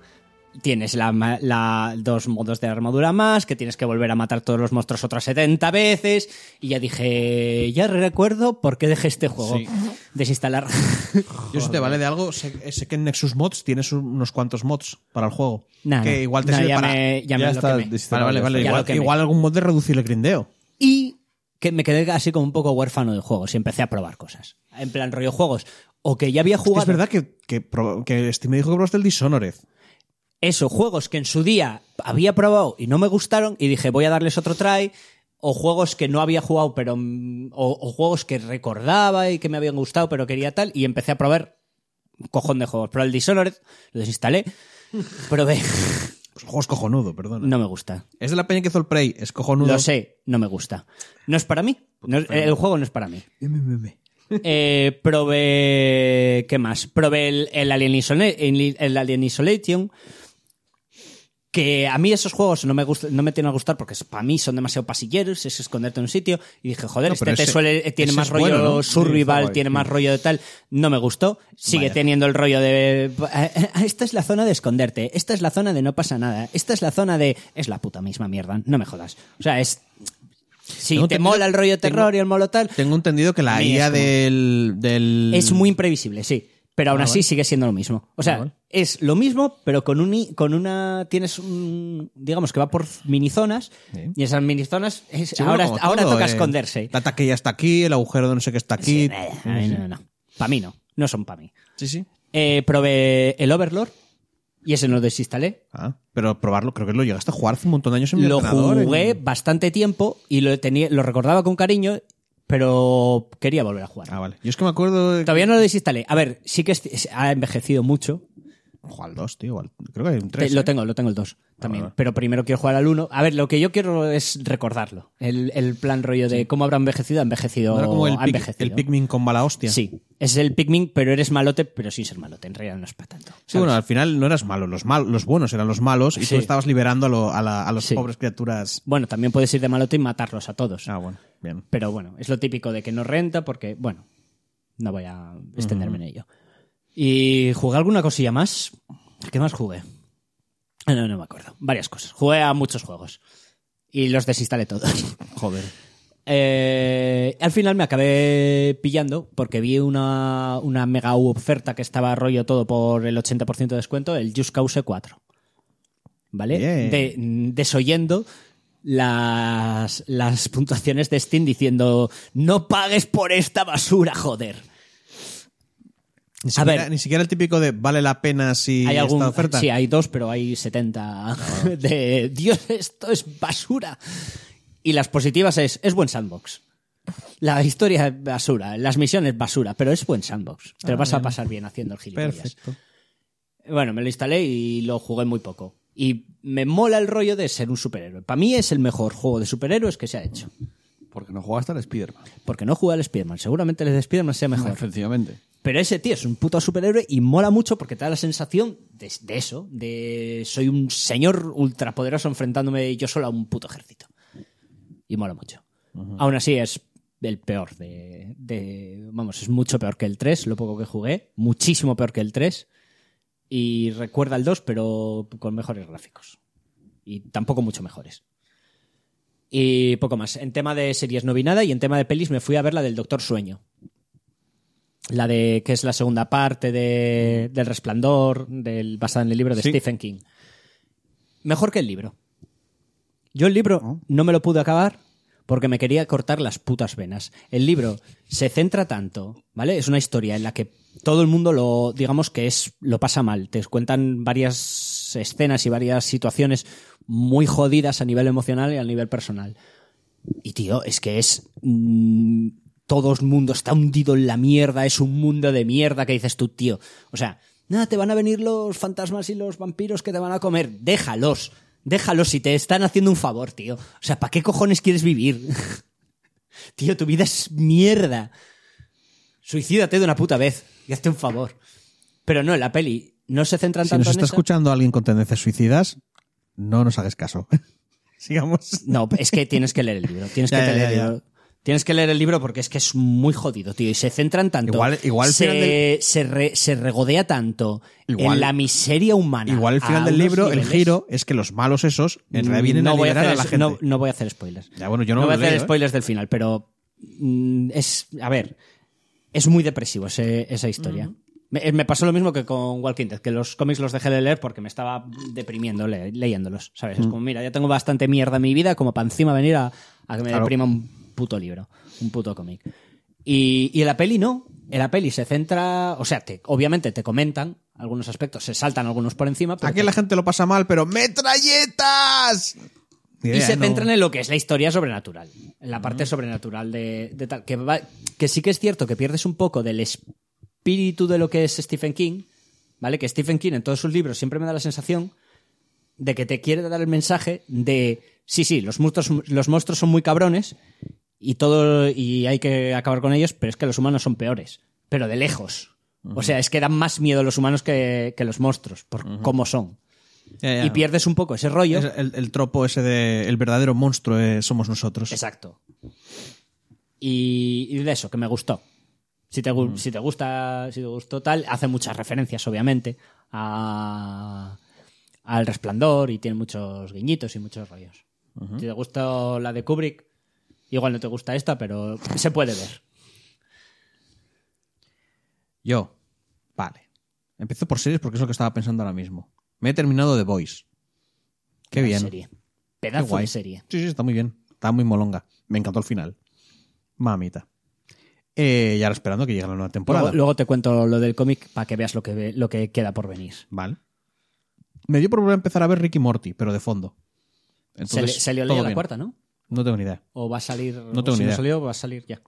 tienes la, ma- la- dos modos de armadura más, que tienes que volver a matar todos los monstruos otras 70 veces. Y ya dije, ya recuerdo por qué dejé este juego. Sí. Desinstalar. Yo si te vale de algo, sé, sé que en Nexus Mods tienes un- unos cuantos mods para el juego. Nah, que igual te nah, sirve ya para... me, ya está. Vale, Igual, lo quemé. igual algún mod de reducir el grindeo. Y que me quedé así como un poco huérfano de juegos y empecé a probar cosas. En plan rollo juegos. O que ya había jugado. es verdad que, que, pro- que Steam me dijo que probaste el Dishonored. Eso, juegos que en su día había probado y no me gustaron y dije voy a darles otro try. O juegos que no había jugado, pero. mm, O, o juegos que recordaba y que me habían gustado, pero quería tal. Y empecé a probar un cojón de juegos. Probé el Dishonored, lo desinstalé. Probé. Pues el juego es cojonudo, perdona. No me gusta. Es de la peña que hizo el Prey, es cojonudo. Lo sé, no me gusta. No es para mí. No es- el juego no es para mí. Eh, probé. ¿Qué más? Probé el, el Alien, el Alien Isolation. Que a mí esos juegos no me, gust- no me tienen a gustar porque para mí son demasiado pasilleros, es esconderte en un sitio. Y dije, joder, No, este te suele, tiene ese más rollo bueno, ¿no? survival, Sí, tiene más rollo de tal. No me gustó. Sigue Vaya. teniendo el rollo de. "Eh, Esta es la zona de esconderte. Esta es la zona de no pasa nada. Esta es la zona de. Es la puta misma mierda. No me jodas. O sea, es. Si Tengo te mola el rollo terror tengo- y el molo tal, Tengo entendido que la IA como- del, del... es muy imprevisible, sí. Pero aún Ah, así vale. sigue siendo lo mismo. O sea, Ah, vale. es lo mismo, pero con, un, con una. Tienes un. Digamos que va por minizonas. Sí. Y esas minizonas. es- Sí, ahora ahora todo, toca eh, esconderse. La taquilla está aquí, el agujero de no sé qué está aquí. Sí, a mí no, no. Para mí no. No son para mí. Sí, sí. Eh, probé el Overlord. Y ese no lo desinstalé. Ah, pero probarlo, creo que lo llegaste a jugar hace un montón de años en mi Lo ordenador, ¿eh? jugué en- bastante tiempo y lo, tenía, lo recordaba con cariño, pero quería volver a jugar. Ah, vale. Yo es que me acuerdo de... Todavía no lo desinstalé. A ver, sí que ha envejecido mucho. Ojo, al 2, tío. al- Creo que hay un Te- 3. lo tengo, lo tengo el 2 también. vale. Pero primero quiero jugar al 1. A ver, lo que yo quiero es recordarlo. El, el plan rollo de cómo habrá envejecido, ha envejecido. Como el, ha envejecido. el Pikmin con mala hostia. Sí, es el Pikmin, pero eres malote, pero sin ser malote. En realidad no es para tanto. Sí, bueno, al final no eras malo. Los, mal, los buenos eran los malos y Sí. tú estabas liberando a, lo- a la- a los Sí. pobres criaturas. Bueno, también puedes ir de malote y matarlos a todos. Ah, bueno, bien. Pero bueno, es lo típico de que no renta porque, bueno, no voy a extenderme en ello. ¿Y jugué alguna cosilla más? ¿Qué más jugué? No, no me acuerdo. Varias cosas. Jugué a muchos juegos. Y los desinstalé todos. Joder. Eh, al final me acabé pillando porque vi una, una mega oferta que estaba rollo todo por el 80% de descuento, el Just Cause 4. ¿Vale? De- desoyendo las, las puntuaciones de Steam diciendo no pagues por esta basura, joder. Ni A siquiera, ver. ni siquiera el típico de vale la pena si hay algún esta oferta. sí hay dos pero hay 70 de Dios esto es basura y las positivas es es buen sandbox la historia es basura las misiones basura pero es buen sandbox te lo vas a pasar bien haciendo el gilipollas Perfecto. bueno me lo instalé y lo jugué muy poco y me mola el rollo de ser un superhéroe para mí es el mejor juego de superhéroes que se ha hecho Porque no jugaste al Spider-Man. porque no jugué al Spider-Man seguramente el de Spider-Man sea mejor Efectivamente. Pero ese tío es un puto superhéroe y mola mucho porque te da la sensación de, de eso, de soy un señor ultrapoderoso enfrentándome yo solo a un puto ejército. Y mola mucho. Aún así es el peor de, de- Vamos, es mucho peor que el 3, lo poco que jugué. Muchísimo peor que el 3. Y recuerda el 2, pero con mejores gráficos. Y tampoco mucho mejores. Y poco más. En tema de series no vi nada y en tema de pelis me fui a ver la del Doctor Sueño. La de que es la segunda parte de, del Resplandor, del, basada en el libro de Sí. Stephen King. Mejor que el libro. Yo el libro no me lo pude acabar porque me quería cortar las putas venas. El libro se centra tanto, ¿vale? Es una historia en la que todo el mundo lo, digamos que es, lo pasa mal. Te cuentan varias escenas y varias situaciones muy jodidas a nivel emocional y a nivel personal. Y tío, es que es. mm, todo el mundo está hundido en la mierda, es un mundo de mierda que dices tú, tío. O sea, nada, te van a venir los fantasmas y los vampiros que te van a comer. Déjalos, déjalos si te están haciendo un favor, tío. O sea, ¿para qué cojones quieres vivir? tío, tu vida es mierda. Suicídate de una puta vez y hazte un favor. Pero no, en la peli no se centran Si tanto nos en está eso. escuchando alguien con tendencias suicidas, no nos hagas caso. Sigamos. No, es que tienes que leer el libro. Tienes que Ya, leer ya, el libro. Tienes que leer el libro porque es que es muy jodido, tío. Y se centran tanto. Igual- igual al se, final del- se, re- se regodea tanto Igual- en la miseria humana. Igual el final del libro, el giro es que los malos esos en realidad vienen no a liberar a, hacer la gente. No, no voy a hacer spoilers. Ya, bueno, yo no, No, voy a hacer ¿eh? spoilers del final, pero mm, es. A ver, es muy depresivo ese- esa historia. me, me pasó lo mismo que con Walking Dead, que los cómics los dejé de leer porque me estaba deprimiendo le- leyéndolos. ¿Sabes? Es como, mira, ya tengo bastante mierda en mi vida como para encima venir a, a que me Claro. deprima un puto libro, un puto cómic. Y, y en la peli no. En la peli se centra. O sea, te, obviamente te comentan algunos aspectos, se saltan algunos por encima. pero Aquí te- la gente lo pasa mal, pero ¡metralletas! y se centran en lo que es la historia sobrenatural, en la parte sobrenatural de, de tal. Que, va- que sí que es cierto que pierdes un poco del espíritu de lo que es Stephen King, ¿vale? Que Stephen King en todos sus libros siempre me da la sensación de que te quiere dar el mensaje de sí, sí, los monstruos, los monstruos son muy cabrones y todo y hay que acabar con ellos, pero es que los humanos son peores, pero de lejos. O sea, es que dan más miedo los humanos que, que los monstruos, por cómo son. Ya, ya. Y pierdes un poco ese rollo. Es el, el tropo ese de el verdadero monstruo eh, somos nosotros. Exacto. Y, y de eso, que me gustó. Si te, Mm. si te gusta, si te gustó tal, hace muchas referencias, obviamente, a, al resplandor y tiene muchos guiñitos y muchos rollos. Si te gustó la de Kubrick, igual no te gusta esta, pero se puede ver. Yo, vale. Empiezo por series porque es lo que estaba pensando ahora mismo. Me he terminado The Voice. Qué bien. serie. Qué Pedazo guay. de serie. Sí, sí, está muy bien. Está muy molonga. Me encantó el final. Mamita. Eh, y ahora esperando que llegue la nueva temporada. Luego, luego te cuento lo del cómic para que veas lo que, ve- lo que queda por venir. Vale. Me dio por volver a empezar a ver Ricky Morty, pero de fondo. Se, le, Entonces, se le olía la bien. cuarta, ¿no? No tengo ni idea. O va a salir. No tengo o si ni no idea. salió, va a salir ya.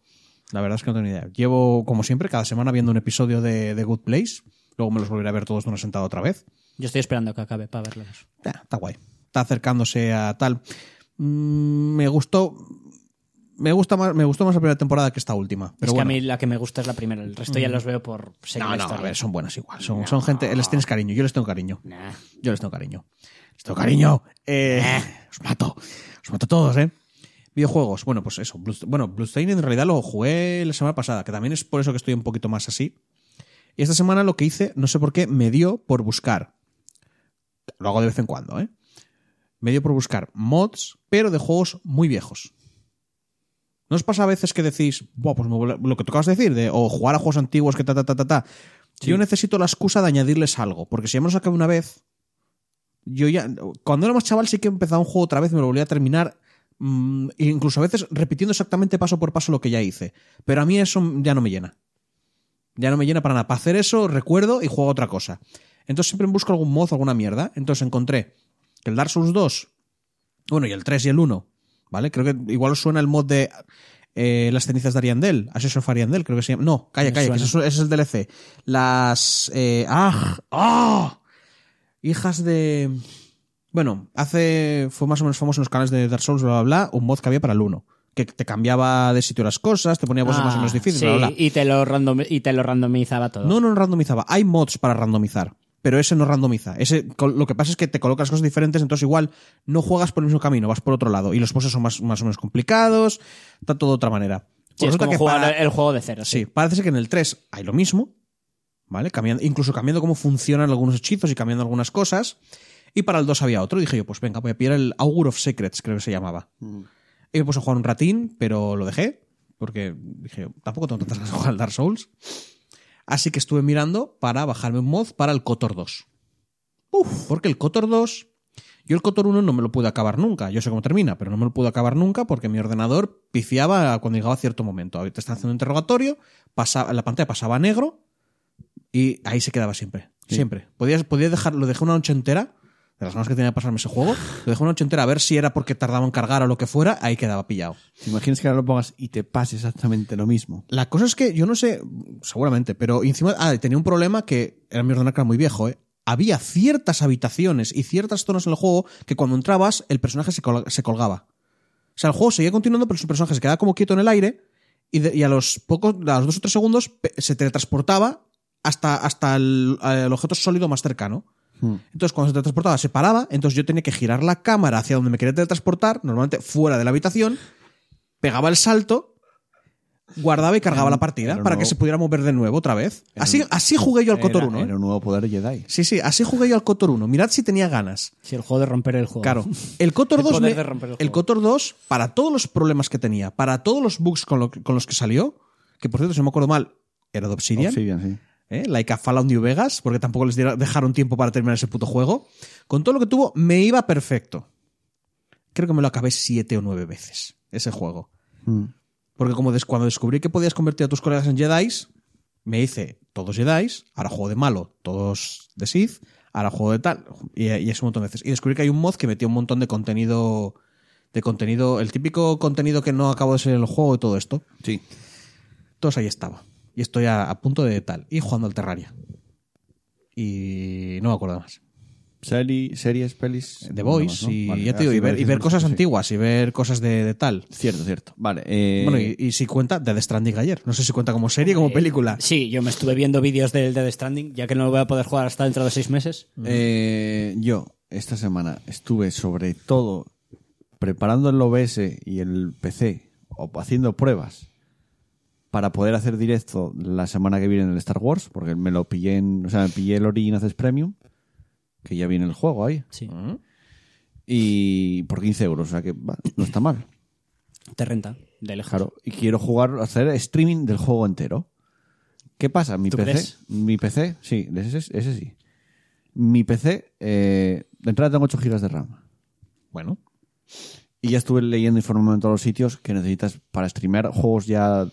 La verdad es que no tengo ni idea. Llevo, como siempre, cada semana viendo un episodio de, de Good Place. Luego me los volveré a ver todos de una sentada otra vez. Yo estoy esperando que acabe para verlos. Está guay. Está acercándose a tal. Mm, me gustó. Me gusta más, me gustó más la primera temporada que esta última. Pero es que a mí la que me gusta es la primera. El resto ya los veo por seguir no, no, a ver, son buenas igual. Son, son gente. Les tienes cariño. Yo les tengo cariño. Nah. Yo les tengo cariño. Les tengo cariño. Eh, os mato. Os mato a todos, ¿eh? Videojuegos. Bueno, pues eso. Bueno, Bloodstained en realidad lo jugué la semana pasada, que también es por eso que estoy un poquito más así. Y esta semana lo que hice, no sé por qué, me dio por buscar. Lo hago de vez en cuando, ¿eh? Me dio por buscar mods, pero de juegos muy viejos. ¿No os pasa a veces que decís, Buah, pues lo que de decir, de o jugar a juegos antiguos que ta ta ta ta ta? Yo necesito la excusa de añadirles algo, porque si ya me los acabé una vez, yo ya. Cuando era más chaval, sí que empezaba un juego otra vez, me lo volvía a terminar. Mm, incluso a veces repitiendo exactamente paso por paso lo que ya hice. Pero a mí eso ya no me llena. Ya no me llena para nada. Para hacer eso, recuerdo y juego a otra cosa. Entonces siempre busco algún mod, alguna mierda. Entonces encontré que el Dark Souls 2, bueno, y el 3 y el 1, ¿vale? Creo que igual os suena el mod de eh, las cenizas de Ariandel, Ashes of Ariandel, creo que se llama. No, calla, calla, que ese es, el DLC. Las. eh, ¡Ah! ¡Ah! Hijas de. Bueno, hace. Fue más o menos famoso en los canales de Dark Souls, bla, bla, bla, un mod que había para el 1. Que te cambiaba de sitio las cosas, te ponía cosas más o menos Ah, difíciles, sí, bla, bla. Y, te lo random, y te lo randomizaba todo. No, no randomizaba. Hay mods para randomizar, pero ese no randomiza. Ese, lo que pasa es que te colocas cosas diferentes, entonces igual no juegas por el mismo camino, vas por otro lado. Y los bosses son más, más o menos complicados, está todo de otra manera. Sí, es como que jugar para- el juego de cero. Sí, Sí. parece que en el 3 hay lo mismo, ¿vale? Cambiando, incluso cambiando cómo funcionan algunos hechizos y cambiando algunas cosas. Y para el 2 había otro. Dije yo, pues venga, voy a pillar el Augur of Secrets, creo que se llamaba. Y me puse a jugar un ratín, pero lo dejé, porque dije, yo, tampoco tengo tantas ganas de jugar al Dark Souls. Así que estuve mirando para bajarme un mod para el Kotor 2. Uf, porque el Kotor 2, yo el Kotor 1 no me lo pude acabar nunca. Yo sé cómo termina, pero no me lo pude acabar nunca porque mi ordenador pifiaba cuando llegaba a cierto momento. Te están haciendo un interrogatorio, pasaba, la pantalla pasaba a negro y ahí se quedaba siempre. Siempre. Podías, podía dejar, lo dejé una noche entera de las ganas que tenía de pasarme ese juego. Lo dejé una noche entera a ver si era porque tardaba en cargar o lo que fuera, ahí quedaba pillado. ¿Te imaginas que ahora lo pongas y te pase exactamente lo mismo? La cosa es que yo no sé, seguramente, pero encima ah, tenía un problema que era mi ordenador que era muy viejo, ¿eh? Había ciertas habitaciones y ciertas zonas en el juego que cuando entrabas el personaje se, col- se colgaba. O sea, el juego seguía continuando, pero su personaje se quedaba como quieto en el aire y, de- y a los pocos, a los dos o tres segundos se teletransportaba hasta, hasta el, el objeto sólido más cercano. Entonces, cuando se teletransportaba, se paraba. Entonces, yo tenía que girar la cámara hacia donde me quería teletransportar, normalmente fuera de la habitación, pegaba el salto, guardaba y cargaba la partida para que se pudiera mover de nuevo otra vez. Así, así jugué yo al Cotor Era- 1. ¿eh? Era un nuevo poder Jedi. Sí, sí, así jugué yo al Cotor 1. Mirad si tenía ganas. Sí, el juego de romper el juego. Claro. El Cotor El 2, poder me- de romper el. Cotor 2, para todos los problemas que tenía, para todos los bugs con, lo- con los que salió, que por cierto, si no me acuerdo mal, era de Obsidian, Obsidian, sí. ¿Eh? like a Fallout New Vegas, porque tampoco les dejaron tiempo para terminar ese puto juego. Con todo lo que tuvo, me iba perfecto. Creo que me lo acabé siete o nueve veces, ese juego. Mm. Porque como des- cuando descubrí que podías convertir a tus colegas en Jedi, me hice todos Jedi, ahora juego de malo, todos de Sith, ahora juego de tal, y, y es un montón de veces. Y descubrí que hay un mod que metía un montón de contenido, de contenido, el típico contenido que no acabo de ser en el juego y todo esto. Sí. Todos ahí estaba. Y estoy a, a punto de tal. Y jugando al Terraria. Y no me acuerdo más. Seri- series, pelis. The nada Voice más, ¿no? y Vale, ya te digo, así y ver, y cosas sí. antiguas y ver cosas de, de tal. Cierto, cierto. Vale. eh, Bueno, y, y si cuenta de The Stranding ayer. No sé si cuenta como serie o como película. Sí, yo me estuve viendo vídeos del Dead Stranding, ya que no lo voy a poder jugar hasta dentro de seis meses. eh, yo, esta semana, estuve sobre todo preparando el OBS y el PC, o haciendo pruebas para poder hacer directo la semana que viene en el Star Wars, porque me lo pillé en, o sea, me pillé el Origin Access Premium, que ya viene el juego ahí, Sí. y por 15 euros, o sea que no está mal. Te renta, de lejos. Claro, y quiero jugar, hacer streaming del juego entero. ¿Qué pasa? Mi ¿Tú PC, crees? mi PC, sí, ese, ese sí. Mi PC, eh, de entrada tengo 8 GB de RAM. Bueno. Y ya estuve leyendo informes en todos los sitios que necesitas para streamear juegos ya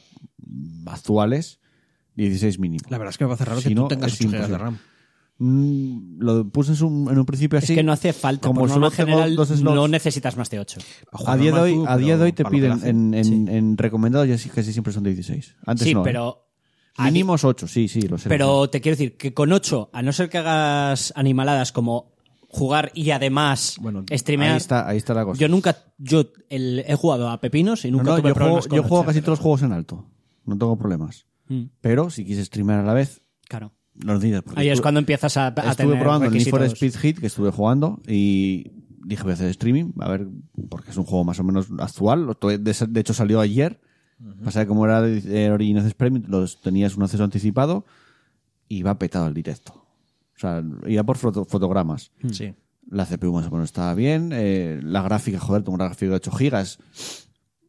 actuales, 16 mínimo. La verdad es que me parece raro Si que no, tú tengas es 8 GB de. RAM. Mm, lo puse en un, en un principio así. es que no hace falta. Como Por solo general, dos slots. no necesitas más de 8. A día, de hoy, a día de hoy te piden en, en, en recomendados ya sí- casi siempre son de 16. Antes Sí, no. ¿eh? pero. di- Mínimos 8, sí, sí, lo sé. Pero te quiero decir que con 8, a no ser que hagas animaladas como jugar y además Bueno, streamear. Ahí está, ahí está la cosa. Yo nunca. Yo el- he jugado a pepinos y No, nunca no, tuve yo problemas yo juego casi todos los juegos en alto. No tengo problemas. Mm, Pero si quieres streamear a la vez, Claro. no porque Ahí es cuando empiezas a, a Estuve tener probando el Need for. Speed Hit que estuve jugando y dije voy a hacer streaming, a ver, porque es un juego más o menos actual. De hecho salió ayer. Pasa que como era de Origin Access Premium, los tenías un acceso anticipado y va petado el directo. O sea, iba por foto- fotogramas. Sí. La CPU más o menos estaba bien. eh, la gráfica, joder, tengo una gráfica de 8 gigas.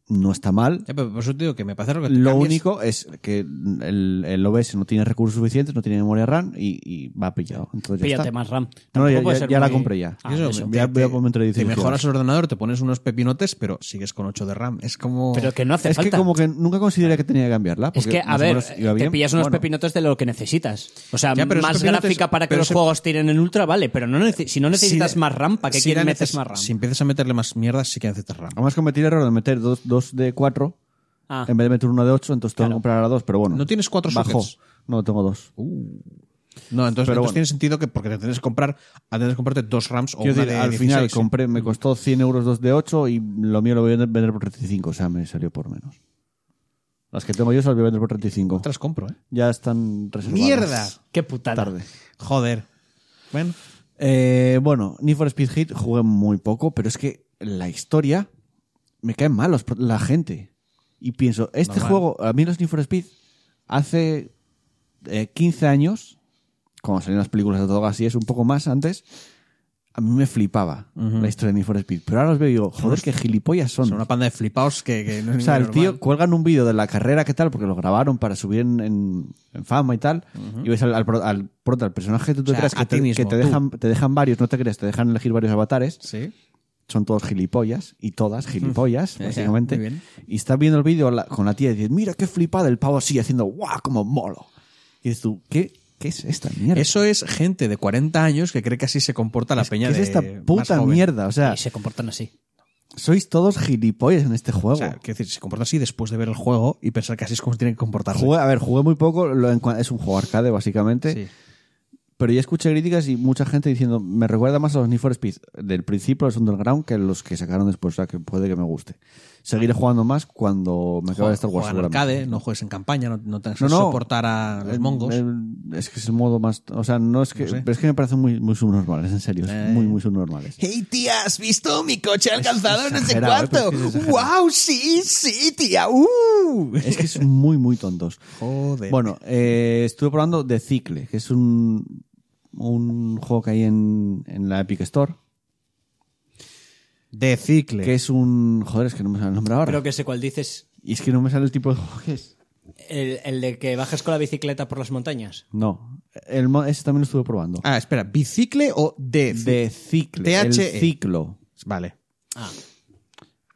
No está mal. Ya, pero por eso te digo que me parece raro que te Lo cambies- único es que el, el OBS no tiene recursos suficientes, no tiene memoria RAM y, y va pillado. Entonces ya Píllate está. más RAM. No, Tampoco ya, puede ya- ser ya la compré ya. Ah, Eso, eso. Voy a- voy a poner entre te 16 mejoras el ordenador, te pones unos pepinotes, pero sigues con 8 de RAM. Es como. Pero que no hace Es que falta. como que nunca consideré que tenía que cambiarla. Es porque que, a ver, te bien. pillas unos Bueno, pepinotes de lo que necesitas. O sea, Ya, más gráfica para que los juegos tiren en ultra, vale, pero no si no necesitas Si- más RAM, ¿para qué si quieres metes más RAM? Si empiezas a meterle más mierdas, sí que necesitas RAM. Además cometí el error de meter dos, dos de 4 Ah. en vez de meter uno de 8, entonces tengo que comprar ahora dos, pero bueno. ¿No tienes cuatro Bajó. sockets? No, tengo dos. No, entonces, Pero entonces bueno. tiene sentido que porque te tienes que comprar, antes de comprarte dos RAMs o Quiero una decir, de al 16, final compré, me costó 100 euros dos de 8 y lo mío lo voy a vender por 35, o sea, me salió por menos. Las que tengo yo se las voy a vender por 35. Te las compro, ¿eh? Ya están reservadas. ¡Mierda! Qué putada. Tarde. Joder. Bueno. Eh, bueno, Need for Speed Hit jugué muy poco, pero es que la historia me caen mal los la gente. Y pienso, este Normal. juego, a mí los Need for Speed, hace eh, 15 años, cuando salieron las películas de todo así, es un poco más antes, a mí me flipaba la historia de Need for Speed. Pero ahora los veo y digo, joder, qué gilipollas son. Son una panda de flipaos que, que no es O sea, el normal. tío cuelgan un vídeo de la carrera, ¿qué tal? Porque lo grabaron para subir en, en- en fama y tal. Y ves al, al, al al personaje que tú te O sea, creas que, te, mismo, que te dejan, te dejan varios, no te creas, te dejan elegir varios avatares. Sí. Son todos gilipollas y todas gilipollas, básicamente. muy bien. Y estás viendo el vídeo con la tía y dices, mira qué flipada el pavo así haciendo guau, como molo. Y dices tú, qué ¿Qué es esta mierda? Eso es gente de 40 años que cree que así se comporta la peña ¿Qué es de esta más puta mierda? O sea, Y se comportan así. sois todos gilipollas en este juego. O sea, quiero decir, se comporta así después de ver el juego y pensar que así es como se tiene que comportar. Jugué- a ver, jugué muy poco, lo es un juego arcade básicamente, Sí. Pero ya escuché críticas y mucha gente diciendo, me recuerda más a los Need for Speed del principio, los Underground, que los que sacaron después, o sea que puede que me guste. Seguiré jugando más cuando me acabe de Star Wars. Juega en arcade, no juegues en campaña, no, no tengas No, que no. soportar a los El- mongos. el- es que es el modo más. O sea, no es que. Sé. pero es que me parecen muy, muy subnormales, en serio. Eh. Muy, muy subnormales. Hey tía, ¿has visto? Mi coche alcanzado no sé exagerado, ¿eh? Pero cuánto. es que es exagerado. ¡Wow! Sí, sí, tía. ¡Uh! Es que son muy, muy tontos. Joder. Bueno, eh, estuve probando The Cicle, que es un, un juego que hay en, en la Epic Store. De cicle. Que es un. Joder, es que no me sale el nombre ahora. Creo que sé cuál dices. Y es que no me sale el tipo de juego que es. El, el de que bajes con la bicicleta por las montañas. No. El, ese también lo estuve probando. Ah, espera, ¿bicicle o de The Cicle. El THE. ciclo. Vale. Ah,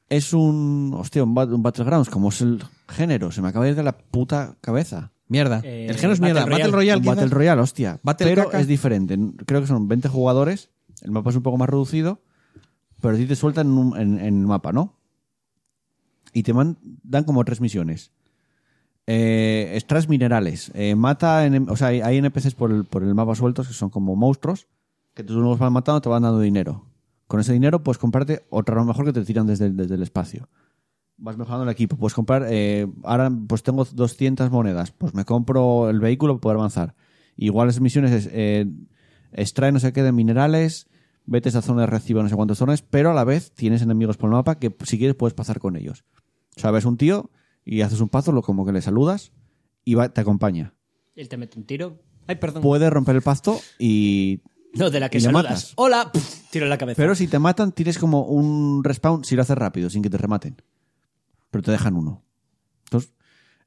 Es un. Hostia, un, bat- un Battlegrounds. Como es el género. Se me acaba de ir de la puta cabeza. Mierda. Eh, el género es Battle mierda. Royale. Battle Royale. Battle Royale, hostia. Battle pero caca. es diferente. Creo que son 20 jugadores. El mapa es un poco más reducido. Pero a ti te sueltan en, un- en- en mapa, ¿no? Y te dan como tres misiones. Eh, extras minerales. Eh, mata. enem- o sea, hay, NPCs por el, mapa sueltos que son como monstruos. Que tú los vas matando, te van dando dinero. Con ese dinero puedes comprarte otra arma mejor que te tiran desde, el- desde el espacio. Vas mejorando el equipo. Puedes comprar. eh, ahora, pues tengo 200 monedas. Pues me compro el vehículo para poder avanzar. Igual las misiones es. eh, extrae no sé qué de minerales. Vete a esa zona de recibo no sé cuántas zonas. Pero a la vez tienes enemigos por el mapa que si quieres puedes pasar con ellos. O sea, ves un tío y haces un paso, lo como que le saludas y va, te acompaña. él te mete un tiro. Ay, perdón. Puedes romper el pacto y. no, de la que saludas. matas. Hola, tiro en la cabeza. Pero si te matan, tienes como un respawn si lo haces rápido, sin que te rematen. Pero te dejan uno. Entonces,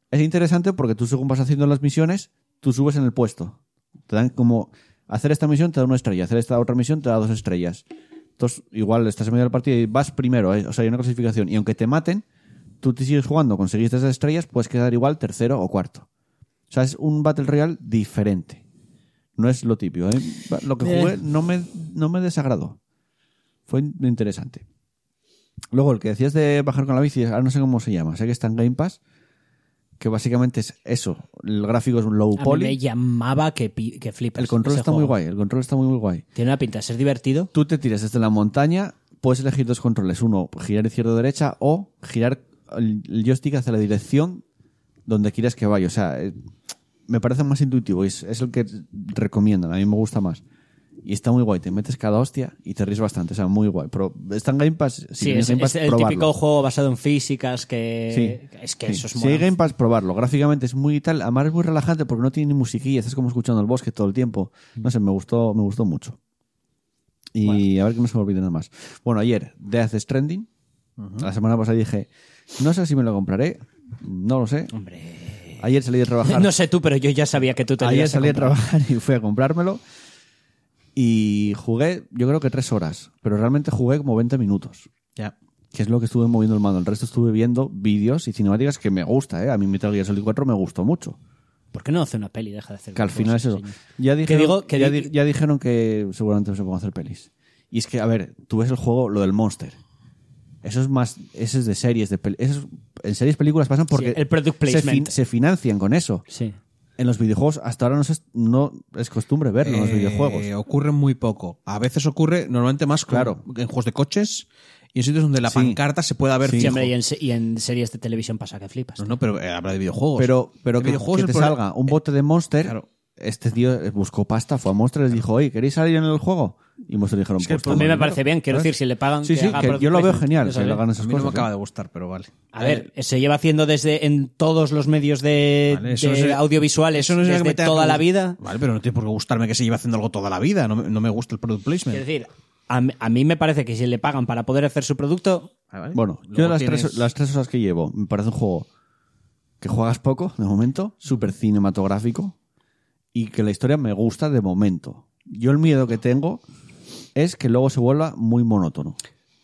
es interesante porque tú según vas haciendo las misiones, tú subes en el puesto. Te dan como... Hacer esta misión te da una estrella, hacer esta otra misión te da dos estrellas. Entonces, igual estás en medio del partido y vas primero, ¿eh? o sea, hay una clasificación. Y aunque te maten, tú te sigues jugando, conseguiste esas estrellas, puedes quedar igual tercero o cuarto. O sea, es un Battle Royale diferente. No es lo típico. ¿eh? Lo que jugué no me, no me desagradó. Fue in- interesante. Luego, el que decías de bajar con la bici, ahora no sé cómo se llama. Sé que está en Game Pass, que básicamente es eso. El gráfico es un low a mí poly. me llamaba que, que flipas. El control está muy guay. El control está muy, muy guay. Tiene una pinta de ser divertido. Tú te tiras desde la montaña, puedes elegir dos controles. Uno, girar izquierda o derecha, o girar el el joystick hacia la dirección donde quieras que vaya. O sea, eh, me parece más intuitivo y es, es el que recomiendan. A mí me gusta más. Y está muy guay. Te metes cada hostia y te ríes bastante. O sea, muy guay. Pero está en Game Pass. Si Sí, es, Game Pass, es el probarlo. típico juego basado en físicas que... Sí. Es que Sí. eso es Si hay Game Pass, probarlo. Gráficamente es muy tal. Además es muy relajante porque no tiene ni musiquilla. Estás como escuchando el bosque todo el tiempo. No sé, me gustó, me gustó mucho. Y a ver que no se me olvide nada más. Bueno, ayer, Death Stranding. La semana pasada dije, no sé si me lo compraré. No lo sé. Hombre... Ayer salí de trabajar. No sé tú, pero yo ya sabía que tú te Ayer a salí a comprar. trabajar y fui a comprármelo. Y jugué, yo creo que tres horas. Pero realmente jugué como 20 minutos. Ya. que es lo que estuve moviendo el mando. El resto estuve viendo vídeos y cinemáticas que me gusta, ¿eh? A mí Metal Gear Solid 4 me gustó mucho. ¿Por qué no hace una peli? Deja de hacer Que al final es eso. Ya dijeron, digo- que ya, di- ya dijeron que seguramente se pueden hacer pelis. Y es que, a ver, tú ves el juego, lo del Monster. Eso es más, eso es de series, de eso es- en series películas pasan porque el product se, placement. se financian con eso. Sí. En los videojuegos hasta ahora no, se- no es costumbre verlo en los Eh, videojuegos. Ocurre muy poco. A veces ocurre normalmente más Claro. en juegos de coches y en sitios donde la Sí. pancarta se pueda ver Sí. Hombre, y en, se- y en series de televisión pasa que flipas. No, no, pero eh, habla de videojuegos. Pero, pero De que, videojuegos que te problema- salga un bote de Monster. Claro. Este tío buscó pasta, fue a Monster y les dijo, oye, ¿queréis salir en el juego? Y Monster dijeron, que el pues a mí me parece bien, quiero ¿Sabes? decir, si le pagan. Sí, sí, haga que product yo lo veo genial, que le hagan a esas mí no me acaba ¿eh? de gustar, pero vale. A ver, se lleva haciendo desde en todos los medios de, Vale, eso de no se- audiovisuales Eso no que desde tenga toda que la vida. Vale, pero no tiene por qué gustarme que se lleve haciendo algo toda la vida. No me, no me gusta el product placement. Quiero decir, a, mí- a mí me parece que si le pagan para poder hacer su producto, Ah, vale. Bueno, yo las, tienes- tres, las tres horas que llevo, me parece un juego que juegas poco, de momento, súper cinematográfico, y que la historia me gusta de momento. Yo el miedo que tengo es que luego se vuelva muy monótono.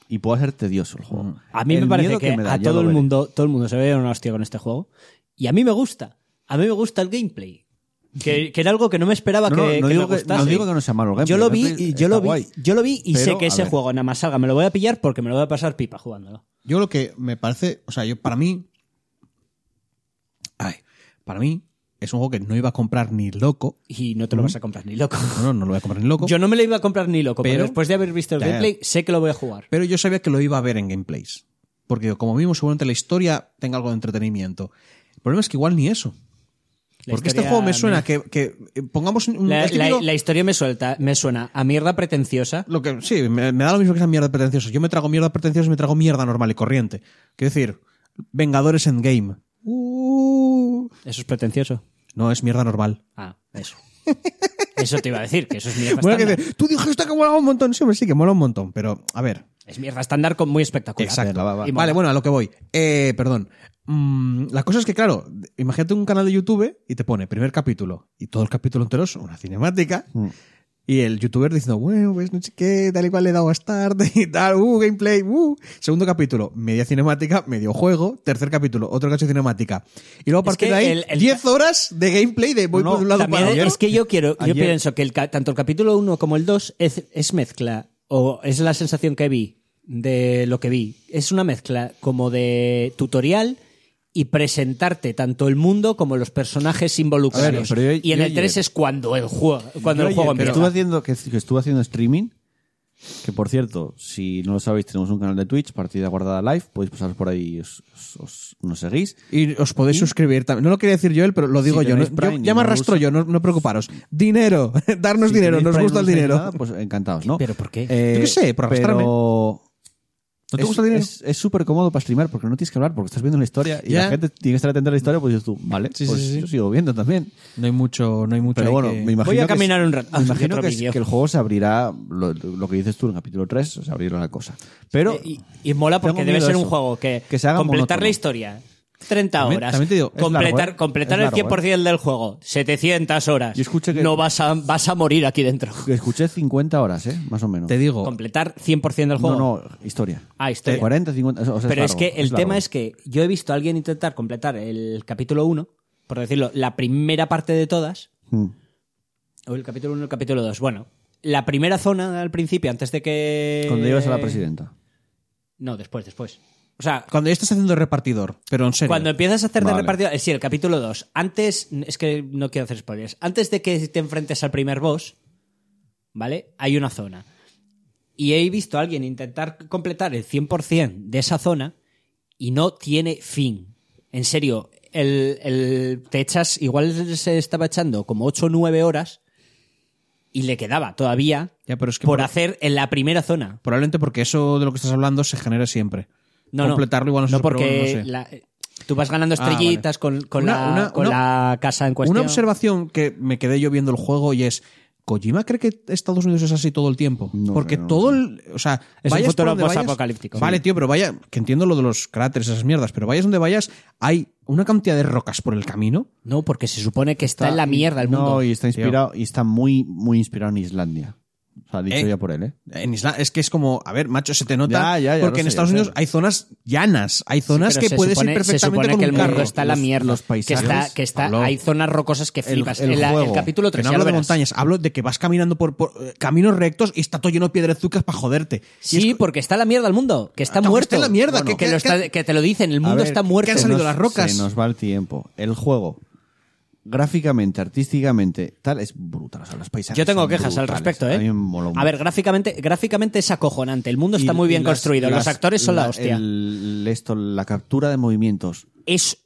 Y pueda ser tedioso el juego. a mí El me parece que, me da, a todo el mundo, todo el mundo se ve una hostia con este juego. Y a mí me gusta. A mí me gusta el gameplay. Que, que era algo que no me esperaba No, que, no, no que digo me que- gustase. no digo que no sea malo el Yo lo vi y yo lo vi, guay. yo lo vi y Pero, sé que ese ver. juego nada más salga me lo voy a pillar porque me lo voy a pasar pipa jugándolo. Yo lo que me parece, o sea, yo para mí, ay, para mí es un juego que no iba a comprar ni loco. Y no te lo vas a comprar ni loco. No, no, no lo voy a comprar ni loco. Yo no me lo iba a comprar ni loco, pero, Pero- después de haber visto el Ya, gameplay sé que lo voy a jugar. Pero yo sabía que lo iba a ver en gameplays. Porque como mismo seguramente la historia tenga algo de entretenimiento. El problema es que igual ni eso. La Porque este juego me suena me- que, que, eh, pongamos un, La, historia me suelta, me suena a mierda pretenciosa. Lo que, sí, me, me da lo mismo que esa mierda pretenciosa. Yo me trago mierda pretenciosa y me trago mierda normal y corriente. Quiero decir, Vengadores Endgame. Uh, Eso es pretencioso. no, es mierda normal. Ah, eso. Eso te iba a decir, que eso es mierda Bueno, que estándar. tú dijiste que molaba un montón. Sí, hombre, sí, que mola un montón. Pero, a ver. Es mierda estándar con muy espectacular. Exacto. va, va. Y mola. Vale, bueno, a lo que voy. Eh, perdón. Mm, la cosa es que, claro, imagínate un canal de YouTube y te pone primer capítulo y todo el capítulo entero es una cinemática. Y el youtuber diciendo, bueno, pues no sé qué, tal y cual le he dado a start y tal, uh, gameplay, uh. Segundo capítulo, media cinemática, medio juego. Tercer capítulo, otro cacho de cinemática. Y luego a Es partir que de ahí, el- el- 10 horas de gameplay de voy No, por un lado para otro. es que yo quiero, yo pienso que el, tanto el capítulo 1 como el 2 es, es mezcla, o es la sensación que vi de lo que vi. Es una mezcla como de tutorial y presentarte tanto el mundo como los personajes involucrados. Ver, yo- y en el 3 ayer- es cuando el juego, cuando el juego ayer que empieza. estuve haciendo que, que estuve haciendo streaming que por cierto si no lo sabéis tenemos un canal de Twitch partida guardada live podéis pasaros por ahí y os, os- os- nos seguís Y os podéis suscribir también. No lo quería decir yo él, pero lo digo yo. tenéis ¿no? Prime Yo- y Ya me arrastro yo, no, no preocuparos. Dinero, darnos Si dinero, nos Prime y gusta no el dinero. nada, pues encantados no ¿Pero por qué? Eh, Yo qué sé, por arrastrarme. pero ¿No te es- gusta el dinero? Es súper cómodo para streamar porque no tienes que hablar porque estás viendo la historia y la gente tiene que estar atenta a la historia pues dices tú, vale, Sí, pues sí, sí. yo sigo viendo también. No hay mucho, no hay mucho. Pero bueno, que- me imagino Voy a caminar un rato Me imagino que, es- vídeo. que el juego se abrirá, lo, lo que dices tú en el capítulo 3, se abrirá la cosa. Pero y, y mola porque debe ser un juego que, Que se haga completar monótono. la historia 30 También- horas, también te digo, es completar, largo, ¿eh? completar el largo, 100% del juego 700 horas. Y escuche que- No vas a, vas a morir aquí dentro. escuché 50 horas, ¿eh? Más o menos. Te digo, Completar 100% del juego. No, no, historia. Ah, historia. 40, 50, o sea, Pero es, largo, que el tema es que yo he visto a alguien intentar completar el capítulo 1, por decirlo, la primera parte de todas, Mm. o el capítulo 1 y el capítulo 2. Bueno, la primera zona al principio, antes de que. Cuando llevas a la presidenta. No, después, después. O sea, cuando ya estás haciendo de repartidor, pero en serio. Cuando empiezas a hacer de Vale. repartido. eh, Sí, el capítulo 2. Antes. Es que no quiero hacer spoilers. Antes de que te enfrentes al primer boss, ¿vale? Hay una zona. Y he visto a alguien intentar completar el 100% de esa zona y no tiene fin. En serio, el, el- te echas. Igual se estaba echando como 8 o 9 horas y le quedaba todavía Ya, pero es que por por- hacer en la primera zona. Probablemente porque eso de lo que estás hablando se genera siempre. No. Completarlo igual no, porque no sé. la- tú vas ganando Ah, vale. estrellitas con, con Una- la, una- con una- la casa en cuestión. Una observación que me quedé yo viendo el juego y es. ¿Kojima cree que Estados Unidos es así todo el tiempo? No Porque sé, no todo el. O sea, Es un vayas por futuro donde vayas- posapocalíptico. Vale, Sí. tío, pero vaya. Que entiendo lo de los cráteres, esas mierdas, pero vayas donde vayas, hay una cantidad de rocas por el camino. No, porque se supone que está, en la mierda el mundo. No, y está inspirado, y está muy, muy inspirado en Islandia. O sea, dicho Eh. ya por él, ¿eh? En Isla es que es como, a ver, macho, se te nota. Ya, ya, ya porque en sé, Estados Unidos sé. hay zonas llanas, hay zonas que se puedes supone- ir se perfectamente supone con que un el carro. mundo está en la Los- mierda. los que paisajes, está, que está, Pablo. hay zonas rocosas que El- flipas. el En la- el, juego. capítulo Que 3 no hablo lo de verás. montañas, hablo de que vas caminando por, por, eh, caminos rectos y está todo lleno de piedrezucas para joderte. Sí, es- porque está la mierda el mundo, que está Ah, que muerto. está la mierda, Bueno, que- que, lo que- está- que te lo dicen, el mundo ver, está muerto. que han se salido las rocas. Se nos va el tiempo. El juego, gráficamente, artísticamente, tal, es brutal. O sea, los paisajes Yo tengo son quejas al respecto, ¿eh? A mí me mola A ver, gráficamente, gráficamente es acojonante. El mundo está Y- muy bien las- construido. Los actores son la, hostia. el- esto, la captura de movimientos. Es.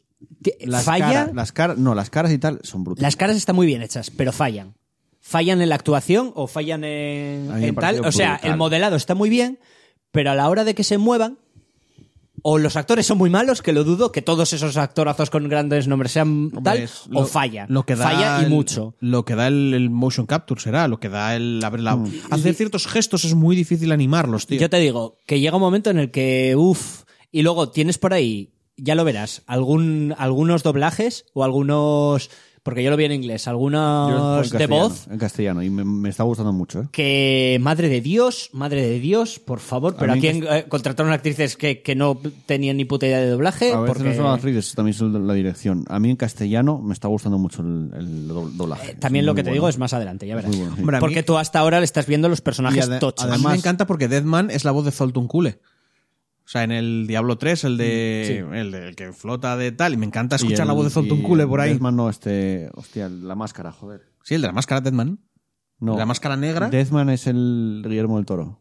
Las falla. caras, las caras, no, las caras y tal son brutales. Las caras están muy bien hechas, pero fallan. Fallan en la actuación o fallan en, tal. O sea, brutal. el modelado está muy bien, pero a la hora de que se muevan, o los actores son muy malos, que lo dudo, que todos esos actorazos con grandes nombres sean Hombre, tal, es o falla. Lo que da falla y mucho. Lo que da el, el motion capture será, lo que da el. a ver, la- Mm. hacer ciertos gestos es muy difícil animarlos, tío. Yo te digo que llega un momento en el que, uff, y luego tienes por ahí, ya lo verás, algún, algunos doblajes o algunos porque yo lo vi en inglés, algunos en de castellano, voz En castellano, y me, me está gustando mucho, ¿eh? que, madre de Dios, madre de Dios, por favor, pero aquí en eh, contrataron actrices que, que no tenían ni puta idea de doblaje. A veces porque, no son las readers, también son la dirección. A mí en castellano me está gustando mucho el, el do- doblaje. eh, también Es lo que te bueno. digo es más adelante, ya verás. Bueno, sí. Hombre, a mí- Porque tú hasta ahora le estás viendo los personajes tochos. A mí Además- me encanta porque Deadman es la voz de Zoltun Kule. O sea, en el Diablo 3, el de el, de- el que flota de tal, y me encanta escuchar el- la voz de Zoltun Kule por ahí. Deathman no, este. Hostia, la máscara, joder. Sí, el de la máscara Deadman. No. La máscara negra. Deathman es el Guillermo del Toro.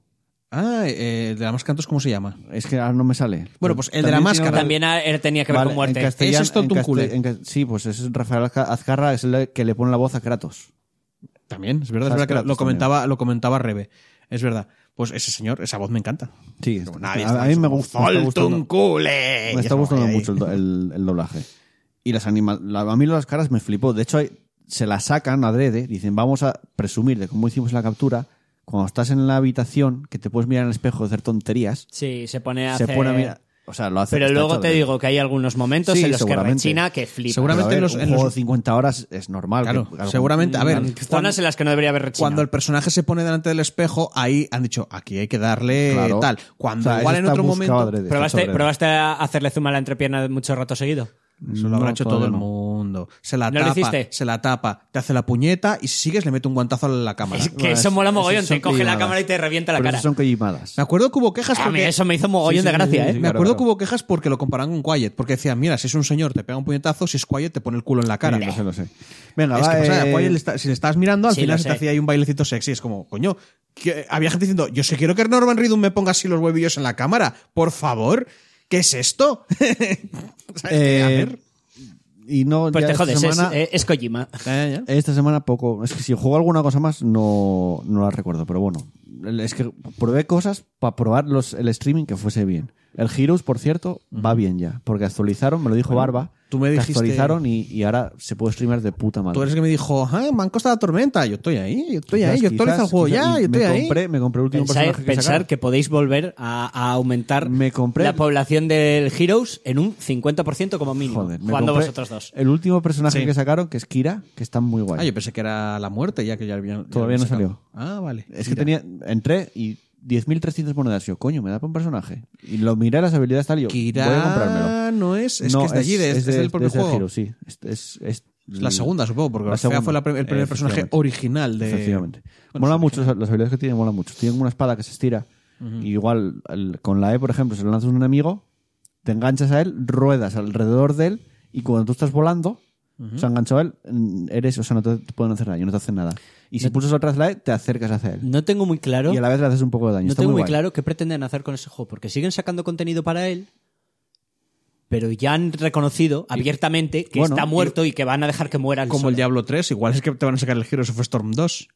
Ah, eh, el de la máscara, entonces, ¿cómo se llama? Es que ahora no me sale. Bueno, pues el de la máscara. También él tenía que ver Vale, con muerte. En Ese es Zoltun en Kule. caste- en ca- sí, pues ese es Rafael Azca- Azcarra, es el que le pone la voz a Kratos. También, es verdad, es ¿Sabes verdad que Kratos lo comentaba, lo comentaba Rebe. Es verdad. Pues ese señor, esa voz me encanta. Sí, Como a, nadie a está mí me gusta. Me está gustando, me está gustando mucho el, do- el- el doblaje. Y las anima la- a mí las caras me flipó. De hecho, hay- se la sacan adrede. Dicen, vamos a presumir de cómo hicimos la captura. Cuando estás en la habitación, que te puedes mirar en el espejo y hacer tonterías, Sí, se pone a se hacer- pone a mirar. O sea, lo hace. Pero luego te digo que hay algunos momentos Sí, en los que seguramente. rechina que flipa. Seguramente Pero a ver, en los- un en juego los- de 50 horas es normal. Claro, que seguramente. A ver, Zonas en las que no debería haber rechinado. cuando el personaje se pone delante del espejo, ahí han dicho, aquí hay que darle Claro. tal. Cuando O sea, igual eso en está otro buscado momento. adrede, está ¿Probaste, hecho adrede. ¿Probaste a hacerle zoom a la entrepierna mucho rato seguido? Eso lo habrá No, hecho todo el mundo. Se la ¿No lo tapa, hiciste? se la tapa, te hace la puñeta y si sigues le mete un guantazo a la cámara. Es que Bueno, eso mola mogollón. Te coge la cámara y te revienta la Pero cara. son collimadas. Me acuerdo que hubo quejas A mí porque... eso me hizo mogollón Sí, de gracia, sí, ¿eh? sí. Me Claro, acuerdo claro. que hubo quejas porque lo comparaban con Quiet. Porque decían, mira, si es un señor, te pega un puñetazo, si es Quiet, te pone el culo en la cara. Lo sé, lo sé. Venga, Es va, que, o sea, eh, a Quiet le está- si le estás mirando, al Sí, final se te hacía ahí un bailecito sexy. Es como, coño, que había gente diciendo, yo sé quiero que Norman Reedus me ponga así los huevillos en la cámara. Por favor, ¿qué es esto? A eh, ver. y no, Pues ya te esta jodes, es, semana- eh, es Kojima. Esta semana poco. Es que si juego alguna cosa más, no, no la recuerdo. Pero bueno, es que probé cosas para probar los, el streaming que fuese bien. El Heroes, por cierto, va bien ya. Porque actualizaron, me lo dijo Barba. tú me que dijiste- actualizaron y, y ahora se puede streamear de puta madre. Tú eres el que me dijo, ah, me han costado la tormenta. Yo estoy ahí, yo estoy ahí, yo actualizo el juego quizás- ya, yo estoy me ahí. Compré, me compré el último Pensar, personaje que pensar sacaron. que podéis volver a, a aumentar Me compré- la población del Heroes en un 50% como mínimo. Joder, me jugando vosotros dos. El último personaje Sí. que sacaron, que es Kira, que está muy guay. Ah, yo pensé que era la muerte, ya que ya había. Todavía no salió. Ah, vale. Es que tenía, entré y 10.300 monedas. Yo, coño, me da para un personaje. Y lo miré las habilidades tal y yo, Kira voy a comprármelo. no es, es No, que es de allí, de- es, de- del propio es del juego. Hero, sí. Es, es- es- Es la segunda, supongo, porque La segunda. fue la prim- el primer personaje original de. Efectivamente. Bueno, mola mucho, las habilidades que tiene mola mucho. Tiene una espada que se estira. y igual, el- con la E, por ejemplo, se le lanzas a un enemigo, te enganchas a él, ruedas alrededor de él, y cuando tú estás volando, se ha enganchado a él, mm, eres, o sea, no te, pueden hacer daño, no te hacen nada. Y si pulsas otra vez la E, te acercas hacia él. No tengo muy claro. Y a la vez le haces un poco de daño. No Está tengo muy claro qué pretenden hacer con ese juego, porque siguen sacando contenido para él, pero ya han reconocido abiertamente que bueno, está muerto y, que van a dejar que muera Como el Diablo 3, igual es que te van a sacar el Heroes of Storm 2.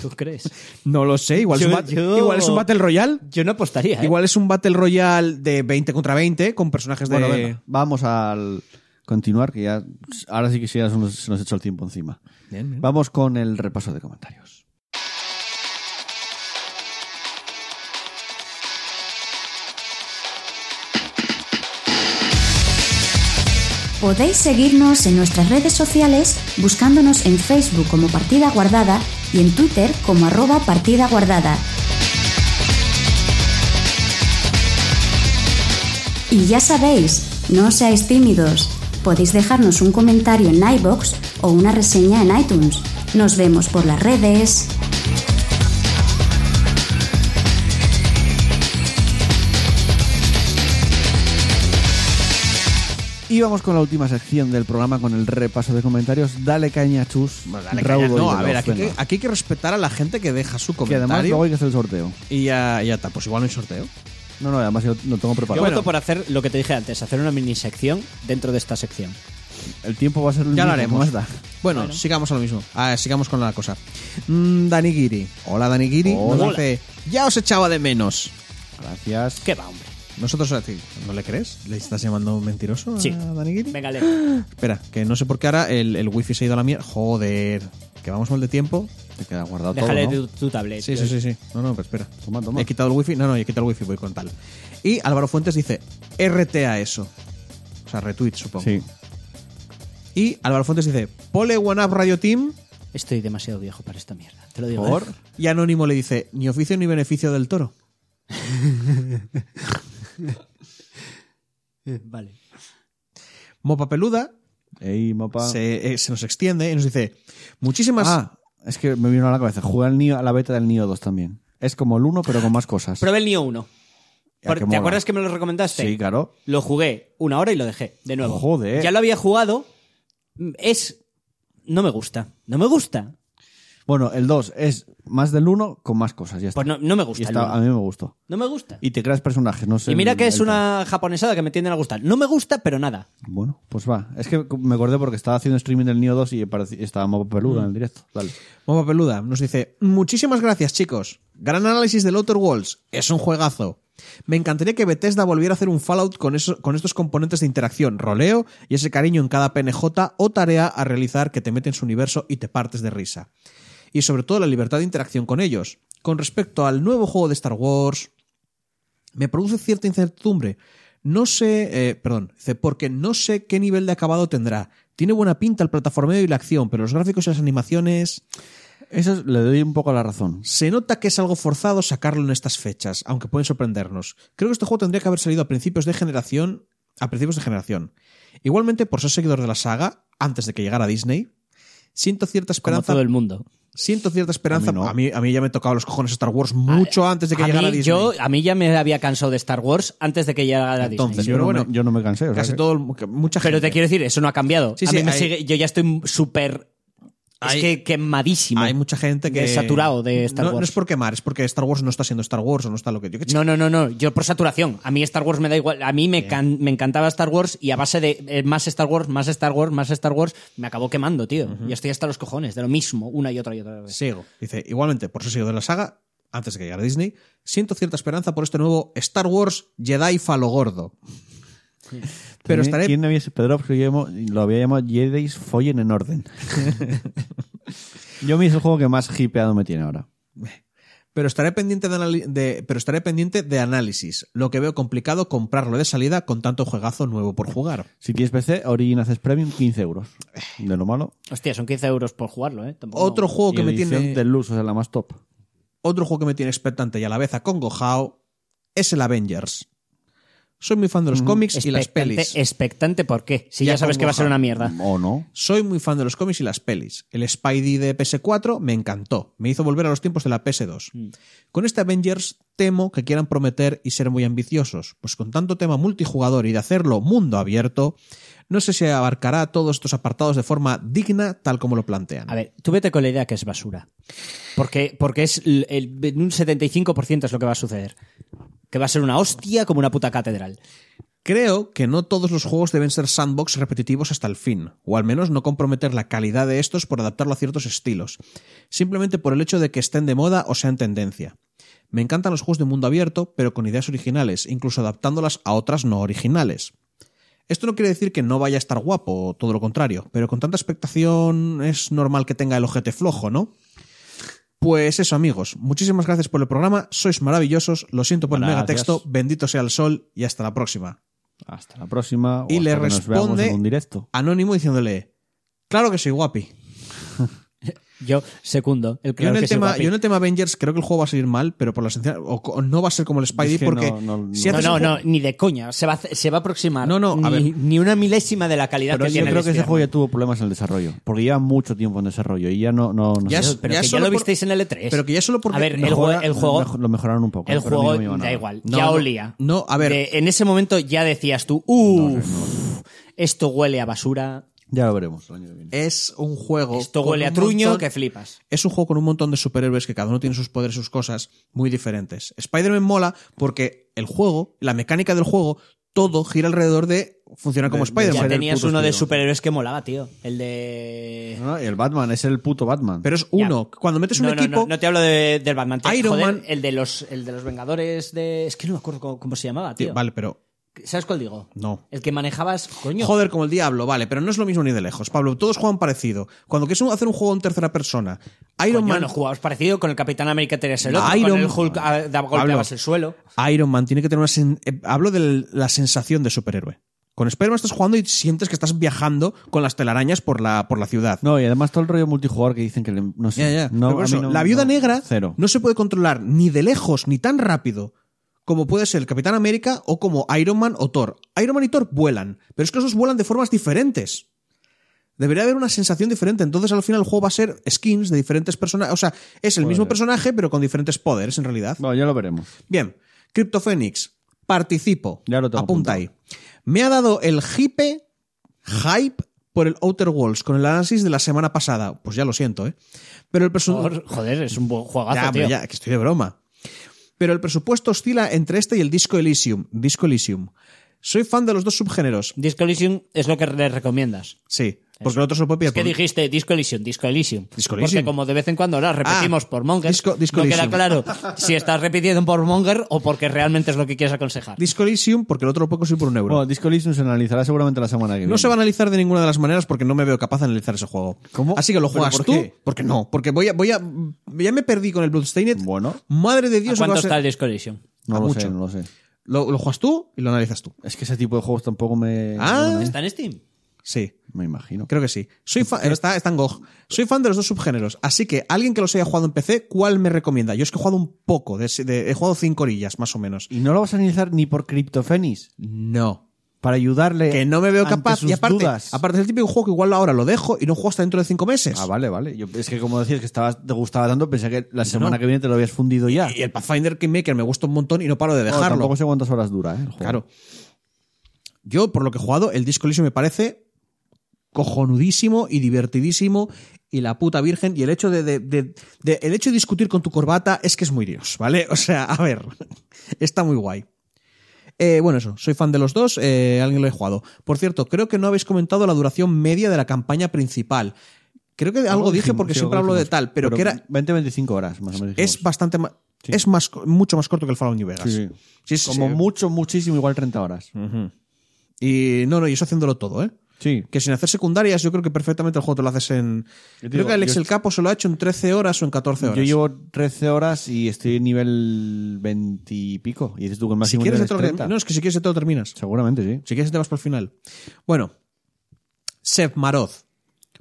¿Tú crees? No lo sé, igual, Yo- es, un yo- igual es un Battle Royale. Yo no apostaría. ¿eh? Igual es un Battle Royale de 20 contra 20 con personajes de. Bueno, vamos al continuar, que ya ahora sí que sí, ya se nos, se nos echó el tiempo encima. Bien, bien. Vamos con el repaso de comentarios. Podéis seguirnos en nuestras redes sociales buscándonos en Facebook como Partida Guardada y en Twitter como arroba Partida Guardada. Y ya sabéis, no seáis tímidos. Podéis dejarnos un comentario en iBox o una reseña en iTunes. Nos vemos por las redes. Y vamos con la última sección del programa, con el repaso de comentarios. Dale caña, chus. Bueno, dale, y No, a ver, aquí, hay que- venga. aquí hay que respetar a la gente que deja su Que además comentario. luego hay que hacer el sorteo. Y ya, ya está, pues igual no hay sorteo. No, no, además yo lo tengo Yo preparado. voto por hacer lo que te dije antes, hacer una mini sección dentro de esta sección. El tiempo va a ser el Ya lo mismo, haremos. ¿cómo está? Bueno, sigamos a lo mismo. Ah, sigamos con la cosa. Mm, Dani Giri. Hola, Dani Giri. Hola. Nos dice, ya os echaba de menos. Gracias. ¿Qué va, hombre? Nosotros a ti, ¿no le crees? ¿Le estás llamando mentiroso Sí. a Dani Giri? Venga, Leo. Espera, que no sé por qué ahora el, el wifi se ha ido a la mierda. Joder, que vamos mal de tiempo. Te queda guardado Déjale todo, ¿no? tu, tu tablet. Sí, sí, sí, sí. No, no, pero espera. Toma, toma. He quitado el wifi. No, no, he quitado el wifi, voy con tal. Y Álvaro Fuentes dice, RT a eso. O sea, retweet, supongo. Sí. Y Álvaro Fuentes dice, Pole One Up Radio Team. Estoy demasiado viejo para esta mierda. Te lo digo. Por. ¿eh? Y Anónimo le dice, ni oficio ni beneficio del toro. Vale. Mopa Peluda Ey, mapa. se, eh, se nos extiende y nos dice, muchísimas... Ah, es que me vino a la cabeza. Juega el Nio, a la beta del Nio 2 también. Es como el 1, pero con más cosas. Probé el Nio 1. Ya, Por- que ¿Te mola. acuerdas que me lo recomendaste? Sí, claro. Lo jugué una hora y lo dejé, de nuevo. Joder. Ya lo había jugado. Es. No me gusta. No me gusta. Bueno, el 2 es más del 1 con más cosas. Ya está. Pues no, no me Y gusta. el está- uno. a mí me gustó. No me gusta. Y te creas personajes, no sé. Y mira el- que es el- una japonesada que me tienden a gustar. No me gusta, pero nada. Bueno, pues va. Es que me acordé porque estaba haciendo streaming del Nio 2 y parecía- estaba Mopa Mm. peluda en el directo. Dale. Mopa Peluda nos dice, muchísimas gracias chicos. Gran análisis del Outer Worlds. Es un juegazo. Me encantaría que Bethesda volviera a hacer un Fallout con, eso- con estos componentes de interacción, roleo y ese cariño en cada PNJ o tarea a realizar que te mete en su universo y te partes de risa. Y sobre todo la libertad de interacción con ellos. Con respecto al nuevo juego de Star Wars, me produce cierta incertidumbre. No sé, eh, perdón, porque no sé qué nivel de acabado tendrá. Tiene buena pinta el plataformeo y la acción, pero los gráficos y las animaciones... Eso es- le doy un poco la razón. Se nota que es algo forzado sacarlo en estas fechas, aunque pueden sorprendernos. Creo que este juego tendría que haber salido a principios de generación. A principios de generación. Igualmente, por ser seguidor de la saga, antes de que llegara Disney, siento cierta Como esperanza. todo el mundo. Siento cierta esperanza. A mí no. a, mí, a mí ya me tocaba los cojones Star Wars mucho antes de que a llegara mí, Disney. yo, a mí ya me había cansado de Star Wars antes de que llegara Entonces, Disney. yo, pero no bueno, me, yo no me cansé. o sea Casi que- todo mucha Pero gente. te quiero decir, eso no ha cambiado. Sí, a sí, mí me hay- sigue- yo ya estoy súper. Es Hay- que quemadísimo. Hay mucha gente que. saturado de Star no, Wars. No es por quemar, es porque Star Wars no está siendo Star Wars o no está lo que yo que No, no, no, no. Yo por saturación. A mí Star Wars me da igual. A mí me, can- me encantaba Star Wars y a base de eh, más Star Wars, más Star Wars, más Star Wars, me acabó quemando, tío. Y estoy hasta los cojones de lo mismo, una y otra y otra vez. Sigo. Dice, igualmente, por ser seguidor de la saga, antes de que llegara Disney, siento cierta esperanza por este nuevo Star Wars Jedi Falo Gordo. Pero ¿Quién- estaré, ¿Quién había Pedro que yo llamo- lo había llamado Jedi's Follen en orden? yo a mí es el juego que más hipeado me tiene ahora. pero estaré pendiente de, de- pero estaré pendiente de análisis. Lo que veo complicado comprarlo de salida con tanto juegazo nuevo por jugar. Si tienes PC, Origin Access Premium, 15 euros. De lo malo. Hostia, son 15 euros por jugarlo, ¿eh? Tampoco- Otro juego Y que me tiene. Deluxe, o sea, la más top. Otro juego que me tiene expectante y a la vez acongojado es el Avengers. Soy muy fan de los cómics y las pelis. expectante, ¿por qué? Si Ya ya sabes que va a ser una mierda. O no. Soy muy fan de los cómics y las pelis. El Spidey de PS4 me encantó. Me hizo volver a los tiempos de la PS2. Con este Avengers temo que quieran prometer y ser muy ambiciosos, pues con tanto tema multijugador y de hacerlo mundo abierto, no sé si abarcará todos estos apartados de forma digna tal como lo plantean. A ver, tú vete con la idea que es basura. Porque, porque es el, el- un 75% es lo que va a suceder. Que va a ser una hostia como una puta catedral. Creo que no todos los juegos deben ser sandbox repetitivos hasta el fin, o al menos no comprometer la calidad de estos por adaptarlo a ciertos estilos, simplemente por el hecho de que estén de moda o sean tendencia. Me encantan los juegos de mundo abierto, pero con ideas originales, incluso adaptándolas a otras no originales. Esto no quiere decir que no vaya a estar guapo, todo lo contrario, pero con tanta expectación es normal que tenga el ojete flojo, ¿no? Pues eso, amigos. Muchísimas gracias por el programa. Sois maravillosos. Lo siento por el Gracias. megatexto. Bendito sea el sol y hasta la próxima. Hasta la próxima. o Y le responde- en un directo. Anónimo diciéndole, claro que soy guapi. Yo, segundo. El Yo, claro en el que tema, yo en el tema Avengers creo que el juego va a salir mal, pero por la esencia, o, o no va a ser como el Spidey Es que porque no- no- si no- juego- ni de coña. Se va, se va a aproximar. No, no, a ni, ver. ni una milésima de la calidad Pero que yo tiene creo el que ese juego ya tuvo problemas en el desarrollo. Porque lleva mucho tiempo en desarrollo y ya no. no, no Ya sé. Pero ya que ya lo por- visteis en el E3. pero que ya solo porque A ver, el, Mejora- jue- el juego. Lo mejoraron un poco. El no juego da nada. igual, No, ya no, olía. no, a ver. En ese momento ya decías tú, uff, esto huele a basura, Ya lo veremos el año que viene. es un juego. esto huele a truño montón- que flipas. Es un juego con un montón de superhéroes que cada uno tiene sus poderes, sus cosas muy diferentes. Spider-Man mola porque el juego, la mecánica del juego, todo gira alrededor de funcionar como De- de Spider-Man. Ya tenías uno de superhéroes que molaba, tío. El de. No, y el Batman es el puto Batman. Pero es uno. Cuando metes un No, no, equipo. no, no te hablo de- del Batman. Te- Iron joder, Man- El de, los, el de los Vengadores de. Es que no me acuerdo cómo, cómo se llamaba, tío. Vale, pero ¿Sabes cuál digo? no. El que manejabas. Coño. Joder, como el diablo, vale, pero no es lo mismo ni de lejos. Pablo, todos juegan parecido. Cuando quieres hacer un juego en tercera persona, Iron Coño, Man. no jugabas parecido con el Capitán América tenías el otro, Iron- con el Hulk ah, daba- golpeabas Pablo. el suelo. Iron Man tiene que tener una. sen- eh, hablo de la sensación de superhéroe. Con Spider-Man estás jugando y sientes que estás viajando con las telarañas por la, por la ciudad. No, y además todo el rollo multijugador que dicen que le- no sé. No, eso, no- la viuda no, negra Cero. no se puede controlar ni de lejos ni tan rápido como puede ser el Capitán América o como Iron Man o Thor. Iron Man y Thor vuelan, pero es que esos vuelan de formas diferentes. Debería haber una sensación diferente. Entonces, al final, el juego va a ser skins de diferentes personajes. O sea, es el mismo personaje, pero con diferentes poderes, en realidad. Bueno, ya lo veremos. Bien, CryptoPhoenix, participo. Ya lo tengo Apunta apuntado. ahí. Me ha dado el hipe, hype por el Outer Worlds con el análisis de la semana pasada. Pues ya lo siento, ¿eh? Pero el presupuesto. Joder, es un buen juegazo, Ya, tío. ya, que estoy de broma. Pero el presupuesto oscila entre este y el Disco Elysium. Disco Elysium. Soy fan de los dos subgéneros. Disco Elysium es lo que le recomiendas. Sí, porque el otro se lo puede pillar Es que por- dijiste Disco Elysium, Disco Elysium. Disco Porque Elysium. como de vez en cuando ahora repetimos Ah, por Monger, Disco- Disco no queda Elysium. claro si estás repitiendo por Monger o porque realmente es lo que quieres aconsejar. Disco Elysium porque el otro lo puedo conseguir por un euro. Bueno, Disco Elysium se analizará seguramente la semana que viene. No se va a analizar de ninguna de las maneras porque no me veo capaz de analizar ese juego. ¿Cómo? Así que lo ¿Pero juegas por tú. qué? Porque no, porque voy a, voy a. Ya me perdí con el Bloodstained. Bueno. Madre de ¿A Dios, lo que va cuánto a está el Disco Elysium? No a lo mucho. sé, no lo sé. Lo, lo juegas tú y lo analizas tú. Es que ese tipo de juegos tampoco me... Ah. ¿Está en Steam? Sí. Me imagino. Creo que sí. Soy fa- está, está en GOG. Soy fan de los dos subgéneros. Así que alguien que los haya jugado en PC, ¿cuál me recomienda? Yo es que he jugado un poco. De, de- he jugado cinco orillas, más o menos. ¿Y no lo vas a analizar ni por CryptoPhoenix? No. Para ayudarle Que no me veo capaz. Y aparte, dudas. aparte es el típico juego que igual ahora lo dejo y no juego hasta dentro de cinco meses. Ah, vale, vale. Yo, es que como decías que estabas, te gustaba tanto, pensé que la semana No. que viene te lo habías fundido ya. Y el Pathfinder Kingmaker me gusta un montón y no paro de dejarlo. tampoco sé cuántas horas dura, ¿eh? el juego. Claro. Yo, por lo que he jugado, el Disco Elysium me parece cojonudísimo y divertidísimo y la puta virgen y el hecho de, de- de- de- el hecho de discutir con tu corbata es que es muy dios, ¿vale? O sea, a ver, está muy guay. Eh, bueno, eso, soy fan de los dos, eh, alguien lo he jugado. Por cierto, creo que no habéis comentado la duración media de la campaña principal. Creo que algo dije porque sí, siempre hablo de tal, pero, que era 20-25 horas, más o menos. es bastante más Sí. es más mucho más corto que el Fallout New Vegas. Sí, sí. Como mucho, muchísimo, igual 30 horas. Y no, no, y eso haciéndolo todo, ¿eh? Sí. Que sin hacer secundarias, yo creo que perfectamente el juego te lo haces en. Creo que el Excel est- Capo se lo ha hecho en 13 horas o en 14 horas. Yo llevo 13 horas y estoy en nivel 20 y pico. Y dices tú que el si máximo quieres, nivel te lo 30. No, es que si quieres, te lo terminas. Seguramente, sí. Si quieres, te vas por el final. Bueno, Seb Maroz.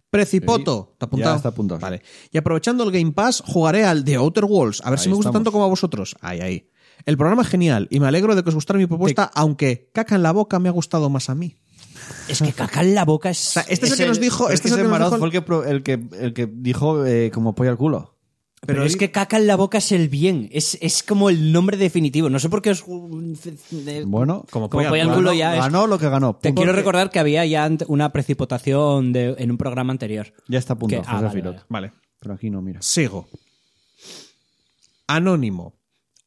Precipoto. ¿Te apuntado? ya está apuntado. Vale. Y aprovechando el Game Pass, jugaré al The Outer Worlds. A ver si me gusta estamos. tanto como a vosotros. Ahí, ahí. El programa es genial y me alegro de que os gustara mi propuesta, aunque caca en la boca me ha gustado más a mí. Es que caca en la boca es. O sea, este es, el que nos dijo. Este es el que nos dijo. fue el que, pro- el que, el que dijo eh, como pollo al culo. Pero, es que caca en la boca es el bien. Es, es como el nombre definitivo. No sé por qué os. eh, Bueno, como pollo al culo ya es. ganó lo que ganó. Te Punto. quiero recordar que había ya ant- una precipitación de, en un programa anterior. Ya está a punto, Que- ah, José vale, Firot. vale. Vale. Pero aquí no, mira. Sigo. Anónimo.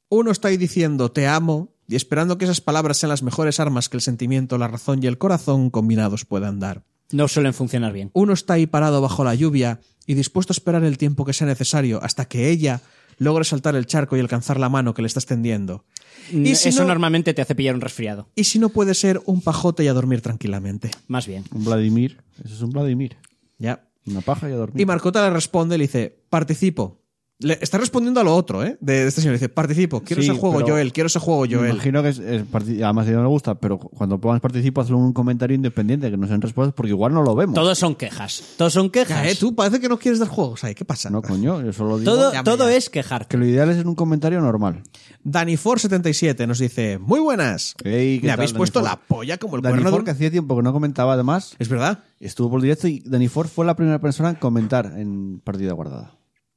Uno está ahí diciendo te amo y esperando que esas palabras sean las mejores armas que el sentimiento, la razón y el corazón combinados puedan dar. No suelen funcionar bien. Uno está ahí parado bajo la lluvia y dispuesto a esperar el tiempo que sea necesario hasta que ella logre saltar el charco y alcanzar la mano que le está extendiendo. Y si, Eso no, normalmente te hace pillar un resfriado. y si no puede ser un pajote y a dormir tranquilamente. Más bien. Un Vladimir. Eso es un Vladimir. Ya. Una paja y a dormir. Y Marcota le responde, le dice, participo. Le está respondiendo a lo otro, ¿eh? De, de este señor. Dice, participo, quiero Sí, ese juego, Joel, quiero ese juego, Me Joel. imagino que es, es además a ella no le gusta, pero cuando pongas participo, hazle un comentario independiente, que no sean respuestas, porque igual no lo vemos. Todos son quejas. Todos son quejas. Ya, ¿eh? Tú parece que no quieres dar juegos ahí. ¿Qué pasa? No, coño, yo solo digo Todo, Ya, todo ya. es quejarte. que lo ideal es en un comentario normal. Danifor77 nos dice, muy buenas. Ey, ¿qué Me tal, habéis puesto Ford? la polla como el cuerno de un- que hacía tiempo que no comentaba, además, Es verdad. estuvo por directo y Dani Ford fue la primera persona en comentar en partida guardada.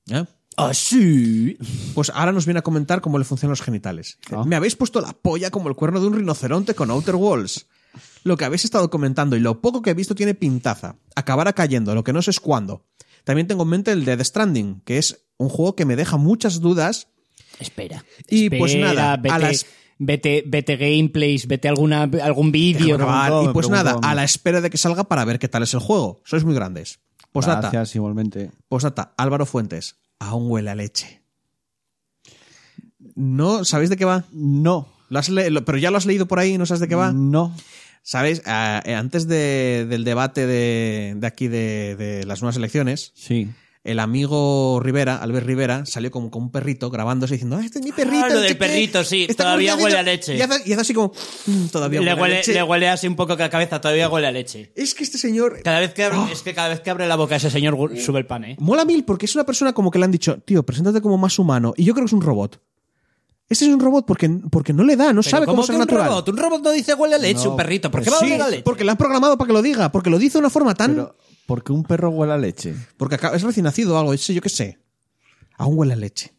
¿Eh? Ah, sí. Pues ahora nos viene a comentar cómo le funcionan los genitales. Ah. Me habéis puesto la polla como el cuerno de un rinoceronte con Outer Walls. Lo que habéis estado comentando y lo poco que he visto tiene pintaza. Acabará cayendo, lo que no sé es cuándo. También tengo en mente el Dead Stranding, que es un juego que me deja muchas dudas. Espera. Y, Espera, pues nada, vete, a las- vete, vete gameplays, vete alguna, algún vídeo. Y pues nada, a la espera de que salga para ver qué tal es el juego. Sois muy grandes. Postdata, Gracias, igualmente. postdata, Álvaro Fuentes. Aún huele a leche. ¿No? ¿Sabéis de qué va? No. ¿Lo has le- lo- pero ya lo has leído por ahí y no sabes de qué va. No. ¿Sabéis? Ah, eh, antes de- del debate de, de aquí de, de las nuevas elecciones, Sí. El amigo Rivera, Albert Rivera, salió como con un perrito grabándose diciendo, ah, este es mi perrito. Ah, lo del qué". perrito, sí, Está todavía huele a leche. Y hace, y hace así como, "Mm, todavía Le huele, a leche". le huele así un poco que la cabeza, todavía huele a leche. Es que este señor... Cada vez que abre, es que cada vez que abre la boca ese señor sube el pan, ¿eh? Mola mil porque es una persona como que le han dicho, tío, preséntate como más humano. Y yo creo que es un robot. Este es un robot porque, porque no le da, no Pero sabe cómo ¿cómo ser un natural. robot? Un robot no dice huele a leche, No, un perrito. ¿Por qué Pues va a sí, leche? porque le han programado para que lo diga, porque lo dice de una forma tan... Pero, ¿por qué un perro huele a leche? Porque acaba- es recién nacido o algo, yo qué sé. Aún huele a leche.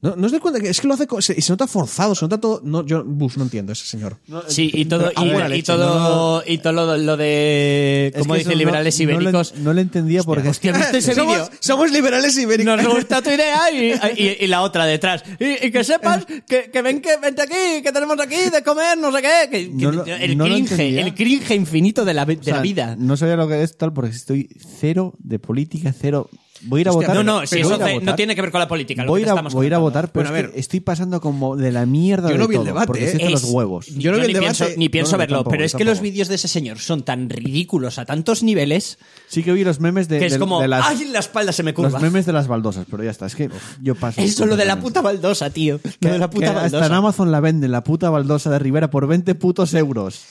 No, no os dais cuenta que es que lo hace co- se, y se nota forzado, se nota todo. No, yo buf, no entiendo ese señor. Sí, y todo, Pero, y, ah, buena y leche, todo, y todo lo, lo de, Es como que dicen liberales no, no le- ibéricos. No, le entendía porque... Hostia, ¿viste ese vídeo? somos, somos liberales ibéricos. Nos gusta tu idea y, y- y la otra detrás. Y, y que sepas que, que ven que vente aquí, que tenemos aquí de comer, no sé qué. que- que- No lo- el no lo cringe, entendía. el cringe infinito de la, vi- de O sea, la vida. No sabía lo que es tal porque estoy cero de política, cero... Voy a ir a Hostia, votar. no, no, si eso no tiene que ver con la política. lo Voy a que ir a, estamos voy a ir a contando. votar, pero Bueno, es a que ver. estoy pasando como de la mierda Yo de no vi el todo, debate, porque ¿eh? se echa los Es- huevos. Yo no vi el ni debate. pienso, ni pienso No, no, verlo, tampoco, pero es que los vídeos de ese señor son tan ridículos a tantos niveles Sí que vi los memes de, que es de- como, de las, ¡ay, la espalda se me curva! los memes de las baldosas, pero ya está, es que yo paso. Eso lo de la puta baldosa, tío. Que- Lo de la que puta hasta en baldosa. Amazon la venden, la puta baldosa de Rivera, por 20 putos euros.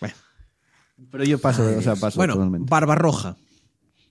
Bueno. Pero yo paso, o sea, paso Bueno, totalmente. Barbarroja.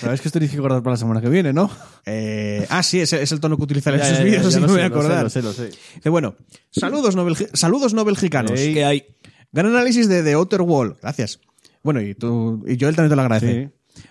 Sabes que esto tienes que acordar para la semana que viene, ¿no? Eh, ah, sí, es, es el tono que utilizaré en sus vídeos, así ya me voy a sé, lo sé, acordar. lo sé, lo sé. Eh, bueno, saludos, no, belgi- saludos no belgicanos. Ey. ¿Qué hay? Gran análisis de The Outer Wall. Gracias. Bueno, y tú y Joel también te lo agradece.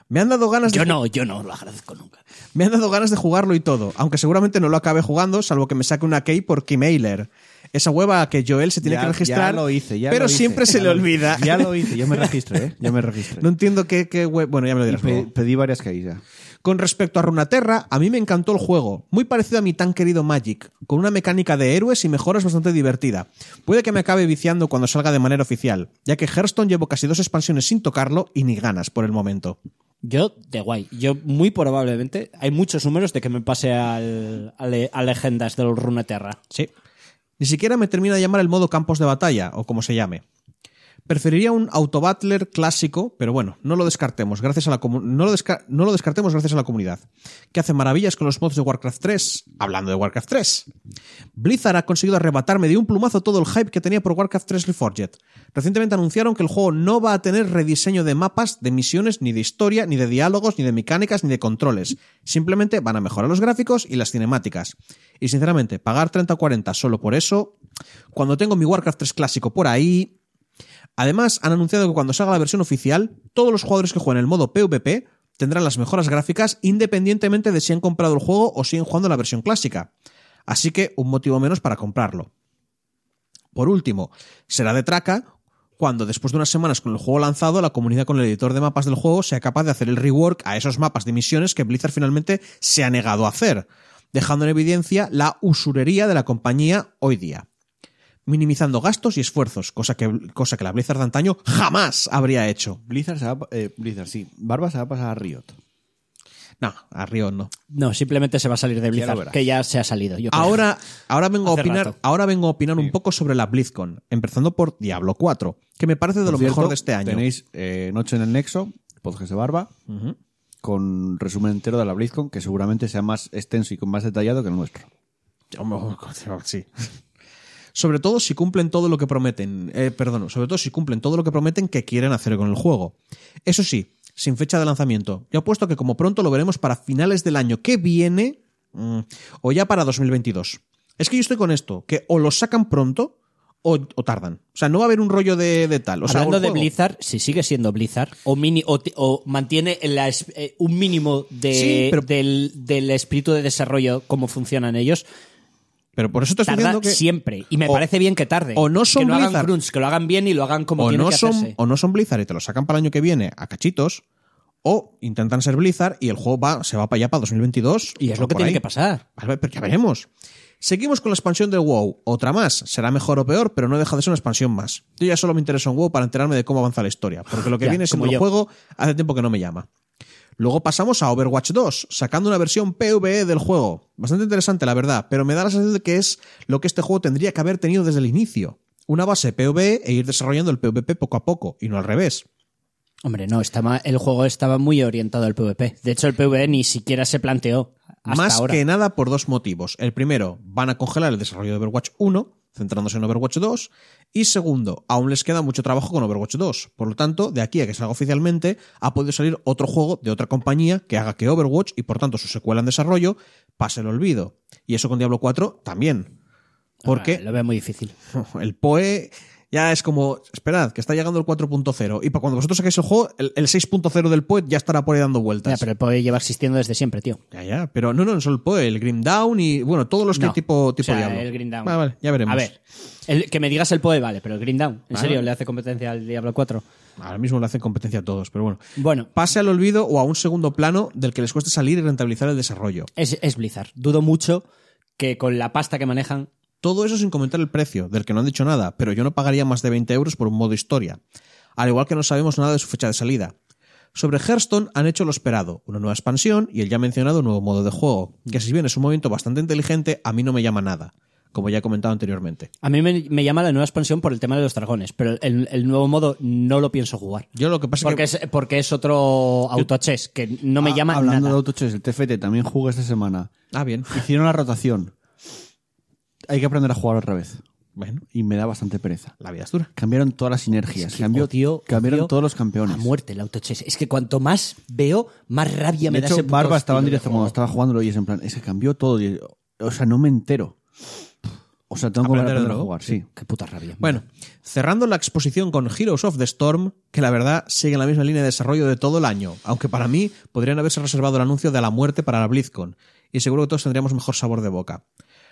Me han dado ganas de Yo no, yo no lo agradezco nunca. Me han dado ganas de jugarlo y todo, aunque seguramente no lo acabe jugando, salvo que me saque una key por Keymailer. Esa hueva a que Joel se tiene Ya- que registrar, ya lo hice, ya pero lo hice, siempre se le olvida. Ya lo hice, yo me registré, ¿eh? Ya me registré. No entiendo qué, qué web... Bueno, ya me lo dirás pe- pedí varias ya. Con respecto a Runaterra, a mí me encantó el juego, muy parecido a mi tan querido Magic, con una mecánica de héroes y mejoras bastante divertida. Puede que me acabe viciando cuando salga de manera oficial, ya que Hearthstone llevo casi dos expansiones sin tocarlo y ni ganas por el momento. Yo, de guay. Yo, muy probablemente, hay muchos números de que me pase al, a, le- a leyendas del Runeterra. Sí. Ni siquiera me termina de llamar el modo campos de batalla, o como se llame. Preferiría un autobattler clásico, pero bueno, no lo descartemos, gracias a la no, lo no lo descartemos gracias a la comunidad, que hace maravillas con los mods de Warcraft 3, hablando de Warcraft 3. Blizzard ha conseguido arrebatarme de un plumazo todo el hype que tenía por Warcraft 3 Reforged. Recientemente anunciaron que el juego no va a tener rediseño de mapas, de misiones, ni de historia, ni de diálogos, ni de mecánicas, ni de controles. Simplemente van a mejorar los gráficos y las cinemáticas. Y sinceramente, pagar 30 o 40 solo por eso, cuando tengo mi Warcraft 3 clásico por ahí, Además, han anunciado que cuando salga la versión oficial, todos los jugadores que jueguen el modo PvP tendrán las mejoras gráficas independientemente de si han comprado el juego o siguen jugando la versión clásica. Así que un motivo menos para comprarlo. Por último, será de traca cuando después de unas semanas con el juego lanzado, la comunidad con el editor de mapas del juego sea capaz de hacer el rework a esos mapas de misiones que Blizzard finalmente se ha negado a hacer, dejando en evidencia la usurería de la compañía hoy día minimizando gastos y esfuerzos, cosa que, cosa que la Blizzard de antaño jamás habría hecho. Blizzard se va, a- eh, Blizzard, sí. Barba se va a pasar a Riot. No, a Riot no. No, simplemente se va a salir de Blizzard, que ya se ha salido. yo. Ahora, ahora vengo a opinar, rato. ahora vengo a opinar un poco sobre la BlizzCon, empezando por Diablo 4, que me parece de Por lo cierto, mejor de este año. Tenéis eh, Noche en el Nexo, podcast de Barba, con resumen entero de la BlizzCon, que seguramente sea más extenso y con más detallado que el nuestro. Sí. Sobre todo si cumplen todo lo que prometen. Eh, perdón, sobre todo si cumplen todo lo que prometen que quieren hacer con el juego. Eso sí, sin fecha de lanzamiento. Yo apuesto que como pronto lo veremos para finales del año que viene mm, o ya para 2022. Es que yo estoy con esto, que o lo sacan pronto o, o tardan. O sea, no va a haber un rollo de, de tal. O Hablando de juego- Blizzard, si sigue siendo Blizzard, o, mini, o, ti- o mantiene la eh, un mínimo de, Sí, pero- del, del espíritu de desarrollo, cómo funcionan ellos, Pero por eso te estoy tarda diciendo que... siempre. Y me o- parece bien que tarde. o no son que no hagan Blizzard. crunch, que lo hagan bien y lo hagan como o tiene no, que son, hacerse. o no son Blizzard y te lo sacan para el año que viene a cachitos, O intentan ser Blizzard y el juego va, se va para allá para 2022. Y es o lo que por tiene ahí. que pasar. Vale, pero ya veremos. Seguimos con la expansión del WoW. Otra más. Será mejor o peor, pero no deja de ser una expansión más. Yo ya solo me intereso en WoW para enterarme de cómo avanza la historia, porque lo que Ya, viene siendo como el yo. juego hace tiempo que no me llama. Luego pasamos a Overwatch 2, sacando una versión PvE del juego. Bastante interesante, la verdad, pero me da la sensación de que es lo que este juego tendría que haber tenido desde el inicio. Una base PvE e ir desarrollando el PvP poco a poco, y no al revés. Hombre, no, estaba, el juego estaba muy orientado al PvP. De hecho, el PvE ni siquiera se planteó hasta Más ahora. que nada por dos motivos. El primero, van a congelar el desarrollo de Overwatch 1, centrándose en Overwatch 2. Y segundo, aún les queda mucho trabajo con Overwatch 2. Por lo tanto, de aquí a que salga oficialmente, ha podido salir otro juego de otra compañía que haga que Overwatch y por tanto su secuela en desarrollo pase el olvido. Y eso con Diablo 4 también. Porque Lo veo muy difícil. el PoE ya es como, esperad, que está llegando el 4.0. Y para cuando vosotros saquéis el juego, el, el 6.0 del PoE ya estará por ahí dando vueltas. Ya, pero el PvE lleva existiendo desde siempre, tío. Ya, ya, pero no, no, no solo el PoE, el Grim Down y, bueno, todos los que No. tipo, tipo o sea, Diablo. el Green Down. Vale, vale, ya veremos. A ver, el- que me digas el PoE, vale, pero el Green Down, ¿en Vale. serio le hace competencia al Diablo 4? Ahora mismo le hacen competencia a todos, pero bueno. Bueno, Pase al olvido o a un segundo plano del que les cueste salir y rentabilizar el desarrollo. es, es Blizzard. Dudo mucho que con la pasta que manejan. Todo eso sin comentar el precio, del que no han dicho nada, pero yo no pagaría más de 20 euros por un modo historia. Al igual que no sabemos nada de su fecha de salida. Sobre Hearthstone han hecho lo esperado, una nueva expansión y el ya mencionado nuevo modo de juego, que si bien es un movimiento bastante inteligente, a mí no me llama nada, como ya he comentado anteriormente. A mí me, me llama la nueva expansión por el tema de los dragones, pero el, el nuevo modo no lo pienso jugar. Yo lo que pasa Porque es que... es, porque es otro autochess que no me Ah, llama Hablando nada. de autochess, el TFT también jugué esta semana. Ah, bien. Hicieron la rotación. Hay que aprender a jugar otra vez. Bueno, Y me da bastante pereza. la vida es dura. Cambiaron todas las sinergias. Es que cambió, odio- cambiaron odio todos los campeones. A muerte el autochess. Es que cuanto más veo, más rabia me de da hecho, ese Barba estaba en directo cuando estaba jugándolo y es en plan, es que cambió todo. y- O sea, no me entero. O sea, tengo que volver a Aprender de aprender a jugar, sí. Qué puta rabia. Bueno, cerrando la exposición con Heroes of the Storm, que la verdad sigue en la misma línea de desarrollo de todo el año, aunque para mí podrían haberse reservado el anuncio de la muerte para la BlizzCon, y seguro que todos tendríamos mejor sabor de boca.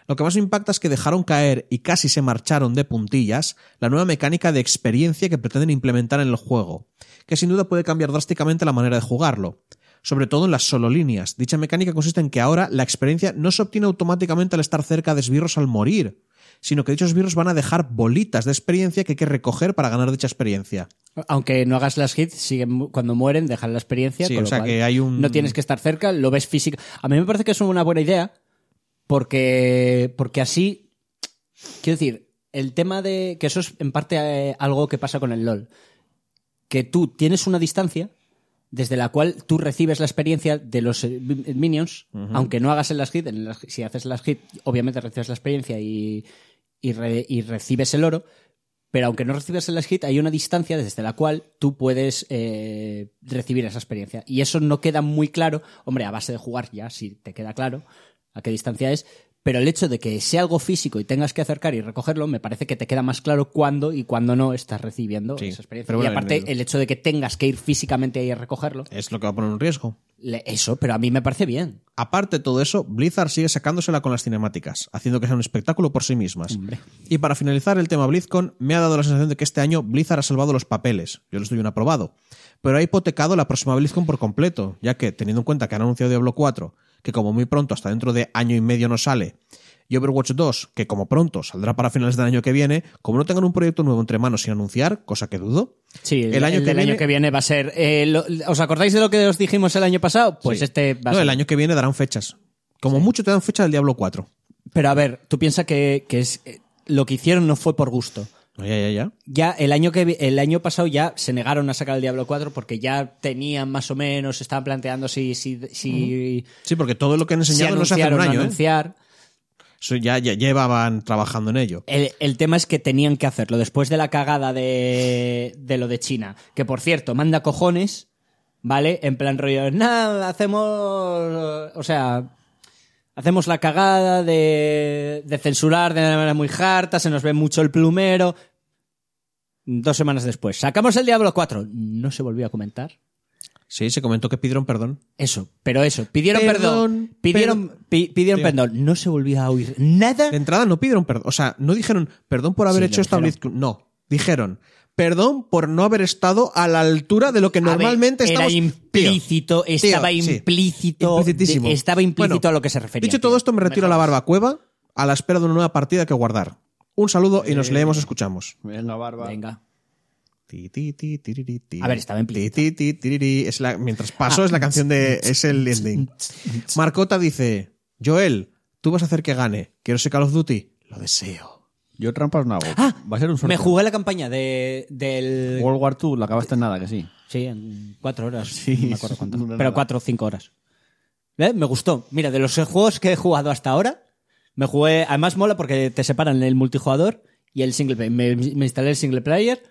Lo que más me impacta es que dejaron caer y casi se marcharon de puntillas la nueva mecánica de experiencia que pretenden implementar en el juego, que sin duda puede cambiar drásticamente la manera de jugarlo. Sobre todo en las solo líneas. Dicha mecánica consiste en que ahora la experiencia no se obtiene automáticamente al estar cerca de esbirros al morir, sino que dichos esbirros van a dejar bolitas de experiencia que hay que recoger para ganar dicha experiencia. Aunque no hagas las hits, siguen, cuando mueren dejan la experiencia. Sí, con o sea cual que hay un- No tienes que estar cerca, lo ves físico. A mí me parece que es una buena idea porque, porque así, quiero decir, el tema de que eso es en parte eh, algo que pasa con el LOL. Que tú tienes una distancia desde la cual tú recibes la experiencia de los eh, minions, aunque no hagas el last hit, en las- si haces el last hit, obviamente recibes la experiencia y, y, re- y recibes el oro, pero aunque no recibas el last hit, hay una distancia desde la cual tú puedes eh, recibir esa experiencia. Y eso no queda muy claro, hombre, a base de jugar ya, si te queda claro a qué distancia es, pero el hecho de que sea algo físico y tengas que acercar y recogerlo, me parece que te queda más claro cuándo y cuándo no estás recibiendo Sí, esa experiencia. bueno, y aparte, el- el hecho de que tengas que ir físicamente ahí a recogerlo, Es lo que va a poner en riesgo. eso, pero a mí me parece bien. Aparte de todo eso, Blizzard sigue sacándosela con las cinemáticas, haciendo que sea un espectáculo por sí mismas. Hombre. Y para finalizar el tema BlizzCon, me ha dado la sensación de que este año Blizzard ha salvado los papeles. Yo lo estoy bien aprobado. Pero ha hipotecado la próxima BlizzCon por completo, ya que, teniendo en cuenta que han anunciado Diablo 4, que como muy pronto, hasta dentro de año y medio no sale, y Overwatch 2, que como pronto saldrá para finales del año que viene, como no tengan un proyecto nuevo entre manos sin anunciar, cosa que dudo, Sí, el, El año el que del viene- año que viene va a ser. eh, lo- ¿Os acordáis de lo que os dijimos el año pasado? Pues Sí. este va a no, ser. el año que viene darán fechas. Como mucho te dan fecha del Diablo 4. Pero a ver, tú piensas que, que es eh, lo que hicieron no fue por gusto. Ya, ya, ya. Ya el año que el año pasado ya se negaron a sacar el Diablo 4 porque ya tenían más o menos, estaban planteando si si, si, Sí, porque todo lo que han enseñado no se hace un año, ¿eh? anunciar. Eso ya, ya llevaban trabajando en ello. El, el tema es que tenían que hacerlo después de la cagada de, de lo de China. Que por cierto, manda cojones, ¿vale? En plan rollo, nada, hacemos. O sea, hacemos la cagada de, de censurar de una manera muy harta, se nos ve mucho el plumero. Dos semanas después, sacamos el Diablo 4. No se volvió a comentar. Sí, se comentó que pidieron perdón. Eso, pero eso, pidieron Perdón, perdón. Pidieron, per- pi- pidieron perdón. No se volvió a oír nada. De entrada no pidieron perdón. O sea, no dijeron perdón por haber Sí, hecho esta. No. Dijeron Perdón por no haber estado a la altura de lo que A ver, normalmente era estamos. implícito, Tío, estaba tío, sí. implícito, Implicitísimo. de- estaba implícito Bueno, a lo que se refería. Dicho tío. todo esto, me retiro a la barbacueva a la espera de una nueva partida que guardar. Un saludo y nos leemos, escuchamos. Venga, barba. Venga. A ver, estaba implícito. Es la, mientras paso es la canción de... Es el ending. Marcota dice, Joel, tú vas a hacer que gane. Quiero ser Call of Duty. Lo deseo. Yo trampas no hago. Ah, Va a ser un sorteo. Me jugué la campaña de, del... World War II, la acabaste en nada, que sí. Sí, en cuatro horas. Sí, no me acuerdo cuánto. no, nada. Pero cuatro o cinco horas. ¿Eh? Me gustó. Mira, de los juegos que he jugado hasta ahora, me jugué. Además, mola porque te separan el multijugador y el single player. Me, me instalé el single player.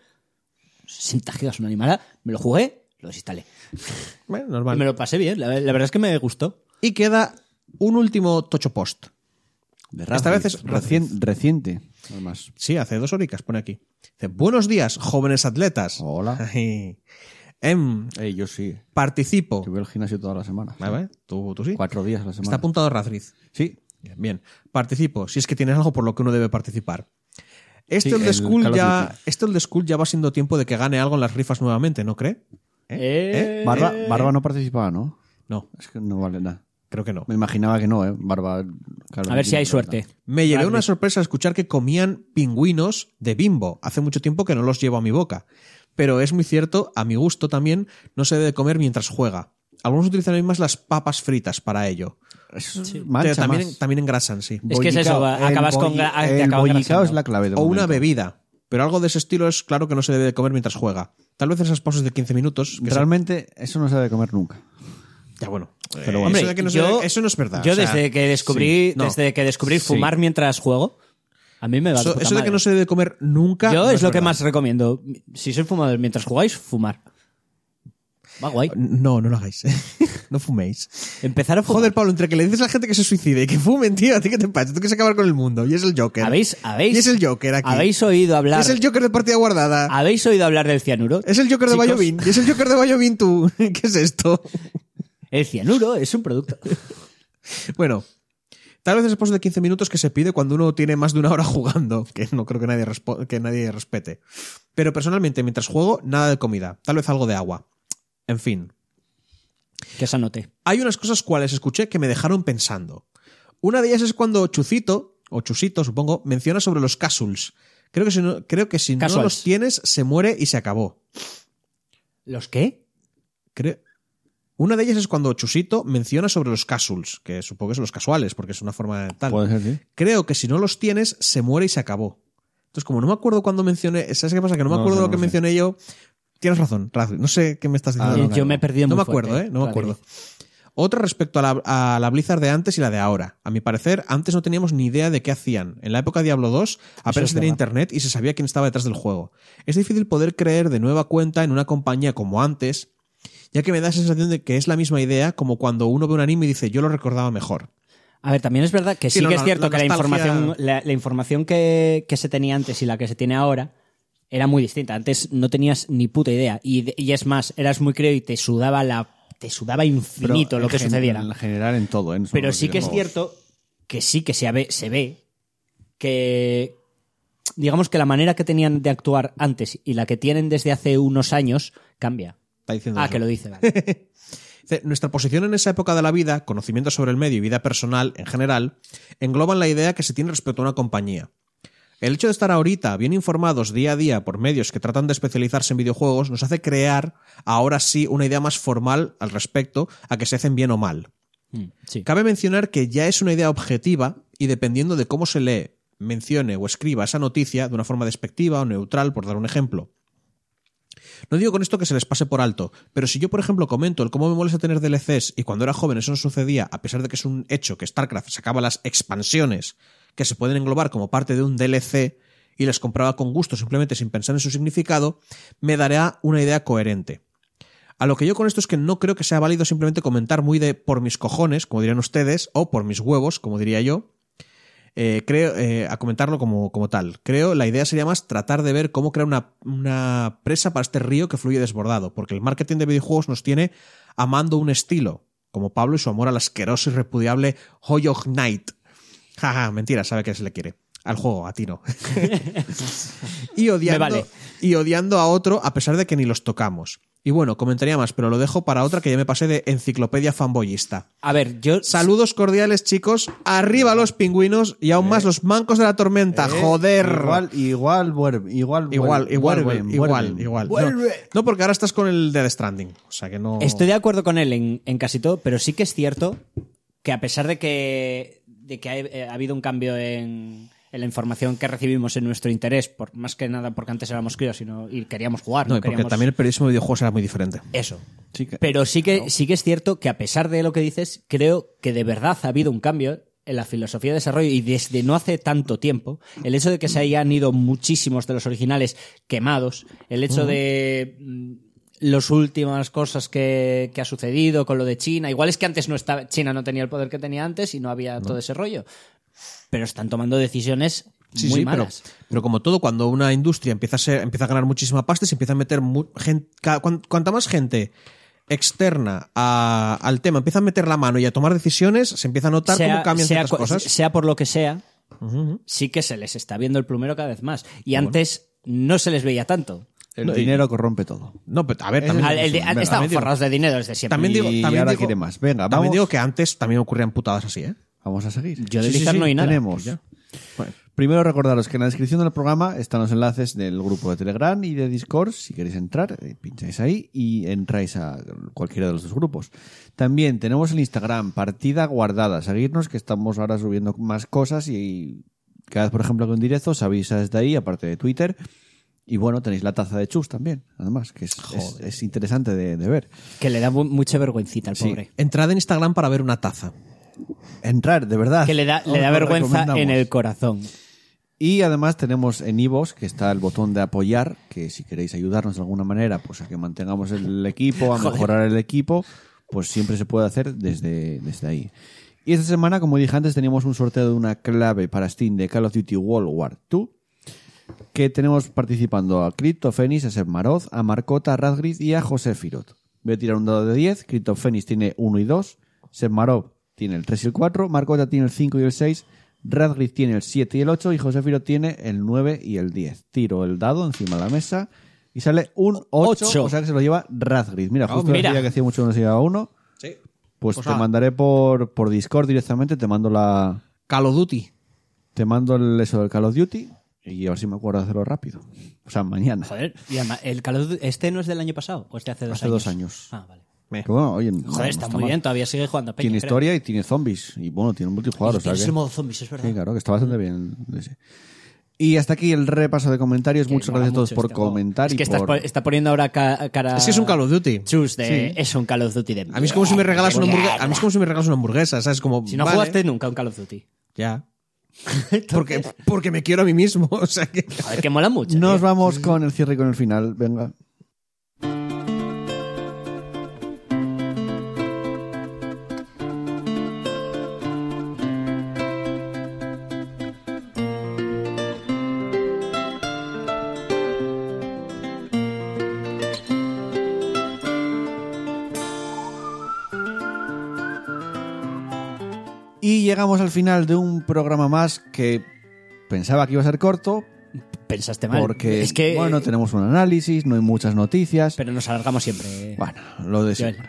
60 gigas, una animada. Me lo jugué, lo desinstalé. Bueno, Y normal. me lo pasé bien. La, la verdad es que me gustó. Y queda un último tocho post. De Esta vez es recien- reciente. Además. Sí, hace dos horicas, pone aquí. Dice, buenos días, jóvenes atletas. Hola. Em, Ey, yo sí. participo. Yo voy al gimnasio toda la semana. A ver, tú, tú sí. Cuatro días a la semana. Está apuntado Radriz. Sí. Bien, bien. Participo, si es que tienes algo por lo que uno debe participar. Este Sí, old el school Call of ya, Duty. este old school ya va siendo tiempo de que gane algo en las rifas nuevamente, ¿no cree? Eh, Barba, Barba no participaba, ¿no? No, Es que no vale nada. Creo que no. Me imaginaba que no, ¿eh? Barba. claro, A ver si hay suerte. Me llevé una sorpresa al escuchar que comían pingüinos de bimbo. Hace mucho tiempo que no los llevo a mi boca. Pero es muy cierto, a mi gusto también, no se debe comer mientras juega. Algunos utilizan más las papas fritas para ello. Mancha también, más. también engrasan, sí. Es que es eso, acabas El con El acabas bollicao es la clave de O una bebida. Pero algo de ese estilo es claro que no se debe de comer mientras juega. Tal vez esas pausas de 15 minutos. que se- Realmente, eso no se debe comer nunca. Ya bueno. Pero Eh, bueno. eso, Hombre, de que no se yo- debe- eso no es verdad. Yo o sea, desde que descubrí, sí, no. desde que descubrí fumar mientras juego, a mí me va de Eso, puta eso de que madre. no se debe comer nunca. Yo no es lo que verdad. más recomiendo. Si sois fumadores mientras jugáis, fumar. Va guay. No, no lo hagáis. no fuméis. Empezar a fumar. Joder, Pablo, entre que le dices a la gente que se suicide y que fumen, tío, ¿a ti qué te pasa? Tú quieres acabar con el mundo. Y es el Joker. ¿Habéis, habéis, Y es el Joker aquí. ¿Habéis oído hablar? Es el Joker de partida guardada. ¿Habéis oído hablar del cianuro? Es el Joker de Chicos, Bayovin. Y es el Joker de Bayovin tú. ¿Qué es esto? El cianuro es un producto. Bueno, tal vez es después de 15 minutos que se pide cuando uno tiene más de una hora jugando, que no creo que nadie, que nadie respete. Pero personalmente, mientras juego, nada de comida. Tal vez algo de agua. En fin, Que se anote. hay unas cosas cuales escuché que me dejaron pensando. Una de ellas es cuando Chucito, o Chusito supongo, menciona sobre los casuls. Creo que si no, creo que si no Casuals. los tienes, se muere y se acabó. ¿Los qué? Creo- Una de ellas es cuando Chusito menciona sobre los casuls, que supongo que son los casuales, porque es una forma de tal. Puede ser, sí. Creo que si no los tienes, se muere y se acabó. Entonces, como no me acuerdo cuando mencioné, ¿sabes qué pasa? Que no me No acuerdo sé, lo no que sé. mencioné yo. Tienes razón, No sé qué me estás diciendo. Ah, no. Yo me he perdido No muy me acuerdo, fuerte, ¿eh? No me acuerdo. Otra respecto a la, a la Blizzard de antes y la de ahora. A mi parecer, antes no teníamos ni idea de qué hacían. En la época de Diablo 2 apenas es se tenía verdad. internet y se sabía quién estaba detrás del juego. Es difícil poder creer de nueva cuenta en una compañía como antes, ya que me da la sensación de que es la misma idea como cuando uno ve un anime y dice yo lo recordaba mejor. A ver, también es verdad que Sí, sí, no, que es cierto la que la información, la, la información que, que se tenía antes y la que se tiene ahora era muy distinta. Antes no tenías ni puta idea. Y, y es más, eras muy creo y te sudaba la te sudaba infinito Pero lo que gen- sucediera. En general, en todo, ¿eh? No Pero sí que es cierto que sí que se ve, se ve que digamos que la manera que tenían de actuar antes y la que tienen desde hace unos años cambia. Está diciendo Ah, eso. que lo dice, vale. Nuestra posición en esa época de la vida, conocimiento sobre el medio y vida personal en general, engloban la idea que se tiene respecto a una compañía. El hecho de estar ahorita bien informados día a día por medios que tratan de especializarse en videojuegos nos hace crear ahora sí una idea más formal al respecto a que se hacen bien o mal. Mm, sí. Cabe mencionar que ya es una idea objetiva y dependiendo de cómo se lee, mencione o escriba esa noticia de una forma despectiva o neutral, por dar un ejemplo. No digo con esto que se les pase por alto, pero si yo, por ejemplo, comento el cómo me molesta tener DLCs y cuando era joven eso no sucedía, a pesar de que es un hecho que StarCraft sacaba las expansiones que se pueden englobar como parte de un DLC y les compraba con gusto simplemente sin pensar en su significado, me dará una idea coherente. A lo que yo con esto es que no creo que sea válido simplemente comentar muy de por mis cojones, como dirían ustedes, o por mis huevos, como diría yo, eh, creo, eh, a comentarlo como, como tal. Creo la idea sería más tratar de ver cómo crear una, una presa para este río que fluye desbordado, porque el marketing de videojuegos nos tiene amando un estilo, como Pablo y su amor al asqueroso y repudiable Hoyog Knight. Jaja, mentira, sabe que se le quiere. Al juego, a ti no. y, odiando, vale. y odiando a otro a pesar de que ni los tocamos. Y bueno, comentaría más, pero lo dejo para otra que ya me pasé de enciclopedia fanboyista. A ver, yo. Saludos cordiales, chicos. Arriba los pingüinos y aún más los mancos de la tormenta. Eh, Joder. Igual, igual, vuelve, igual, Igual, vuelve, igual, vuelven, igual, igual. No, no, porque ahora estás con el Dead Stranding. O sea que no. Estoy de acuerdo con él en, en casi todo, pero sí que es cierto que a pesar de que, de que ha, eh, ha habido un cambio en, en la información que recibimos en nuestro interés, por más que nada porque antes éramos críos sino, y queríamos jugar. No, No, y porque Queríamos- también el periodismo de videojuegos era muy diferente. Eso. Sí que- Pero sí que, sí que es cierto que a pesar de lo que dices, creo que de verdad ha habido un cambio en la filosofía de desarrollo y desde no hace tanto tiempo, el hecho de que se hayan ido muchísimos de los originales quemados, el hecho de mm, las últimas cosas que, que ha sucedido con lo de China, igual es que antes no estaba, China no tenía el poder que tenía antes y no había todo ese rollo, pero están tomando decisiones Sí, muy sí, pero, malas. pero como todo, cuando una industria empieza a, ser, empieza a ganar muchísima pasta y se empieza a meter mu- cuanta más gente externa a- al tema empieza a meter la mano y a tomar decisiones, se empieza a notar cómo cambian sea ciertas cosas. sea por lo que sea, sí que se les está viendo el plumero cada vez más. Y antes no se les veía tanto. El No, dinero corrompe todo. No, pero a ver, también, el venga, forrados de dinero desde siempre. también digo, Y también ahora digo- quiere más. Venga, también vamos. digo que antes también ocurrían putadas así, ¿eh? Vamos a seguir. Yo de Sí, sí, Blizzard sí, no hay nada. Tenemos. Bueno, Primero recordaros que en la descripción del programa están los enlaces del grupo de Telegram y de Discord. Si queréis entrar, eh, pincháis ahí y entráis a cualquiera de los dos grupos. También tenemos el Instagram, partida guardada. Seguirnos que estamos ahora subiendo más cosas y cada vez, por ejemplo, que un directo os avisa desde ahí, aparte de Twitter. Y bueno, tenéis la taza de Chus también, además, que es, es- es interesante de, de ver. Que le da mu- mucha vergüencita al Sí. pobre. entrad en Instagram para ver una taza. Entrar, de verdad. Que le da, le da vergüenza en el corazón. Y además tenemos en Ivos que está el botón de apoyar, que si queréis ayudarnos de alguna manera, pues a que mantengamos el equipo, a mejorar el equipo, pues siempre se puede hacer desde, desde ahí. Y esta semana, como dije antes, teníamos un sorteo de una clave para Steam de Call of Duty World War II, que tenemos participando a Cryptophenis, a Seb Maroz, a Marcota, a Radgrid y a José Firot. Voy a tirar un dado de 10, Cryptophenis tiene 1 y 2, Seb Marov tiene el 3 y el 4, Marcota tiene el 5 y el 6, Radgrid tiene el 7 y el 8 y José Firot tiene el 9 y el 10. Tiro el dado encima de la mesa y sale un 8, Ocho. o sea que se lo lleva Radgrid. Mira, Oh, justo mira. decía que hacía mucho que no se llevaba uno. Sí. Pues, Pues te nada. mandaré por, por Discord directamente, te mando la Call of Duty. te mando el eso del Call of Duty y a ver si me acuerdo de hacerlo rápido. O sea, mañana. Joder, y además, ¿el Call of Duty- ¿este no es del año pasado? ¿O es de hace dos Hace años? dos años. Ah, vale. Que bueno, oye, Joder, no está, está muy mal. bien, todavía sigue jugando a Peña, Tiene creo. historia y tiene zombies. Y bueno, tiene un multijugador. Y o sea tiene que- ese modo zombies, es verdad. Sí, claro, que está bastante bien. ese. Y hasta aquí el repaso de comentarios. Que Muchas gracias a todos por este comentar. Es que y estás por... po- está poniendo ahora ca- cara. Es que es un Call of Duty. Chus de. Es un Call of Duty de. A mí es como si me regalas una hamburguesa. A mí es como si me regalas una hamburguesa, ¿sabes? Como, Si no vale, jugaste nunca un Call of Duty. Ya. Porque, porque me quiero a mí mismo. O sea que. Joder, que mola mucho. Nos tío. vamos con el cierre y con el final. Venga. Llegamos al final de un programa más que pensaba que iba a ser corto, Pensaste mal. porque es que. bueno, tenemos un análisis, no hay muchas noticias. Pero nos alargamos siempre. Bueno, lo de siempre.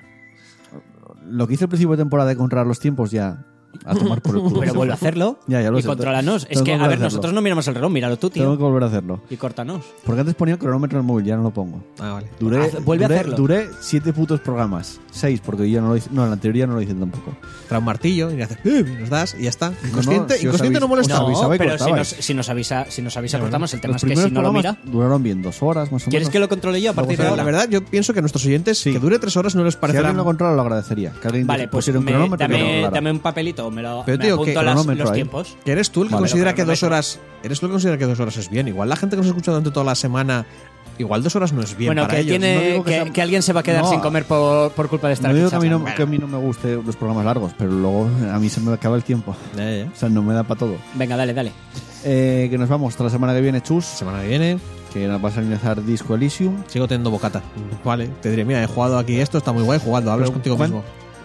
Lo que hice al principio de temporada de controlar los tiempos ya a tomar por el culo. Pero vuelve a hacerlo. Ya, ya lo y sé. contrólanos. Es Tengo que, que a ver, hacerlo. nosotros no miramos el reloj, míralo tú, Tengo tío. que volver a hacerlo. Y córtanos. Porque antes ponía el cronómetro en el móvil, ya no lo pongo. Ah, vale. Duré, Haz- vuelve a hacerlo. duré siete putos programas. Seis, porque yo no lo hice. No, en la teoría no lo hice tampoco. Trae un martillo y le haces. "Eh", nos das y ya está. Inconsciente, si os inconsciente no molesta. os No, avisaba y pero si nos, si nos avisa, si nos avisa, cortamos. El tema es que si no lo mira. duraron bien dos horas más o ¿Quieres menos. que lo controle yo a partir de ahora? la verdad, yo pienso que a nuestros oyentes Sí. que dure tres horas no les Si parecerá. alguien lo controla, lo agradecería. Que alguien Vale, pues dame un papelito, me lo Pero, me apunto que las- cronómetro los ahí. tiempos. Que eres tú el que Vale, considera que dos horas. Eres tú el que considera que dos horas es bien. Igual la gente que nos escucha durante toda la semana. Igual dos horas no es bien bueno, para que, ellos. tiene, No digo que que, sea- que alguien se va a quedar No. sin comer por, por culpa de estar No aquí digo que a, mí no, que a mí no me guste los programas largos, pero luego a mí se me acaba el tiempo. Ya, ya, ya. O sea, no me da para todo. Venga, dale, dale. Eh, que nos vamos hasta la semana que viene, Chus. Semana que viene Que nos vas a iniciar Disco Elysium. sigo teniendo bocata. Vale, te diré, mira, he jugado aquí esto, está muy guay jugando, hablas Pero, contigo ¿cuán- mismo.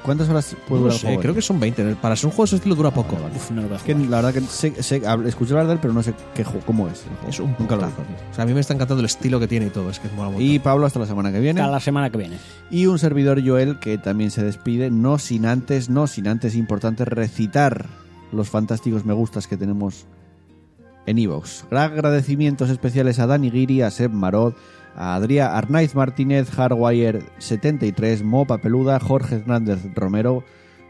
¿Cuántas horas puede No durar el sé, juego? creo que son 20. Para ser un juego de ese estilo dura poco. Uf, no lo voy a Que la verdad que sé, sé- escuché hablar de él, pero no sé qué cómo es. Es un Nunca lo puntazo, vi. tío. O sea, a mí me está encantando el estilo que tiene y todo. Es que mola mucho. Y Pablo, hasta la semana que viene. Hasta la semana que viene. Y un servidor Joel que también se despide, no sin antes, no sin antes, importante recitar los fantásticos me gustas que tenemos en Evox. Agradecimientos especiales a Dani Giri, a Seb Marot, a Adrià Arnaiz Martínez, Hardwire73, Mo Papeluda, Jorge Hernández Romero,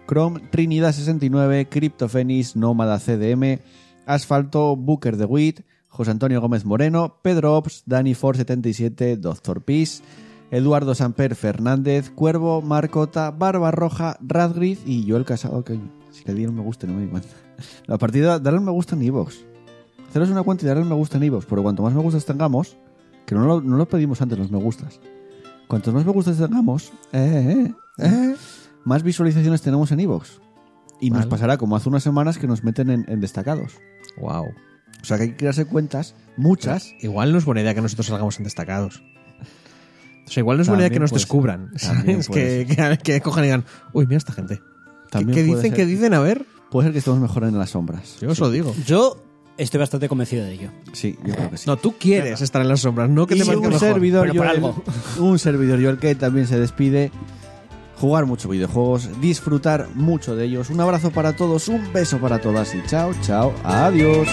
Chrome, Trinidad69, Cryptofenis, Nómada CDM, Asfalto, Booker de Wit, José Antonio Gómez Moreno, Pedro Ops, Dani For77, Doctor Peace, Eduardo Samper Fernández, Cuervo, Marcota, Barba Roja, Radgrid y Joel Casado, que si le dieron me gusta no me di cuenta. A partir de darle un me gusta en iVoox. Haceros una cuenta y darle un me gusta en iVoox, porque cuanto más me gustas tengamos, que no lo, no lo pedimos antes los me gustas. Cuantos más me gustas tengamos, eh, eh, eh, más visualizaciones tenemos en iVoox. Y nos Vale. pasará como hace unas semanas que nos meten en, en destacados. Wow. O sea que hay que crearse cuentas, muchas, Igual no es buena idea que nosotros salgamos en destacados. O sea, igual no es buena idea que nos descubran. ¿sabes? puede Que, que, que cojan y digan, uy, mira esta gente. ¿Qué, qué dicen? ser. ¿Qué dicen? A ver. puede ser que estemos mejor en las sombras. Yo os lo digo. Yo estoy bastante convencido de ello. Sí, yo creo que sí. No, tú quieres estar en las sombras, no que y te marque un mejor. servidor Joel, algo. un servidor Joel que también se despide jugar mucho videojuegos disfrutar mucho de ellos un abrazo para todos un beso para todas y chao chao adiós